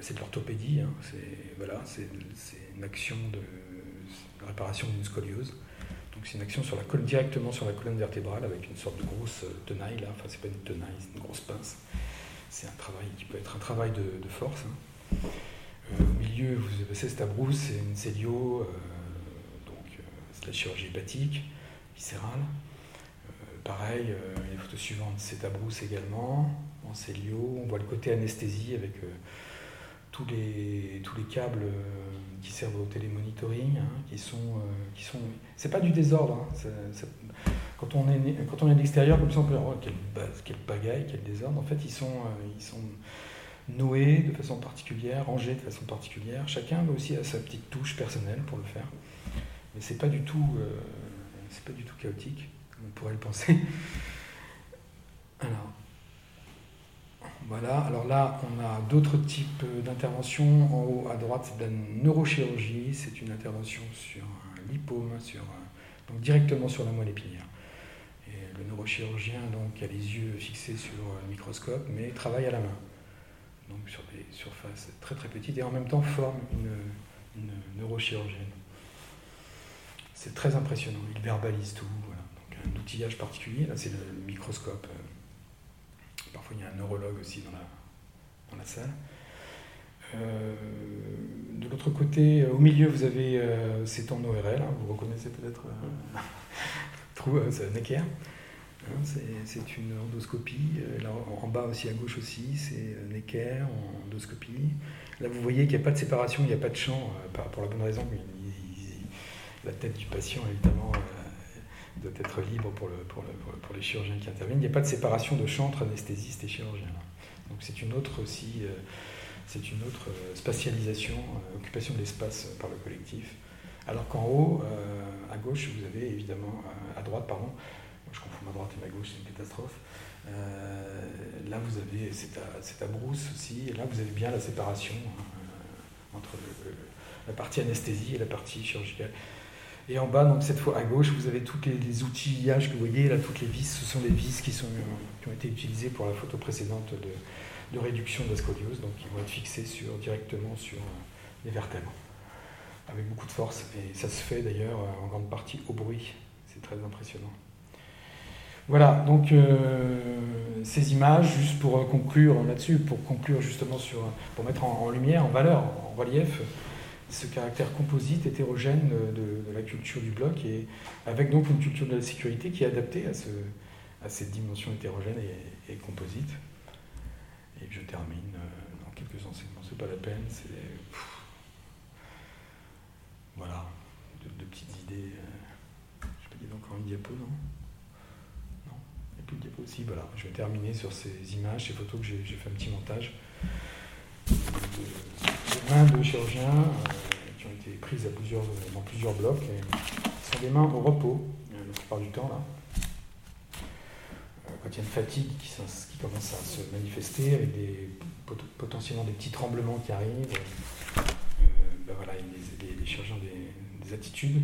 c'est de l'orthopédie, hein. c'est une action de, réparation d'une scoliose. Donc c'est une action sur la colonne, directement sur la colonne vertébrale avec une sorte de grosse tenaille là, enfin c'est pas une tenaille, c'est une grosse pince. C'est un travail qui peut être un travail de, force. Hein. Euh, au milieu, vous avez cette brousse, c'est une célio, euh, donc euh, c'est la chirurgie hépatique, viscérale. pareil, les photos suivantes, c'est ta brousse également, en célio. On voit le côté anesthésie avec tous les, tous les câbles qui servent au télémonitoring, hein, qui sont, qui sont, c'est pas du désordre. Hein, quand on est quand on de l'extérieur, comme ça, on peut dire oh, quelle, quelle bagaille, quel désordre. En fait, ils sont, ils sont noués de façon particulière, rangés de façon particulière. Chacun aussi a sa petite touche personnelle pour le faire. Mais c'est pas du tout, euh, c'est pas du tout chaotique, comme on pourrait le penser. Alors, voilà. Alors là, on a d'autres types d'interventions. En haut à droite, c'est de la neurochirurgie. C'est une intervention sur un lipome, sur, donc directement sur la moelle épinière. Et le neurochirurgien donc, a les yeux fixés sur le microscope, mais travaille à la main donc sur des surfaces très très petites, et en même temps forme une, neurochirurgienne. C'est très impressionnant, il verbalise tout. Donc un outillage particulier, là c'est le, microscope. Parfois il y a un neurologue aussi dans la, dans la salle. Euh, de l'autre côté, au milieu, vous avez, euh, c'est en hein, vous reconnaissez peut-être euh, Necker. Hein, c'est une endoscopie. Euh, en bas aussi à gauche aussi, c'est euh, Necker, endoscopie. Là, vous voyez qu'il n'y a pas de séparation, il n'y a pas de champ, euh, pour la bonne raison la tête du patient, évidemment, doit être libre pour, le, pour, pour, les chirurgiens qui interviennent. Il n'y a pas de séparation de champ entre anesthésiste et chirurgien. Donc c'est une autre aussi, c'est une autre spatialisation, occupation de l'espace par le collectif. Alors qu'en haut, à gauche, vous avez évidemment, à droite, pardon, je confonds ma droite et ma gauche, c'est une catastrophe. Euh, là, vous avez, c'est à, brousse aussi, et là, vous avez bien la séparation hein, entre la partie anesthésie et la partie chirurgicale. Et en bas, donc cette fois à gauche, vous avez tous les, outillages que vous voyez, là, toutes les vis, ce sont des vis qui, sont, qui ont été utilisées pour la photo précédente de, de réduction de la scoliose, donc ils vont être fixés sur, directement sur les vertèbres, avec beaucoup de force. Et ça se fait d'ailleurs en grande partie au bruit, c'est très impressionnant. Voilà, donc euh, ces images, juste pour euh, conclure là-dessus, pour conclure justement sur, pour mettre en, lumière, en valeur, en relief, ce caractère composite, hétérogène de, la culture du bloc, et avec donc une culture de la sécurité qui est adaptée à, ce, à cette dimension hétérogène et, composite. Et je termine euh, dans quelques enseignements, c'est pas la peine, c'est. Voilà, de, petites idées. je peux dire encore une diapo, non? Aussi. Voilà, je vais terminer sur ces images, ces photos que j'ai fait un petit montage de, mains de chirurgiens euh, qui ont été prises dans plusieurs blocs. Ce sont des mains au repos, euh, la plupart du temps là. Euh, quand il y a une fatigue qui, commence à se manifester avec des, potentiellement des petits tremblements qui arrivent, ben voilà, les, chirurgiens ont des, attitudes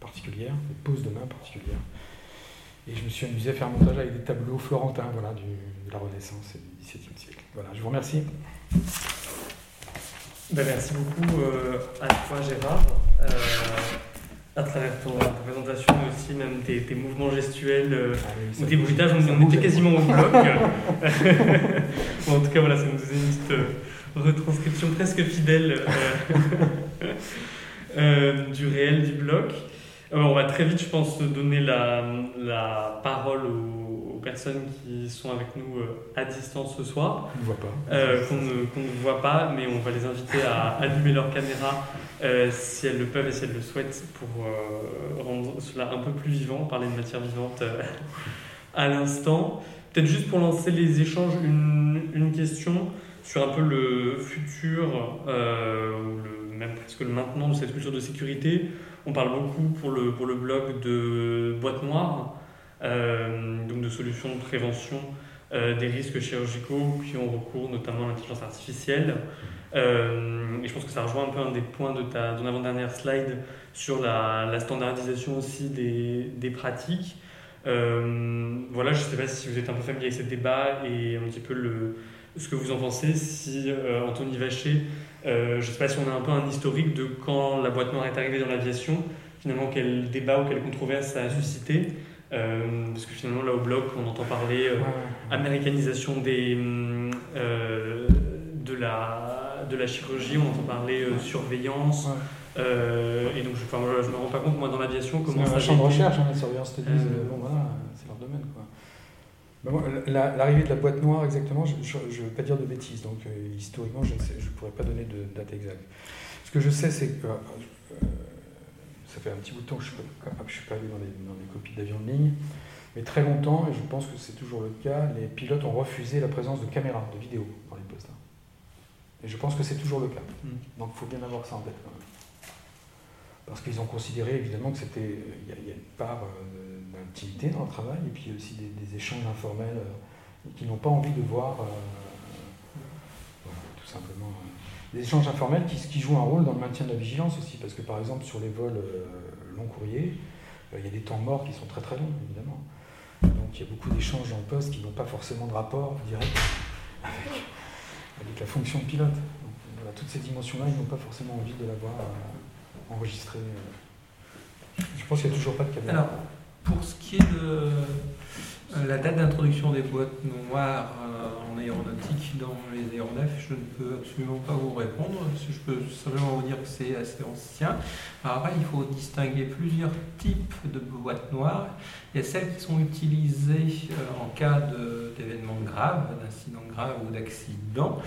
particulières, des poses de mains particulières. Et je me suis amusé à faire un montage avec des tableaux florentins voilà, de la Renaissance et du XVIIe siècle. Voilà, je vous remercie. Ben, merci beaucoup euh, à toi Gérard, euh, à travers ton, ta présentation, mais aussi même tes, tes mouvements gestuels euh, ah ou tes bruitages, on, était quasiment au bloc. en tout cas, voilà, ça nous faisait une petite euh, retranscription presque fidèle du réel du bloc. Euh, on va très vite, je pense, donner la, la parole aux, personnes qui sont avec nous euh, à distance ce soir. On ne voit pas. Euh, qu'on ne, voit pas, mais on va les inviter à allumer leur caméra si elles le peuvent et si elles le souhaitent pour rendre cela un peu plus vivant, parler de matière vivante à l'instant. Peut-être juste pour lancer les échanges, une, une question sur un peu le futur, ou le, même presque le maintenant de cette culture de sécurité. On parle beaucoup pour le, pour blog de boîte noire, euh, donc de solutions de prévention euh, des risques chirurgicaux qui ont recours notamment à l'intelligence artificielle. Euh, et je pense que ça rejoint un peu un des points de ta ton avant-dernière slide sur la, standardisation aussi des, pratiques. voilà, je ne sais pas si vous êtes un peu familier avec ce débat et un petit peu le, ce que vous en pensez, si Anthony Vacher, je ne sais pas si on a un peu un historique de quand la boîte noire est arrivée dans l'aviation, finalement quel débat ou quelle controverse ça a suscité. parce que finalement là au bloc on entend parler américanisation des, de, la, de la chirurgie, on entend parler surveillance. Euh, et donc, je, ne me rends pas compte, moi, dans l'aviation, comment ça. C'est chambre de recherche, hein, les surveillances te disent, euh, bon voilà, c'est leur domaine. Quoi. Ben, L'arrivée de la boîte noire, exactement, je ne veux pas dire de bêtises, donc euh, historiquement, je ne pourrais pas donner de date exacte. Ce que je sais, c'est que ça fait un petit bout de temps que je ne suis, pas allé dans les, dans les copies d'avions de ligne, mais très longtemps, et je pense que c'est toujours le cas, les pilotes ont refusé la présence de caméras, de vidéos dans les postes. Hein. Et je pense que c'est toujours le cas. Hmm. Donc il faut bien avoir ça en tête parce qu'ils ont considéré évidemment que c'était il y, a une part euh, dans le travail et puis aussi des, échanges informels euh, qui n'ont pas envie de voir euh, tout simplement des échanges informels qui, jouent un rôle dans le maintien de la vigilance aussi parce que par exemple sur les vols long courriers il y a des temps morts qui sont très très longs évidemment donc il y a beaucoup d'échanges en poste qui n'ont pas forcément de rapport direct avec, la fonction de pilote donc, toutes ces dimensions là ils n'ont pas forcément envie de l'avoir. Euh. Je pense qu'il n'y a toujours pas de caméra. Pour ce qui est de euh, la date d'introduction des boîtes noires euh, en aéronautique dans les aéronefs, je ne peux absolument pas vous répondre. Je peux simplement vous dire que c'est assez ancien. Alors après, il faut distinguer plusieurs types de boîtes noires. Il y a celles qui sont utilisées en cas d'événements graves, d'incidents graves ou d'accidents,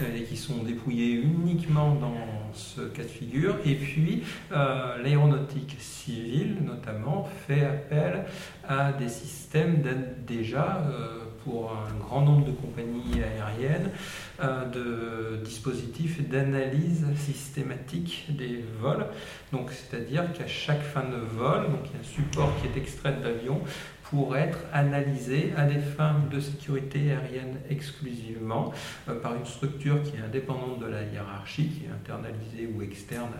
et qui sont dépouillées uniquement dans ce cas de figure. Et puis, euh, l'aéronautique civile, notamment, fait appel à des systèmes d'aide déjà euh, pour un grand nombre de compagnies aériennes euh, de dispositifs d'analyse systématique des vols. Donc, c'est-à-dire qu'à chaque fin de vol, donc il y a un support qui est extrait de l'avion pour être analysé à des fins de sécurité aérienne exclusivement euh, par une structure qui est indépendante de la hiérarchie, qui est internalisée ou externe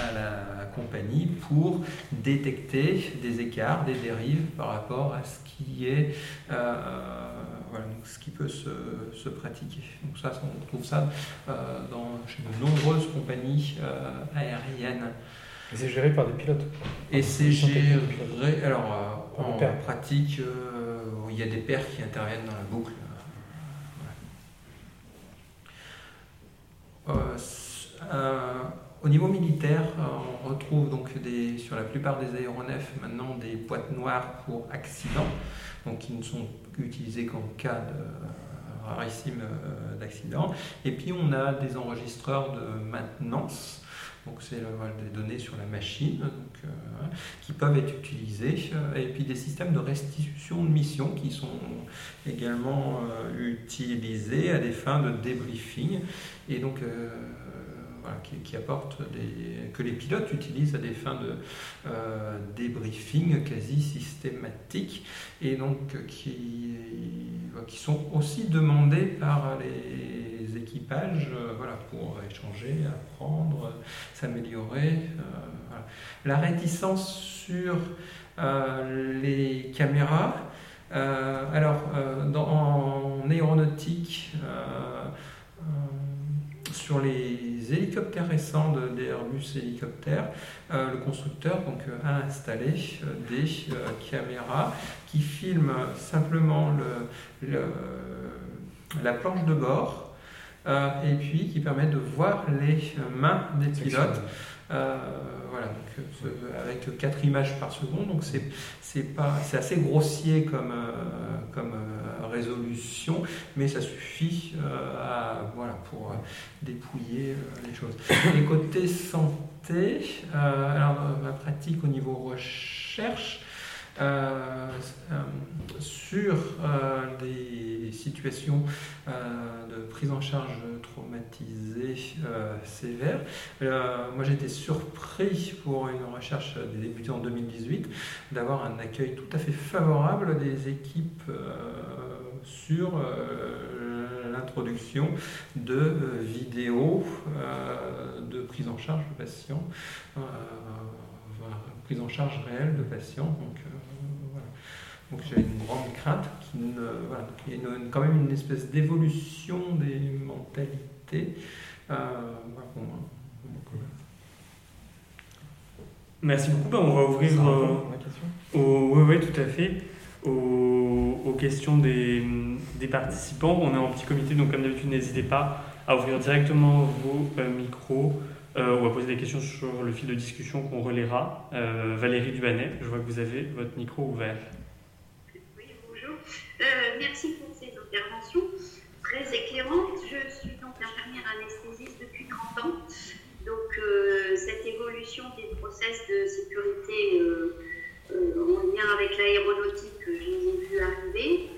à, la compagnie, pour détecter des écarts, des dérives par rapport à ce qui est euh, voilà, ce qui peut se, se, pratiquer. Donc ça, on trouve ça euh, dans, chez de nombreuses compagnies aériennes. Et c'est géré par des pilotes. Et c'est géré. Alors, euh, en pratique, euh, il y a des pairs qui interviennent dans la boucle. Euh, au niveau militaire, on retrouve donc des, sur la plupart des aéronefs maintenant des boîtes noires pour accident, donc qui ne sont utilisées qu'en cas de rarissime d'accident. Et puis on a des enregistreurs de maintenance. Donc c'est des données sur la machine euh, qui peuvent être utilisées, euh, et puis des systèmes de restitution de mission qui sont également euh, utilisés à des fins de débriefing, et donc qui, que les pilotes utilisent à des fins de débriefing quasi systématiques, et donc qui, qui sont aussi demandés par les équipages euh, voilà, pour échanger, apprendre, s'améliorer. Euh, La réticence sur euh, les caméras. alors, dans, en aéronautique, sur les hélicoptères récents de, des Airbus hélicoptères, le constructeur donc, a installé des caméras qui filment simplement le, la planche de bord euh, et puis qui permet de voir les mains des pilotes. Euh, voilà, donc, euh, avec 4 images par seconde, donc c'est assez grossier comme, comme résolution, mais ça suffit à, voilà, pour dépouiller les choses. Les côtés santé, alors ma pratique au niveau recherche, euh, euh, sur euh, des situations de prise en charge traumatisée sévère. moi, j'étais surpris pour une recherche débutée en 2018 d'avoir un accueil tout à fait favorable des équipes sur l'introduction de vidéos de prise en charge de patients, prise en charge réelle de patients. Donc j'ai une grande crainte qu'il voilà, y ait quand même une espèce d'évolution des mentalités. Euh, Merci beaucoup. Ben, on va ouvrir euh, oui, oui, tout à fait, aux, questions des, des, participants. On est en petit comité, donc comme d'habitude, n'hésitez pas à ouvrir directement vos euh, micros euh, ou à poser des questions sur le fil de discussion qu'on relaiera. Valérie Dubanet, je vois que vous avez votre micro ouvert. Bonjour. merci pour ces interventions très éclairantes. Je suis donc infirmière anesthésiste depuis 30 ans. Donc, euh, cette évolution des process de sécurité euh, euh, en lien avec l'aéronautique, je les ai arriver.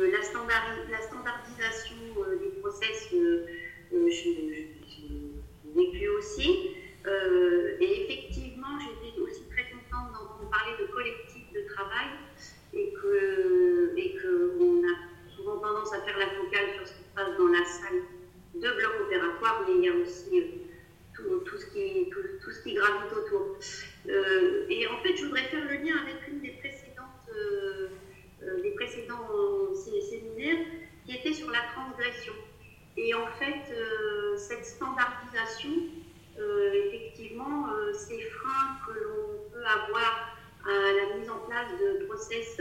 La, standardisation des process, j'ai vécu aussi. et effectivement, j'étais aussi très contente d'entendre parler de collectif de travail et qu'on et que a souvent tendance à faire la focale sur ce qui se passe dans la salle de bloc opératoire, mais il y a aussi tout, ce, qui, tout, ce qui gravite autour. Euh, et en fait, je voudrais faire le lien avec une des précédentes, euh, euh, des précédents séminaires qui était sur la transgression. Et en fait, cette standardisation, effectivement, ces freins que l'on peut avoir à la mise en place de process,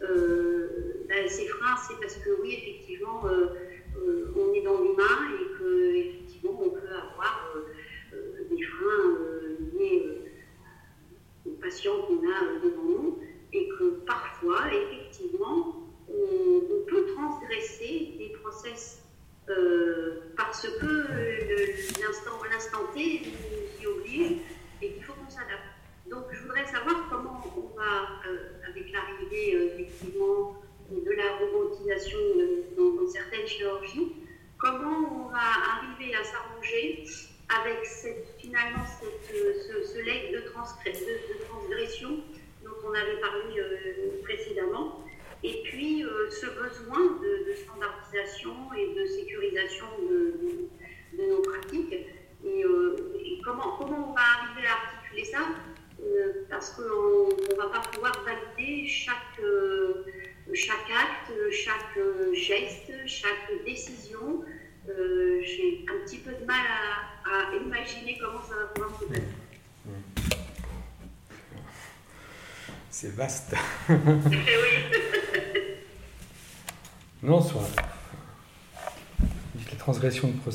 ben, ces freins, c'est parce que oui, effectivement, on est dans l'humain et que effectivement, on peut avoir des freins euh, liés euh, aux patients qu'on a euh, devant nous et que parfois, effectivement, on, peut transgresser des process parce que l'instant T nous y oblige et qu'il faut qu'on s'adapte. Donc, je voudrais savoir comment on va, avec l'arrivée effectivement de la robotisation dans, certaines chirurgies, comment on va arriver à s'arranger avec finalement ce, leg de, transgression dont on avait parlé euh, précédemment, et puis euh, ce besoin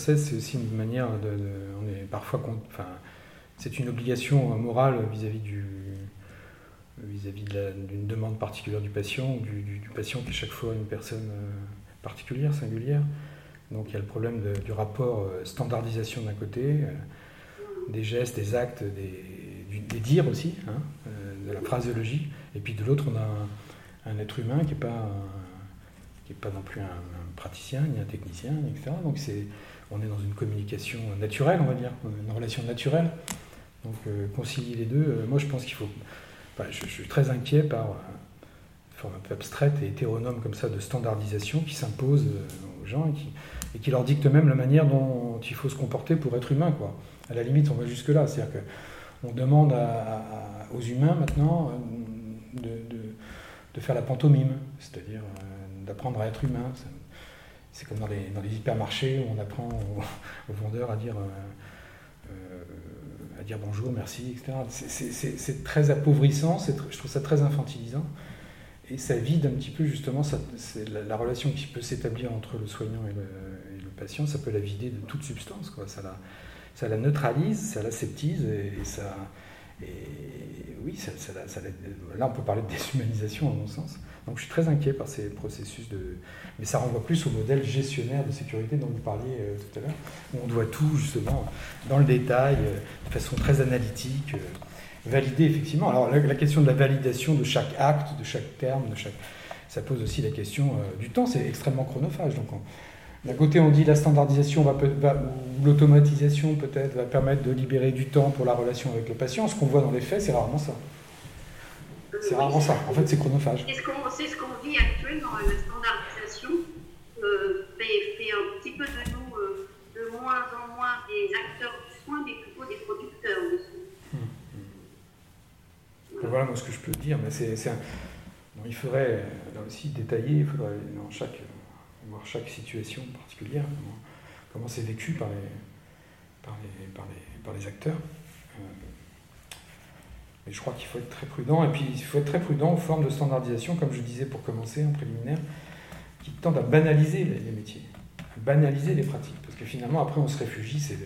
c'est aussi une manière de, parfois, c'est une obligation morale vis-à-vis d'une demande particulière du patient, du, patient qui est chaque fois une personne euh, particulière, singulière. Donc il y a le problème du rapport euh, standardisation d'un côté, euh, des gestes, des actes, des, des dires aussi, hein, de la phraseologie. Et puis de l'autre, on a un, être humain qui n'est pas, non plus un, praticien, ni un technicien, etc. Donc c'est on est dans une communication naturelle, on va dire, une relation naturelle. Donc concilier les deux, moi je pense qu'il faut... je, suis très inquiet par une forme un peu abstraite et hétéronome comme ça de standardisation qui s'impose aux gens et qui, leur dicte même la manière dont il faut se comporter pour être humain. Quoi. À la limite, on va jusque-là. C'est-à-dire qu'on demande aux humains maintenant euh, de, faire la pantomime, c'est-à-dire euh, d'apprendre à être humain. C'est comme dans les, hypermarchés où on apprend aux, vendeurs à dire, euh, à dire bonjour, merci, etc. C'est très appauvrissant, je trouve ça très infantilisant. Et ça vide un petit peu justement la, relation qui peut s'établir entre le soignant et le, patient, ça peut la vider de toute substance. Ça, la, neutralise, ça l'aseptise et, ça. Et oui, ça, là on peut parler de déshumanisation à mon sens. Donc je suis très inquiet par ces processus de. Mais ça renvoie plus au modèle gestionnaire de sécurité dont vous parliez euh, tout à l'heure, où on doit tout justement dans le détail, euh, de façon très analytique, euh, valider effectivement. Alors la, question de la validation de chaque acte, de chaque terme, de chaque. Ça pose aussi la question du temps, c'est extrêmement chronophage. Donc d'un côté, on dit la standardisation ou l'automatisation peut-être va permettre de libérer du temps pour la relation avec le patient. Ce qu'on voit dans les faits, c'est rarement ça. C'est rarement ça. En fait, c'est chronophage. C'est ce qu'on vit actuellement. La standardisation euh, fait, un petit peu de nous euh, de moins en moins des acteurs du soin, mais plutôt des producteurs de soins. Voilà. moi ce que je peux dire, mais c'est un il faudrait là aussi détailler, il faudrait dans chaque, voir chaque situation particulière, comment, c'est vécu par les, par les, par les, par les acteurs. Mais je crois qu'il faut être très prudent. Et puis, il faut être très prudent aux formes de standardisation, comme je disais pour commencer en préliminaire, qui tendent à banaliser les métiers, à banaliser les pratiques. Parce que finalement, après, on se réfugie, c'est,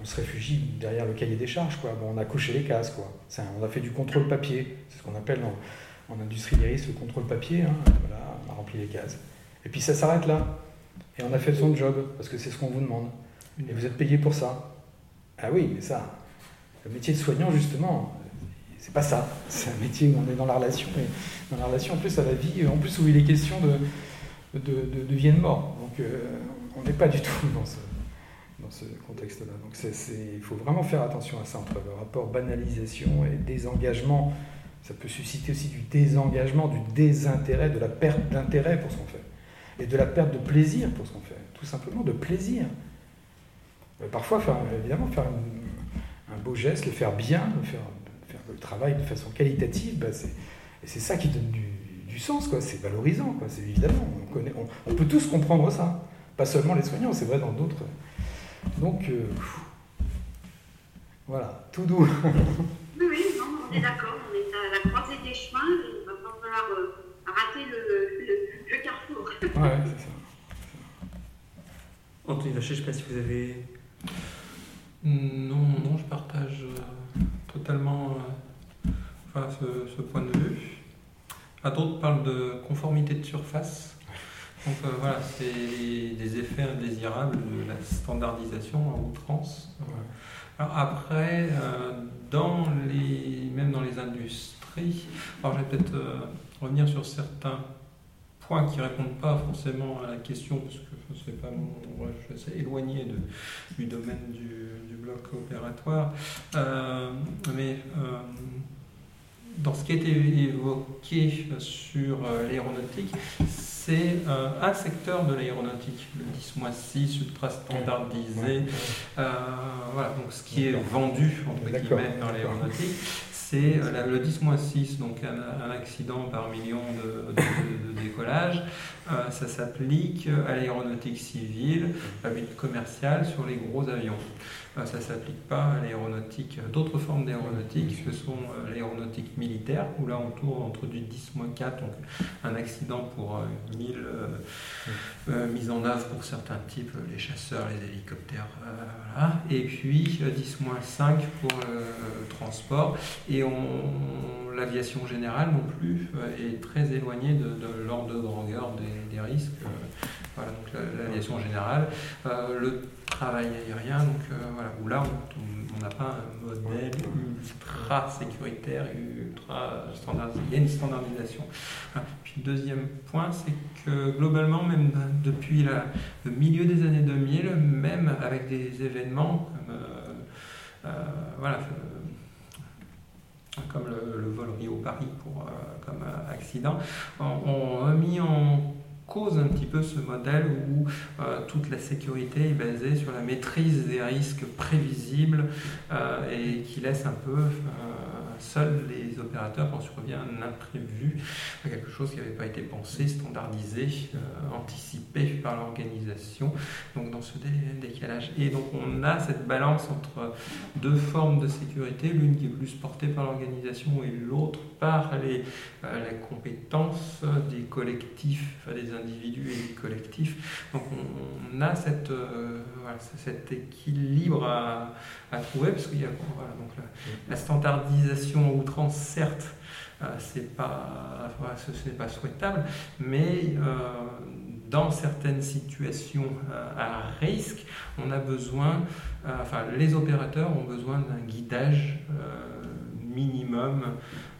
on se réfugie derrière le cahier des charges. Quoi. Bon, on a coché les cases. Quoi. on a fait du contrôle papier. C'est ce qu'on appelle en, en le contrôle papier. Hein. Voilà, on a rempli les cases. Et puis ça s'arrête là. Et on a fait son job, parce que c'est ce qu'on vous demande. Et vous êtes payé pour ça. Ah oui, mais ça, le métier de soignant, justement, c'est pas ça. C'est un métier où on est dans la relation, et dans la relation en plus à la vie, en plus où il est question de, de, de, vie et de mort. Donc euh, on n'est pas du tout dans ce, dans ce contexte-là. Donc il faut vraiment faire attention à ça entre le rapport banalisation et désengagement. Ça peut susciter aussi du désengagement, du désintérêt, de la perte d'intérêt pour ce qu'on fait. Et de la perte de plaisir pour ce qu'on fait. Tout simplement de plaisir. Euh, parfois, faire, évidemment, faire un beau geste, le faire bien, le faire travail de façon qualitative, bah, c'est ça qui donne du, sens, quoi. C'est valorisant, quoi. C'est évidemment, on, connaît, on, peut tous comprendre ça. Pas seulement les soignants, c'est vrai dans d'autres. Donc, euh, voilà, tout doux. oui, oui, non, on est d'accord. On est à la croisée des chemins. il va pas falloir euh, rater le, le, carrefour. ouais, c'est ça. Anthony Vacher, je ne sais pas si vous avez. Non, non, je partage. Euh, totalement euh, ce, point de vue. D'autres parlent de conformité de surface. Donc euh, voilà, c'est des effets indésirables de la standardisation en outrance. Alors après, euh, dans les, même dans les industries, alors je vais peut-être revenir sur certains points qui ne répondent pas forcément à la question, parce que c'est pas mon, je suis assez éloigné de, du domaine du, bloc opératoire. Euh, mais euh, dans ce qui a été évoqué sur euh, l'aéronautique, c'est un secteur de l'aéronautique, le 10-6 ultra standardisé. voilà, donc ce qui est vendu entre guillemets dans l'aéronautique, c'est le 10-6, donc un, accident par million de, de, décollage. Ça s'applique à l'aéronautique civile, à but commercial sur les gros avions. Euh, ça ne s'applique pas à l'aéronautique, euh, d'autres formes d'aéronautique, ce sont euh, l'aéronautique militaire, où là on tourne entre du 10-4, donc un accident pour 1000 mises en œuvre pour certains types, les chasseurs, les hélicoptères, et puis 10-5 pour le transport, et l'aviation générale non plus est très éloignée de, l'ordre de grandeur des, risques. voilà, donc l'aviation générale. le travail aérien, donc euh, voilà, où là on n'a pas un modèle ultra sécuritaire, ultra standardisé, il y a une standardisation. Puis le deuxième point, c'est que globalement, même depuis la, le milieu des années 2000, même avec des événements comme, euh, euh, voilà, comme le, vol Rio-Paris pour, comme accident, on a mis en cause un petit peu ce modèle où euh, toute la sécurité est basée sur la maîtrise des risques prévisibles euh, et qui laisse un peu euh, seuls les opérateurs quand survient un imprévu, quelque chose qui n'avait pas été pensé, standardisé, euh, anticipé par l'organisation, donc dans ce décalage. Et donc on a cette balance entre deux formes de sécurité, l'une qui est plus portée par l'organisation et l'autre par les, euh, la compétence des collectifs, des individus et des collectifs. Donc on, a cette, euh, cet équilibre à, à trouver, parce qu'il y a donc la, standardisation à outrance, certes, euh, c'est pas, ce n'est pas souhaitable, mais euh, dans certaines situations euh, à risque, on a besoin, enfin les opérateurs ont besoin d'un guidage minimum.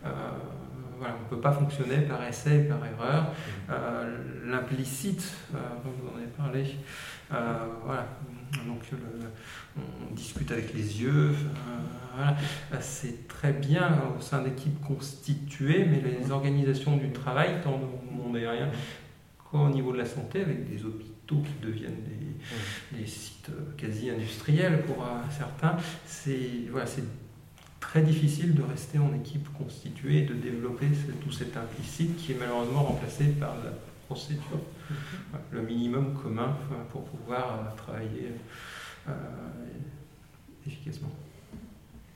Voilà, on ne peut pas fonctionner par essai et par erreur. L'implicite, vous en avez parlé, voilà, donc on discute avec les yeux. C'est très bien au sein d'équipes constituées, mais les organisations du travail, tant le monde aérien qu'au niveau de la santé, avec des hôpitaux qui deviennent des, sites quasi industriels pour euh, certains, c'est voilà, très difficile de rester en équipe constituée et de développer tout cet implicite qui est malheureusement remplacé par la procédure, le minimum commun pour pouvoir travailler efficacement.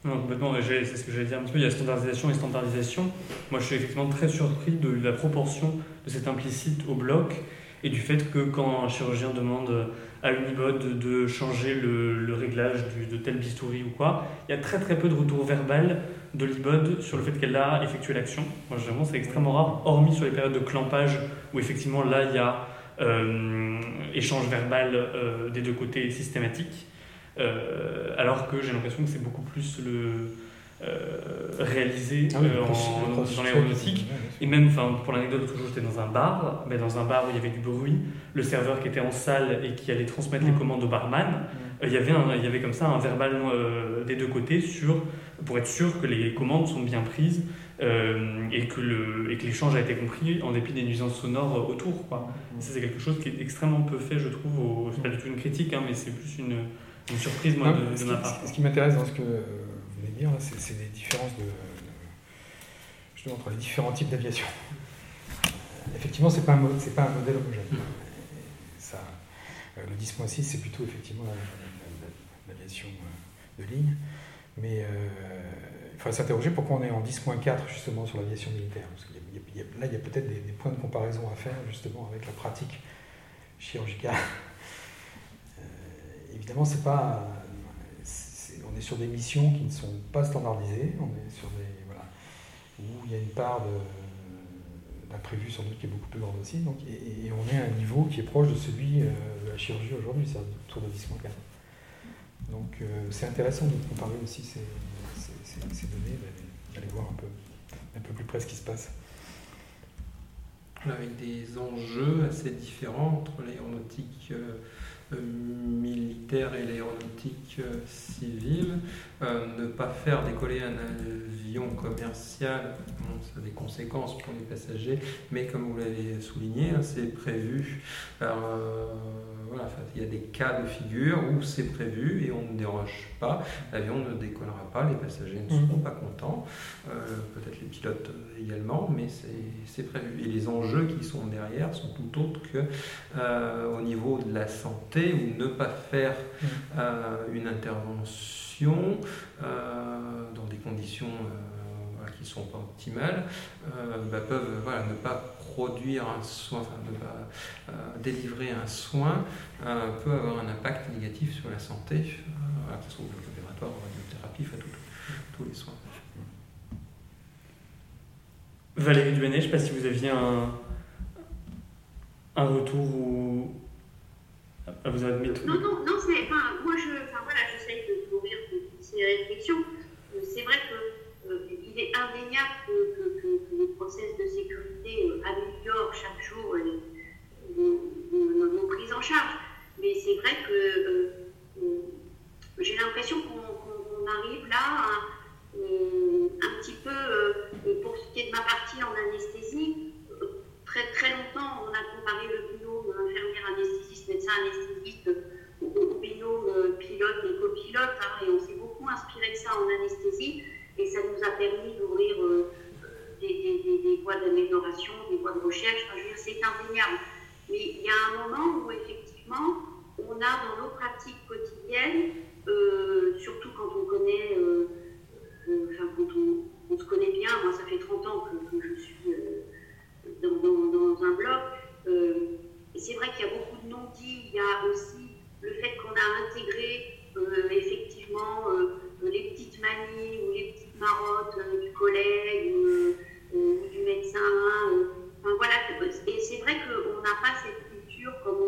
Non, complètement, c'est ce que j'allais dire un petit peu, il y a standardisation et standardisation. Moi je suis effectivement très surpris de la proportion de cet implicite au bloc et du fait que quand un chirurgien demande à Unibod de changer le, réglage de tel bistouri ou quoi, il y a très très peu de retour verbal de l'IBOD sur le fait qu'elle a effectué l'action. Moi généralement c'est extrêmement rare, hormis sur les périodes de clampage où effectivement là il y a euh, échange verbal euh, des deux côtés systématique. Euh, alors que j'ai l'impression que c'est beaucoup plus le réalisé ah en, dans l'aéronautique. Et même, pour l'anecdote, l'autre jour, j'étais dans un bar, mais dans un bar où il y avait du bruit, le serveur qui était en salle et qui allait transmettre les mm. commandes au barman, mm. Il, y avait il y avait comme ça un verbal des deux côtés sur, pour être sûr que les commandes sont bien prises et que l'échange a été compris en dépit des nuisances sonores autour. Quoi. Mm. Ça, c'est quelque chose qui est extrêmement peu fait, je trouve. C'est pas du tout une critique, hein, mais c'est plus une une surprise, moi, de, ma part. Ce qui m'intéresse dans ce que vous venez de dire, c'est les différences de, justement, entre les différents types d'aviation. Effectivement, ce n'est pas, un, pas un modèle homogène. Ça, euh, le 10.6, c'est plutôt effectivement euh, de ligne. Mais euh, il faudrait s'interroger pourquoi on est en 10.4 justement sur l'aviation militaire. Parce là, il y a peut-être des, points de comparaison à faire justement avec la pratique chirurgicale évidemment, c'est pas, on est sur des missions qui ne sont pas standardisées, on est sur des, voilà, où il y a une part d'imprévu sans doute qui est beaucoup plus grande aussi, donc, et, on est à un niveau qui est proche de celui euh, de la chirurgie aujourd'hui, c'est autour de 10.4. Donc euh, c'est intéressant de comparer aussi ces, données, d'aller voir un peu, un peu plus près ce qui se passe avec des enjeux assez différents entre l'aéronautique euh, euh, militaire et l'aéronautique civile. Euh, ne pas faire décoller un avion commercial, ça a des conséquences pour les passagers, mais comme vous l'avez souligné, hein, c'est prévu. voilà, il y a des cas de figure où c'est prévu et on ne déroge pas. L'avion ne décollera pas, les passagers ne seront mhm. pas contents, peut-être les pilotes également, mais c'est prévu. Et les enjeux qui sont derrière sont tout autres que au niveau de la santé ou ne pas faire mhm. une intervention euh, dans des conditions euh, qui ne sont pas optimales, euh, bah, peuvent voilà, ne pas produire un soin, enfin ne pas délivrer un soin, peut avoir un impact négatif sur la santé, que ce soit au opératoire, en radiothérapie, enfin, tous les soins. Valérie Duenet, je ne sais pas si vous aviez un, un retour ou à vous admettre. Non, non, non, c'est, enfin, moi, je, enfin, voilà, j'essaye de ces réflexions. Euh, c'est vrai qu'il euh, est indéniable que, que, les process de sécurité euh, améliorent chaque jour nos, prises en charge. Mais c'est vrai que j'ai l'impression qu'on arrive là un petit peu, pour ce qui est de ma partie en anesthésie, très très longtemps on a comparé le binôme infirmière anesthésiste, médecin anesthésiste au binôme pilote et copilote, hein, et on s'est beaucoup inspiré de ça en anesthésie, et ça nous a permis d'ouvrir euh, des, voies d'amélioration, des voies de recherche. Enfin, c'est indéniable. Mais il y a un moment où effectivement, on a dans nos pratiques quotidiennes, euh, surtout quand on connaît, euh, enfin quand on, se connaît bien, moi ça fait 30 ans que, je suis dans, dans, un bloc, et c'est vrai qu'il y a beaucoup de non-dits, il y a aussi le fait qu'on a intégré euh, effectivement euh, les petites manies ou les petites marottes euh, du collègue ou du médecin. Enfin, voilà. Et c'est vrai qu'on n'a pas cette culture comme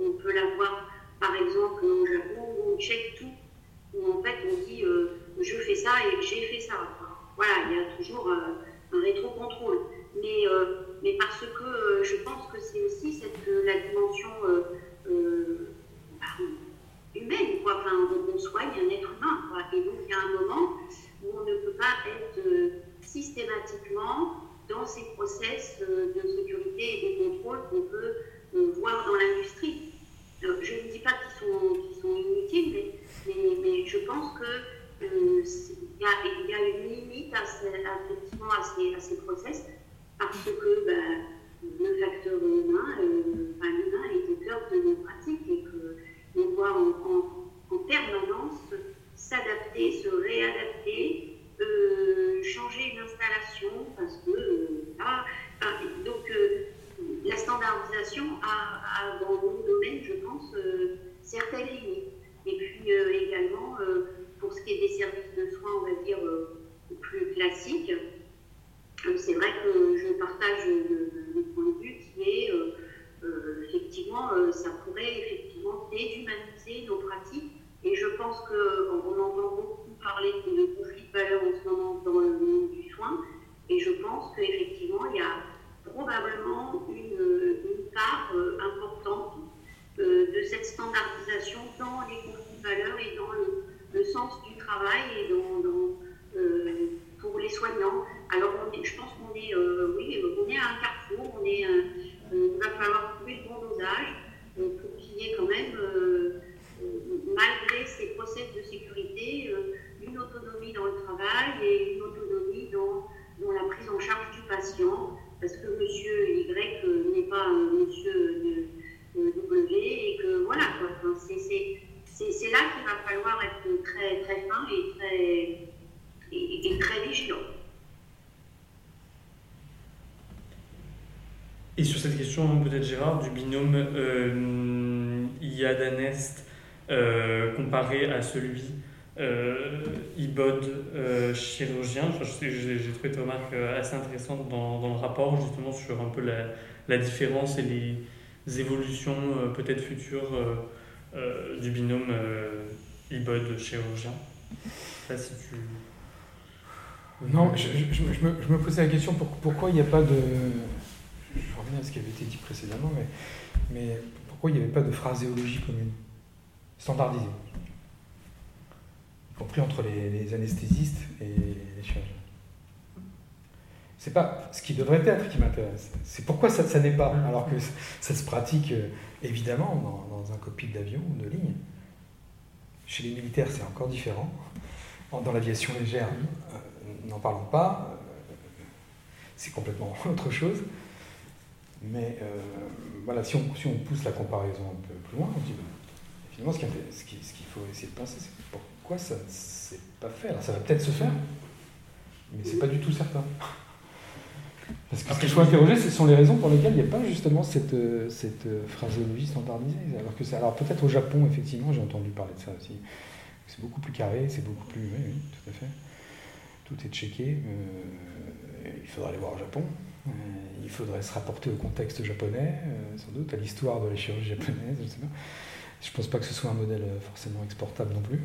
on, peut l'avoir par exemple au Japon où on check tout, où en fait on dit je fais ça et j'ai fait ça. voilà, il y a toujours un rétro-contrôle. Mais, mais parce que je pense que c'est aussi cette, la dimension humaine, quoi. Enfin, on, soigne un être humain. Et donc, il y a un moment où on ne peut pas être euh, systématiquement dans ces process euh, de sécurité et de contrôle qu'on peut euh, voir dans l'industrie. je ne dis pas qu'ils sont, inutiles, mais, mais, je pense que il y, a une limite à, ces, à, ces, process parce que ben, le facteur humain, l'humain est au cœur de nos pratiques qu'on doit en, en, permanence s'adapter, se réadapter, euh, changer une installation parce que euh, là, donc la standardisation a, dans mon domaine, je pense, certaines limites. Et puis également, pour ce qui est des services de soins, on va dire, plus classiques, c'est vrai que je partage le, point de vue qui est euh, euh, effectivement, euh, ça pourrait effectivement déshumaniser nos pratiques. Et je pense qu'on entend beaucoup parler de conflit de valeurs en ce moment dans le monde du soin. Et je pense qu'effectivement, il y a probablement une, part importante de cette standardisation dans les conflits de valeurs et dans le, sens du travail et dans, pour les soignants. Alors, je pense qu'on est, euh, oui, on est à un carrefour, on est, euh, il va falloir trouver le bon dosage euh, pour qu'il y ait quand même, malgré ces process de sécurité, une autonomie dans le travail et une autonomie dans, dans, la prise en charge du patient, parce que monsieur Y n'est pas monsieur W et que voilà, c'est là qu'il va falloir être très, très fin et très, et très vigilant. Et sur cette question, peut-être Gérard, du binôme euh, IAD-ANEST euh, comparé à celui euh, IBOD euh, chirurgien, j'ai trouvé ta remarque assez intéressante dans, dans, le rapport justement sur un peu la, différence et les évolutions peut-être futures du binôme IBOD chirurgien. Pas si tu... Non, je, me, je, me, posais la question pour, pourquoi il n'y a pas de à ce qui avait été dit précédemment, mais, mais pourquoi il n'y avait pas de phraséologie commune, standardisée, y compris entre les, anesthésistes et les chirurgiens? C'est pas ce qui devrait être qui m'intéresse, c'est pourquoi ça, ça n'est pas, alors que ça se pratique euh, évidemment dans, un cockpit d'avion ou de ligne. Chez les militaires, c'est encore différent. Dans l'aviation légère, euh, n'en parlons pas, euh, c'est complètement autre chose. Mais euh, voilà, si on, si on, pousse la comparaison un peu plus loin, on dit, bah, finalement, ce qu'il faut essayer de penser, c'est pourquoi ça ne s'est pas fait. Alors ça va peut-être se faire, mais c'est pas du tout certain. Parce que ce qu'il faut interroger, ce sont les raisons pour lesquelles il n'y a pas justement cette, euh, cette euh, phraseologie standardisée. Alors, que alors peut-être au Japon, effectivement, j'ai entendu parler de ça aussi. C'est beaucoup plus carré, c'est beaucoup plus... Oui, oui, tout à fait. Tout est checké. il faudra aller voir au Japon. Euh, il faudrait se rapporter au contexte japonais, euh, sans doute, à l'histoire de la chirurgie japonaise, je ne sais pas. Je pense pas que ce soit un modèle euh, forcément exportable non plus.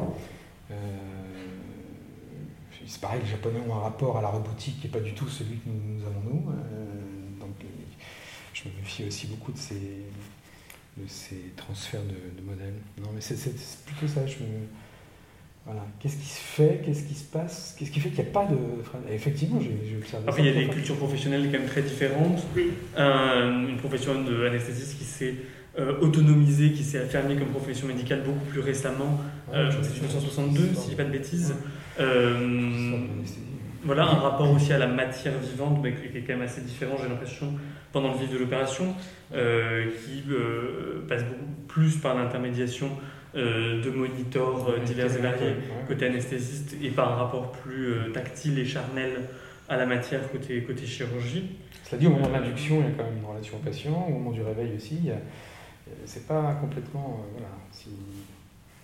c'est pareil, les Japonais ont un rapport à la robotique qui n'est pas du tout celui que nous, avons nous. donc, je me méfie aussi beaucoup de ces, de ces transferts de, modèles. Non, mais c'est plutôt ça. Voilà. Qu'est-ce qui se fait Qu'est-ce qui se passe Qu'est-ce qui fait qu'il n'y a pas de. Effectivement, j'ai observé. Après, il y a des cultures professionnelles quand même très différentes. une profession d'anesthésiste qui s'est euh, autonomisée, qui s'est affirmée comme profession médicale beaucoup plus récemment. Euh, c'est 1962, si je dis pas de bêtises. Euh, voilà, un rapport aussi à la matière vivante, mais qui est quand même assez différent, j'ai l'impression, pendant le vif de l'opération, qui passe beaucoup plus par l'intermédiation euh, de moniteurs euh, divers et variés côté anesthésiste et par un rapport plus euh, tactile et charnel à la matière côté, côté chirurgie. Cela dit, au moment de l'induction, il y a quand même une relation au patient, au moment du réveil aussi, c'est pas complètement. voilà, si...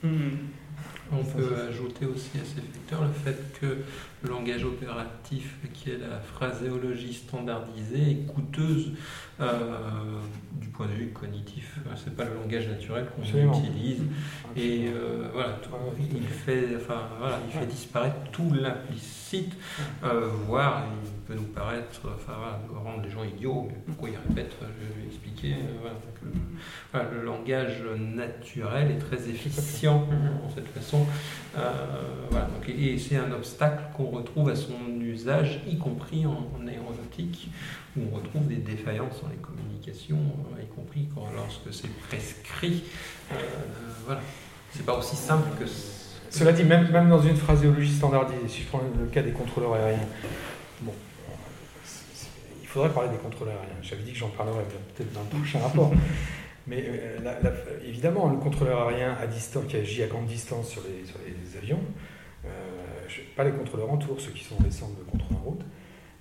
Mmh. On peut ajouter aussi à ces facteurs le fait que langage opératif, qui est la phraséologie standardisée, est coûteuse euh, du point de vue cognitif. C'est pas le langage naturel qu'on utilise. Et euh, voilà, il fait, enfin, voilà, il fait disparaître tout l'implicite, euh, voire il peut nous paraître, enfin, voilà, rendre les gens idiots. Mais pourquoi ils répètent Je vais expliquer. Voilà, le, langage naturel est très efficient de cette façon. voilà, donc, et c'est un obstacle qu'on retrouve à son usage, y compris en, aéronautique, où on retrouve des défaillances dans les communications, euh, y compris quand, lorsque c'est prescrit. Euh, voilà. C'est pas aussi simple que Cela dit, même, même dans une phraséologie standardisée, si je prends le cas des contrôleurs aériens, bon, il faudrait parler des contrôleurs aériens. J'avais dit que j'en parlerai peut-être dans le prochain rapport. Mais euh, évidemment, le contrôleur aérien à distance, qui agit à grande distance sur les, sur les avions, euh, pas les contrôleurs en tour, ceux qui sont des centres de contrôle en route,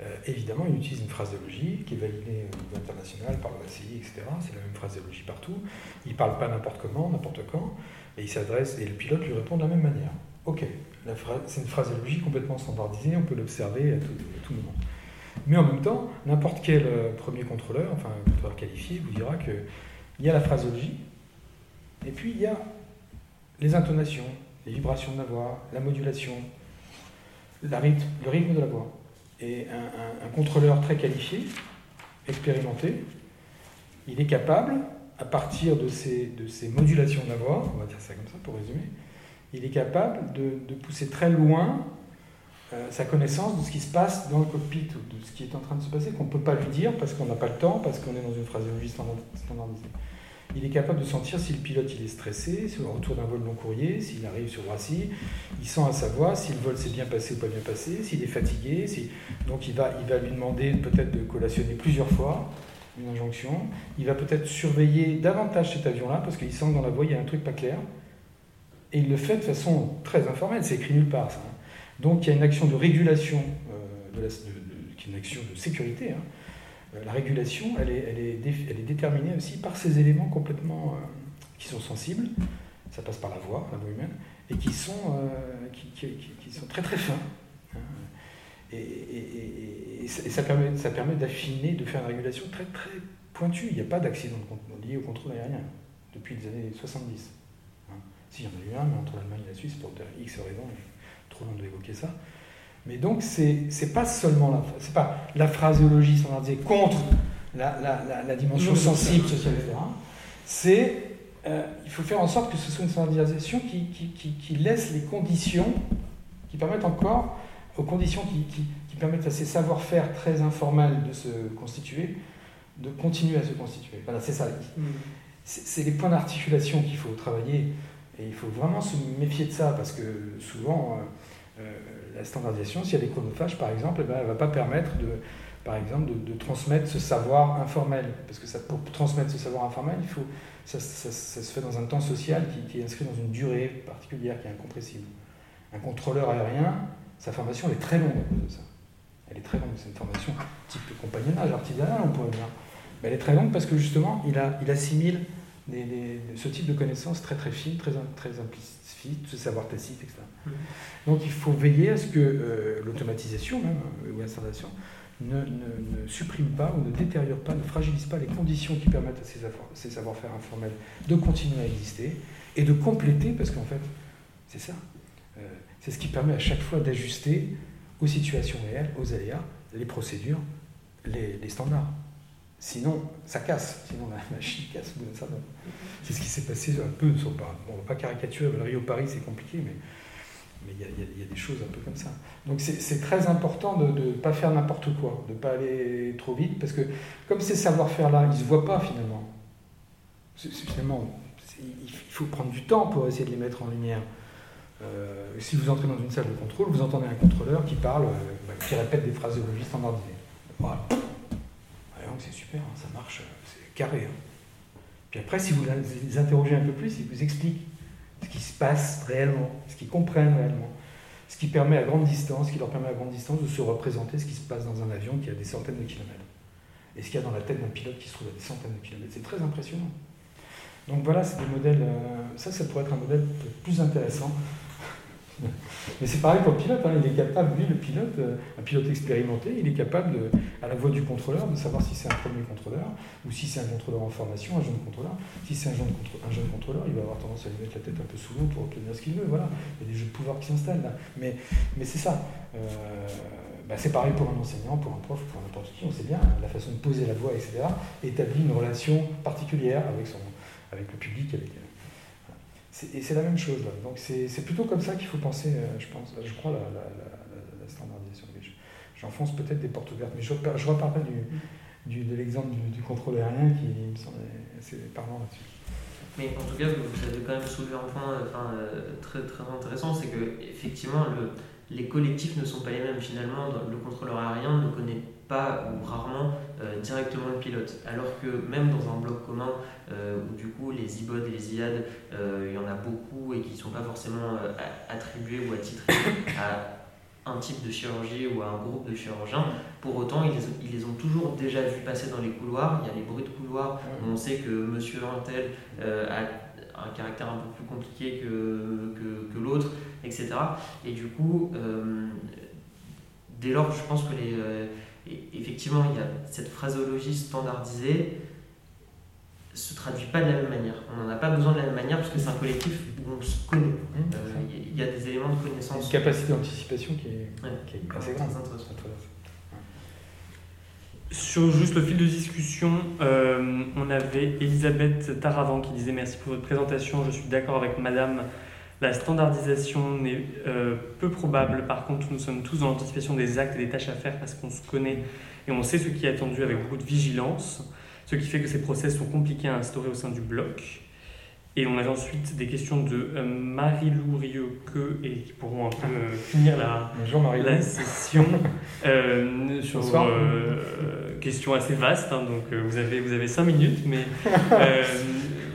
euh, évidemment, il utilise une phraséologie qui est validée au niveau international par l'OACI, etc. C'est la même phraséologie partout. Il ne parle pas n'importe comment, n'importe quand, et il s'adresse, et le pilote lui répond de la même manière. Ok, c'est une phraséologie complètement standardisée, on peut l'observer à tout, à tout, moment. Mais en même temps, n'importe quel euh, premier contrôleur, enfin un contrôleur qualifié, vous dira qu'il y a la phraséologie, et puis il y a les intonations, les vibrations de la voix, la modulation, la rythme, le rythme de la voix. Et un, contrôleur très qualifié, expérimenté, il est capable, à partir de ces, de ces modulations de la voix, on va dire ça comme ça pour résumer, il est capable de, pousser très loin euh, sa connaissance de ce qui se passe dans le cockpit ou de ce qui est en train de se passer, qu'on ne peut pas lui dire parce qu'on n'a pas le temps, parce qu'on est dans une phraséologie standardisée. Il est capable de sentir si le pilote il est stressé, sur le retour d'un vol long courrier, s'il arrive sur Roissy. Il sent à sa voix si le vol s'est bien passé ou pas bien passé, s'il est fatigué. Donc il va, il va lui demander peut-être de collationner plusieurs fois une injonction. Il va peut-être surveiller davantage cet avion-là parce qu'il sent que dans la voix il y a un truc pas clair. Et il le fait de façon très informelle, c'est écrit nulle part ça. Donc il y a une action de régulation, euh, de qui est une action de sécurité. Hein la régulation, elle est, elle, est elle est, déterminée aussi par ces éléments complètement euh, qui sont sensibles, ça passe par la voix, la voix humaine, et qui sont, euh, qui, qui, qui, sont très très fins. Hein. Et, et, ça permet, ça permet d'affiner, de faire une régulation très très pointue. Il n'y a pas d'accident lié au contrôle aérien depuis les années 70. Hein. Si, y en a eu un, mais entre l'Allemagne et la Suisse, pour X raisons, trop long d'évoquer ça. Mais donc, c'est n'est pas seulement la, c'est pas la phraséologie standardisée contre la, la, la, dimension sensible, sociale, etc. C'est, euh, il faut faire en sorte que ce soit une standardisation qui, qui, qui, qui laisse les conditions, qui permettent encore, aux conditions qui, permettent à ces savoir-faire très informels de se constituer, de continuer à se constituer. Voilà, c'est ça. Mm. C'est les points d'articulation qu'il faut travailler. Et il faut vraiment se méfier de ça, parce que souvent, euh, la standardisation, si elle est chronophages, par exemple, eh ben, elle ne va pas permettre de, par exemple, de, transmettre ce savoir informel. Parce que ça, pour transmettre ce savoir informel, il faut, ça, se fait dans un temps social qui, est inscrit dans une durée particulière, qui est incompressible. Un contrôleur aérien, sa formation est très longue à cause de ça. Elle est très longue, c'est une formation type compagnonnage artisanal, on pourrait dire. Mais elle est très longue parce que justement, il, a, il assimile ce type de connaissances très très fines, très, très implicites, ce savoir tacite, etc. Mmh. Donc il faut veiller à ce que euh, l'automatisation même, euh, ou l'installation ne, ne, supprime pas ou ne détériore pas, ne fragilise pas les conditions qui permettent à ces, ces savoir-faire informels de continuer à exister et de compléter, parce qu'en fait, c'est ça, euh, c'est ce qui permet à chaque fois d'ajuster aux situations réelles, aux aléas, les procédures, les, les standards. Sinon, ça casse. Sinon, la machine casse. C'est ce qui s'est passé un peu. on ne va pas caricaturer. Rio-Paris, c'est compliqué, mais il y, a des choses un peu comme ça. Donc c'est très important de ne pas faire n'importe quoi, de ne pas aller trop vite, parce que comme ces savoir-faire-là, ils ne se voient pas finalement. il faut prendre du temps pour essayer de les mettre en lumière. Euh, si vous entrez dans une salle de contrôle, vous entendez un contrôleur qui parle, euh, bah, qui répète des phraséologies standardisées. Voilà c'est super, hein, ça marche, c'est carré. Hein. Puis après, si vous les interrogez un peu plus, ils vous expliquent ce qui se passe réellement, ce qu'ils comprennent réellement, ce qui permet à grande distance, qui leur permet à grande distance de se représenter ce qui se passe dans un avion qui a des centaines de kilomètres. Et ce qu'il y a dans la tête d'un pilote qui se trouve à des centaines de kilomètres. C'est très impressionnant. Donc voilà, c'est des modèles. Euh, ça, ça pourrait être un modèle plus intéressant mais c'est pareil pour le pilote, hein. il est capable, lui, le pilote, euh, un pilote expérimenté, il est capable, à la voix du contrôleur, de savoir si c'est un premier contrôleur ou si c'est un contrôleur en formation, un jeune contrôleur. Si c'est un jeune, un jeune contrôleur, il va avoir tendance à lui mettre la tête un peu sous l'eau pour obtenir ce qu'il veut. Voilà, il y a des jeux de pouvoir qui s'installent là. Mais, mais c'est ça. Euh, bah, c'est pareil pour un enseignant, pour un prof, pour n'importe qui, on sait bien, la façon de poser la voix, etc., établit une relation particulière avec, son, avec le public, avec, et c'est la même chose là. Donc c'est plutôt comme ça qu'il faut penser, euh, je pense, je crois, la, la, standardisation. J'enfonce peut-être des portes ouvertes, mais je ne reparle pas du, du, de l'exemple du, contrôle aérien qui me semble assez parlant là-dessus. Mais en tout cas, vous avez quand même soulevé un point enfin, très, très intéressant, c'est que effectivement, le, les collectifs ne sont pas les mêmes. Finalement, le contrôleur aérien ne connaît pas ou rarement euh, directement le pilote. Alors que même dans un bloc commun, euh, où du coup les IBOD et les IAD, euh, il y en a beaucoup et qui ne sont pas forcément attribués ou attitrés à un type de chirurgie ou à un groupe de chirurgiens, pour autant ils, ils les ont toujours déjà vus passer dans les couloirs. Il y a les bruits de couloir où on sait que monsieur Intel a un caractère un peu plus compliqué que, que, l'autre, etc. Et du coup, dès lors, je pense que les, euh, effectivement, il y a cette phraseologie standardisée se traduit pas de la même manière. On n'en a pas besoin de la même manière parce que c'est un collectif où on se connaît. Mmh, euh, il y a des éléments de connaissance. Une capacité d'anticipation qui est, qui est assez grande. Sur juste le fil de discussion, euh, on avait Elisabeth Taravant qui disait merci pour votre présentation. Je suis d'accord avec Madame. La standardisation n'est euh, peu probable. Par contre, nous sommes tous dans l'anticipation des actes et des tâches à faire parce qu'on se connaît et on sait ce qui est attendu avec beaucoup de vigilance, ce qui fait que ces process sont compliqués à instaurer au sein du bloc. Et on avait ensuite des questions de euh, Marie-Lou Rieuque et qui pourront un peu euh, finir la, la session euh, sur euh, question assez vaste. Hein, donc vous avez vous avez cinq minutes, mais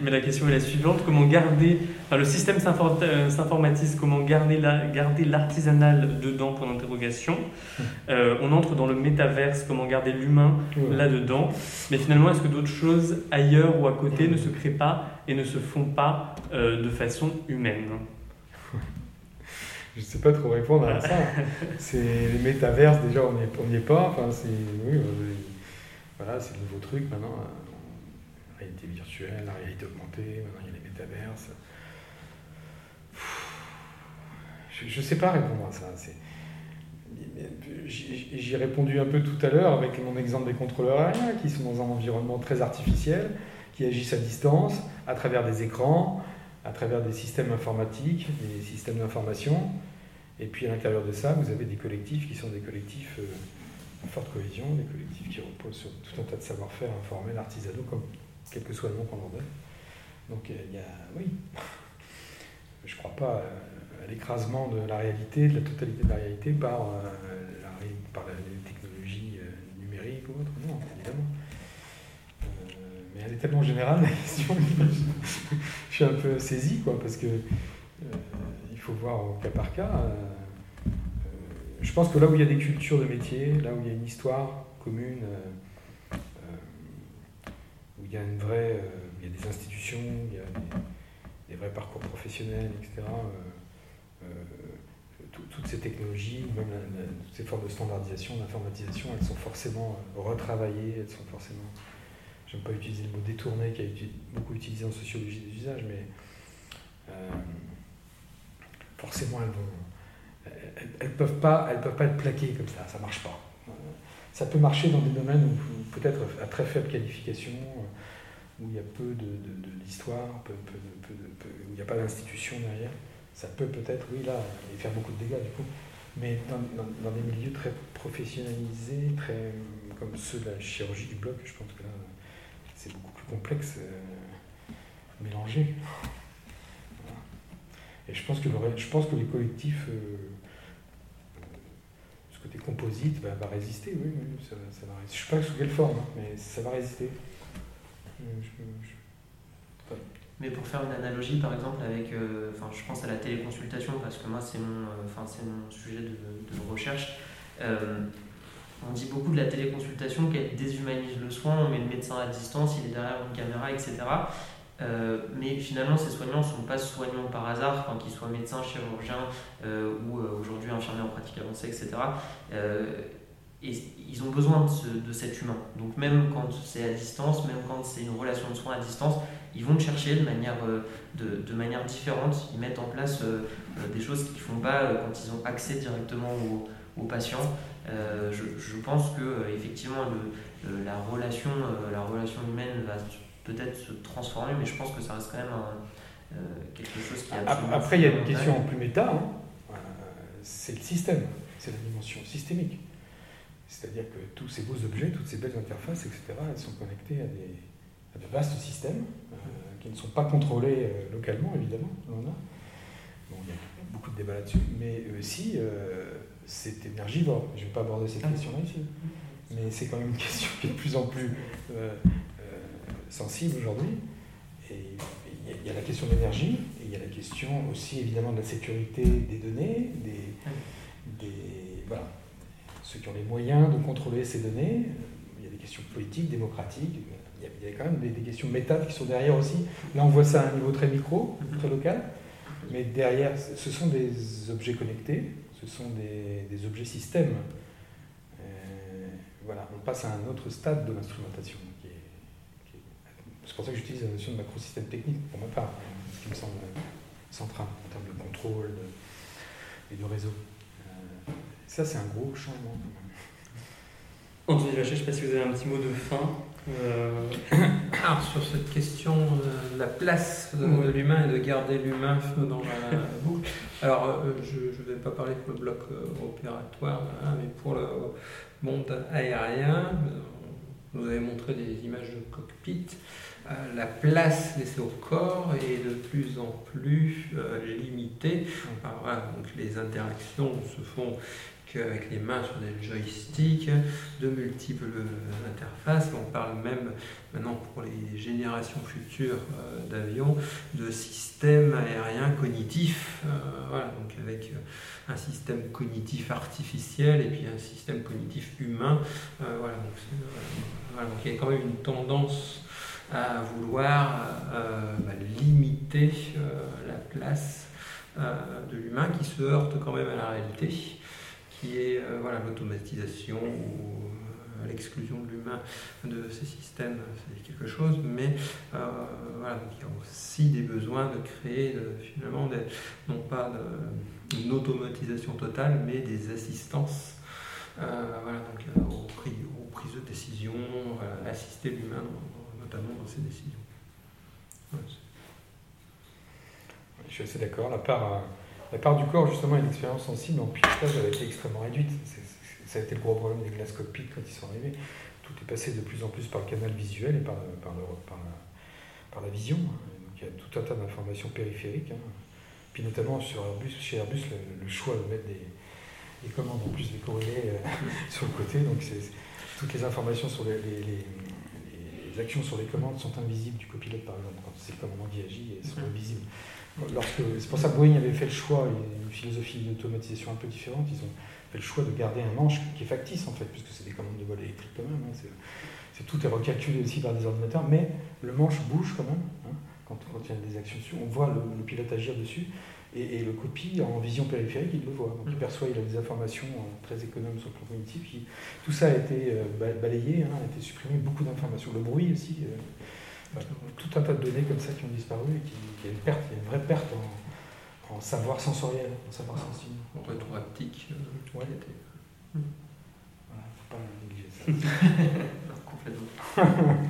mais la question est la suivante comment garder le système s'informatise comment garder la, garder l'artisanal dedans pour l'interrogation. on entre dans le métaverse comment garder l'humain là dedans. Mais finalement, est-ce que d'autres choses ailleurs ou à côté ne se créent pas et ne se font pas euh, de façon humaine? Je ne sais pas trop répondre à ça. c'est les métaverses, déjà, on n'y est, pas. Enfin, c'est, oui, voilà, c'est le nouveau truc maintenant. La réalité augmentée, maintenant il y a les métaverses. Je ne sais pas répondre à ça. J'y ai répondu un peu tout à l'heure avec mon exemple des contrôleurs aériens qui sont dans un environnement très artificiel qui agissent à distance, à travers des écrans, à travers des systèmes informatiques, des systèmes d'information. Et puis à l'intérieur de ça, vous avez des collectifs qui sont des collectifs euh, en forte cohésion, des collectifs qui reposent sur tout un tas de savoir-faire informels, artisanaux, comme, quel que soit le nom qu'on leur donne. Donc il y a, oui, je ne crois pas euh, à l'écrasement de la réalité, de la totalité de la réalité par, euh, la, par les technologies numériques ou autres. Non, évidemment elle est tellement générale la question je suis un peu saisi, quoi, parce que euh, il faut voir au cas par cas. Euh, euh, je pense que là où il y a des cultures de métier, là où il y a une histoire commune, il y a une vraie, il y a des institutions, il y a des, vrais parcours professionnels, etc. toutes ces technologies, même toutes ces formes de standardisation, d'informatisation, elles sont forcément retravaillées, elles sont forcément j'aime pas utiliser le mot détourné qui été beaucoup utilisé en sociologie des usages, mais euh, forcément elles vont, elles, peuvent pas, elles peuvent pas être plaquées comme ça, ça marche pas. Euh, ça peut marcher dans des domaines où peut-être à très faible qualification, euh, où il y a peu d'histoire, de, où il n'y a pas d'institution derrière. Ça peut peut-être, oui, là, et faire beaucoup de dégâts du coup. Mais dans, dans des milieux très professionnalisés, très comme ceux de la chirurgie du bloc, je pense que là, c'est beaucoup plus complexe, euh, mélangé. Et je pense que, je pense que les collectifs, euh, ce côté composite, va, résister, oui, ça, va résister. Je ne sais pas sous quelle forme, hein, mais ça va résister. Mais pour faire une analogie, par exemple, avec, euh, je pense à la téléconsultation, parce que moi, c'est mon, enfin, c'est mon sujet de, de recherche. On dit beaucoup de la téléconsultation qu'elle déshumanise le soin, on met le médecin à distance, il est derrière une caméra, etc. Euh, mais finalement, ces soignants ne sont pas soignants par hasard, qu'ils soient médecins, chirurgiens euh, ou euh, aujourd'hui infirmiers en pratique avancée, etc. et ils ont besoin de, cet humain. Donc même quand c'est à distance, même quand c'est une relation de soins à distance, ils vont le chercher de manière, de, de manière différente. Ils mettent en place des choses qu'ils ne font pas quand ils ont accès directement aux, aux patients. Euh, je, pense que euh, effectivement la, relation, euh, la relation humaine va peut-être se transformer, mais je pense que ça reste quand même quelque chose qui est Après, il y a une question en plus méta, hein. c'est le système, c'est la dimension systémique. C'est-à-dire que tous ces beaux objets, toutes ces belles interfaces, etc., elles sont connectées à, des, de vastes systèmes qui qui ne sont pas contrôlés localement, évidemment, on a. Bon, il y a beaucoup de débats là-dessus, mais aussi, c'est énergivore. Je ne vais pas aborder cette ah. question-là ici, mais c'est quand même une question qui est de plus en plus sensible aujourd'hui. Et il y, a la question de l'énergie, et il y a la question aussi évidemment de la sécurité des données, des, des, voilà, ceux qui ont les moyens de contrôler ces données. Il y a des questions politiques, démocratiques, il y a, quand même des, questions méta qui sont derrière aussi. Là, on voit ça à un niveau très micro, mhm. très local, mais derrière, ce sont des objets connectés, ce sont des, des objets systèmes. Euh, voilà, on passe à un autre stade de l'instrumentation. C'est pour ça que j'utilise la notion de macrosystème technique pour ma part, ce qui me semble central en termes de contrôle et de réseau. Euh, ça, c'est un gros changement. Anthony Vacher, je ne sais pas si vous avez un petit mot de fin. Euh... Alors, sur cette question de la place de, l'humain et de garder l'humain dans la boucle, alors euh, je ne vais pas parler pour le bloc euh, opératoire, hein, mais pour le monde aérien, vous avez montré des images de cockpit. Euh, la place laissée au corps est de plus en plus euh, limitée. donc les interactions se font qu'avec les mains sur des joysticks, de multiples interfaces. On parle même maintenant pour les générations futures euh, d'avions de systèmes aériens cognitifs. voilà, donc avec un système cognitif artificiel et puis un système cognitif humain. voilà, donc, il y a quand même une tendance à vouloir euh, bah, limiter euh, la place euh, de l'humain qui se heurte quand même à la réalité, qui est voilà, l'automatisation ou l'exclusion de l'humain de ces systèmes, c'est quelque chose, mais voilà, il y a aussi des besoins de créer finalement non pas une automatisation totale, mais des assistances voilà, donc, aux, prises de décision, assister l'humain notamment dans ces décisions. Je suis assez d'accord. La part, euh, la part du corps, justement, et l'expérience sensible en pilotage, a été extrêmement réduite. ça a été le gros problème des glaces cockpit quand ils sont arrivés. Tout est passé de plus en plus par le canal visuel et par, par, par, la, vision. Donc il y a tout un tas d'informations périphériques. Hein. Puis notamment sur Airbus, chez Airbus, le, choix de mettre des, des, commandes en plus des corrélés euh, sur le côté. Donc toutes les informations sur les, les actions sur les commandes sont invisibles du copilote, par exemple, quand c'est le commandant qui agit, elles sont mhm. Invisibles. c'est pour ça que Boeing avait fait le choix, une philosophie d'automatisation un peu différente, ils ont fait le choix de garder un manche qui est factice en fait, puisque c'est des commandes de vol électrique quand même, hein, c'est, tout est recalculé aussi par des ordinateurs, mais le manche bouge quand même, hein, quand, il y a des actions dessus, on voit le pilote agir dessus, et, le copie, en vision périphérique, il le voit. Donc il mm. perçoit, il a des informations euh, très économes sur le plan cognitif. tout ça a été euh, balayé, hein, a été supprimé, beaucoup d'informations. Le bruit aussi, euh, tout un tas de données comme ça qui ont disparu et qui, y a une perte, il y a une vraie perte en, savoir sensoriel, en savoir sensible. En rétrohaptique. ouais. Mm. Voilà, faut pas négliger ça. Complètement.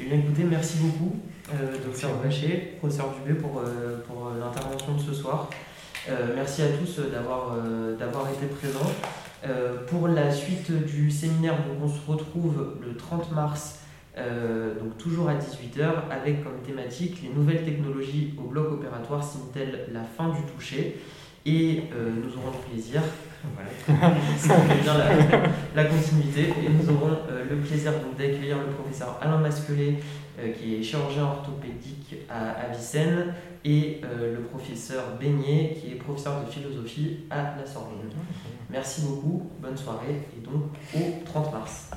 Eh bien écoutez, merci beaucoup, euh, docteur Vacher, professeur Dubé, pour, euh, pour euh, l'intervention de ce soir. merci à tous d'avoir d'avoir été présents. pour la suite du séminaire, donc on se retrouve le 30 mars, donc toujours à 18h, avec comme thématique les nouvelles technologies au bloc opératoire signent-elles la fin du toucher Et nous aurons le plaisir voilà. Ça fait bien la, continuité. Et nous aurons euh, le plaisir d'accueillir le professeur Alain Masquelet, euh, qui est chirurgien orthopédique à, à Vicenne, et euh, le professeur Beignet, qui est professeur de philosophie à la Sorbonne. Merci beaucoup, bonne soirée, et donc au 30 mars.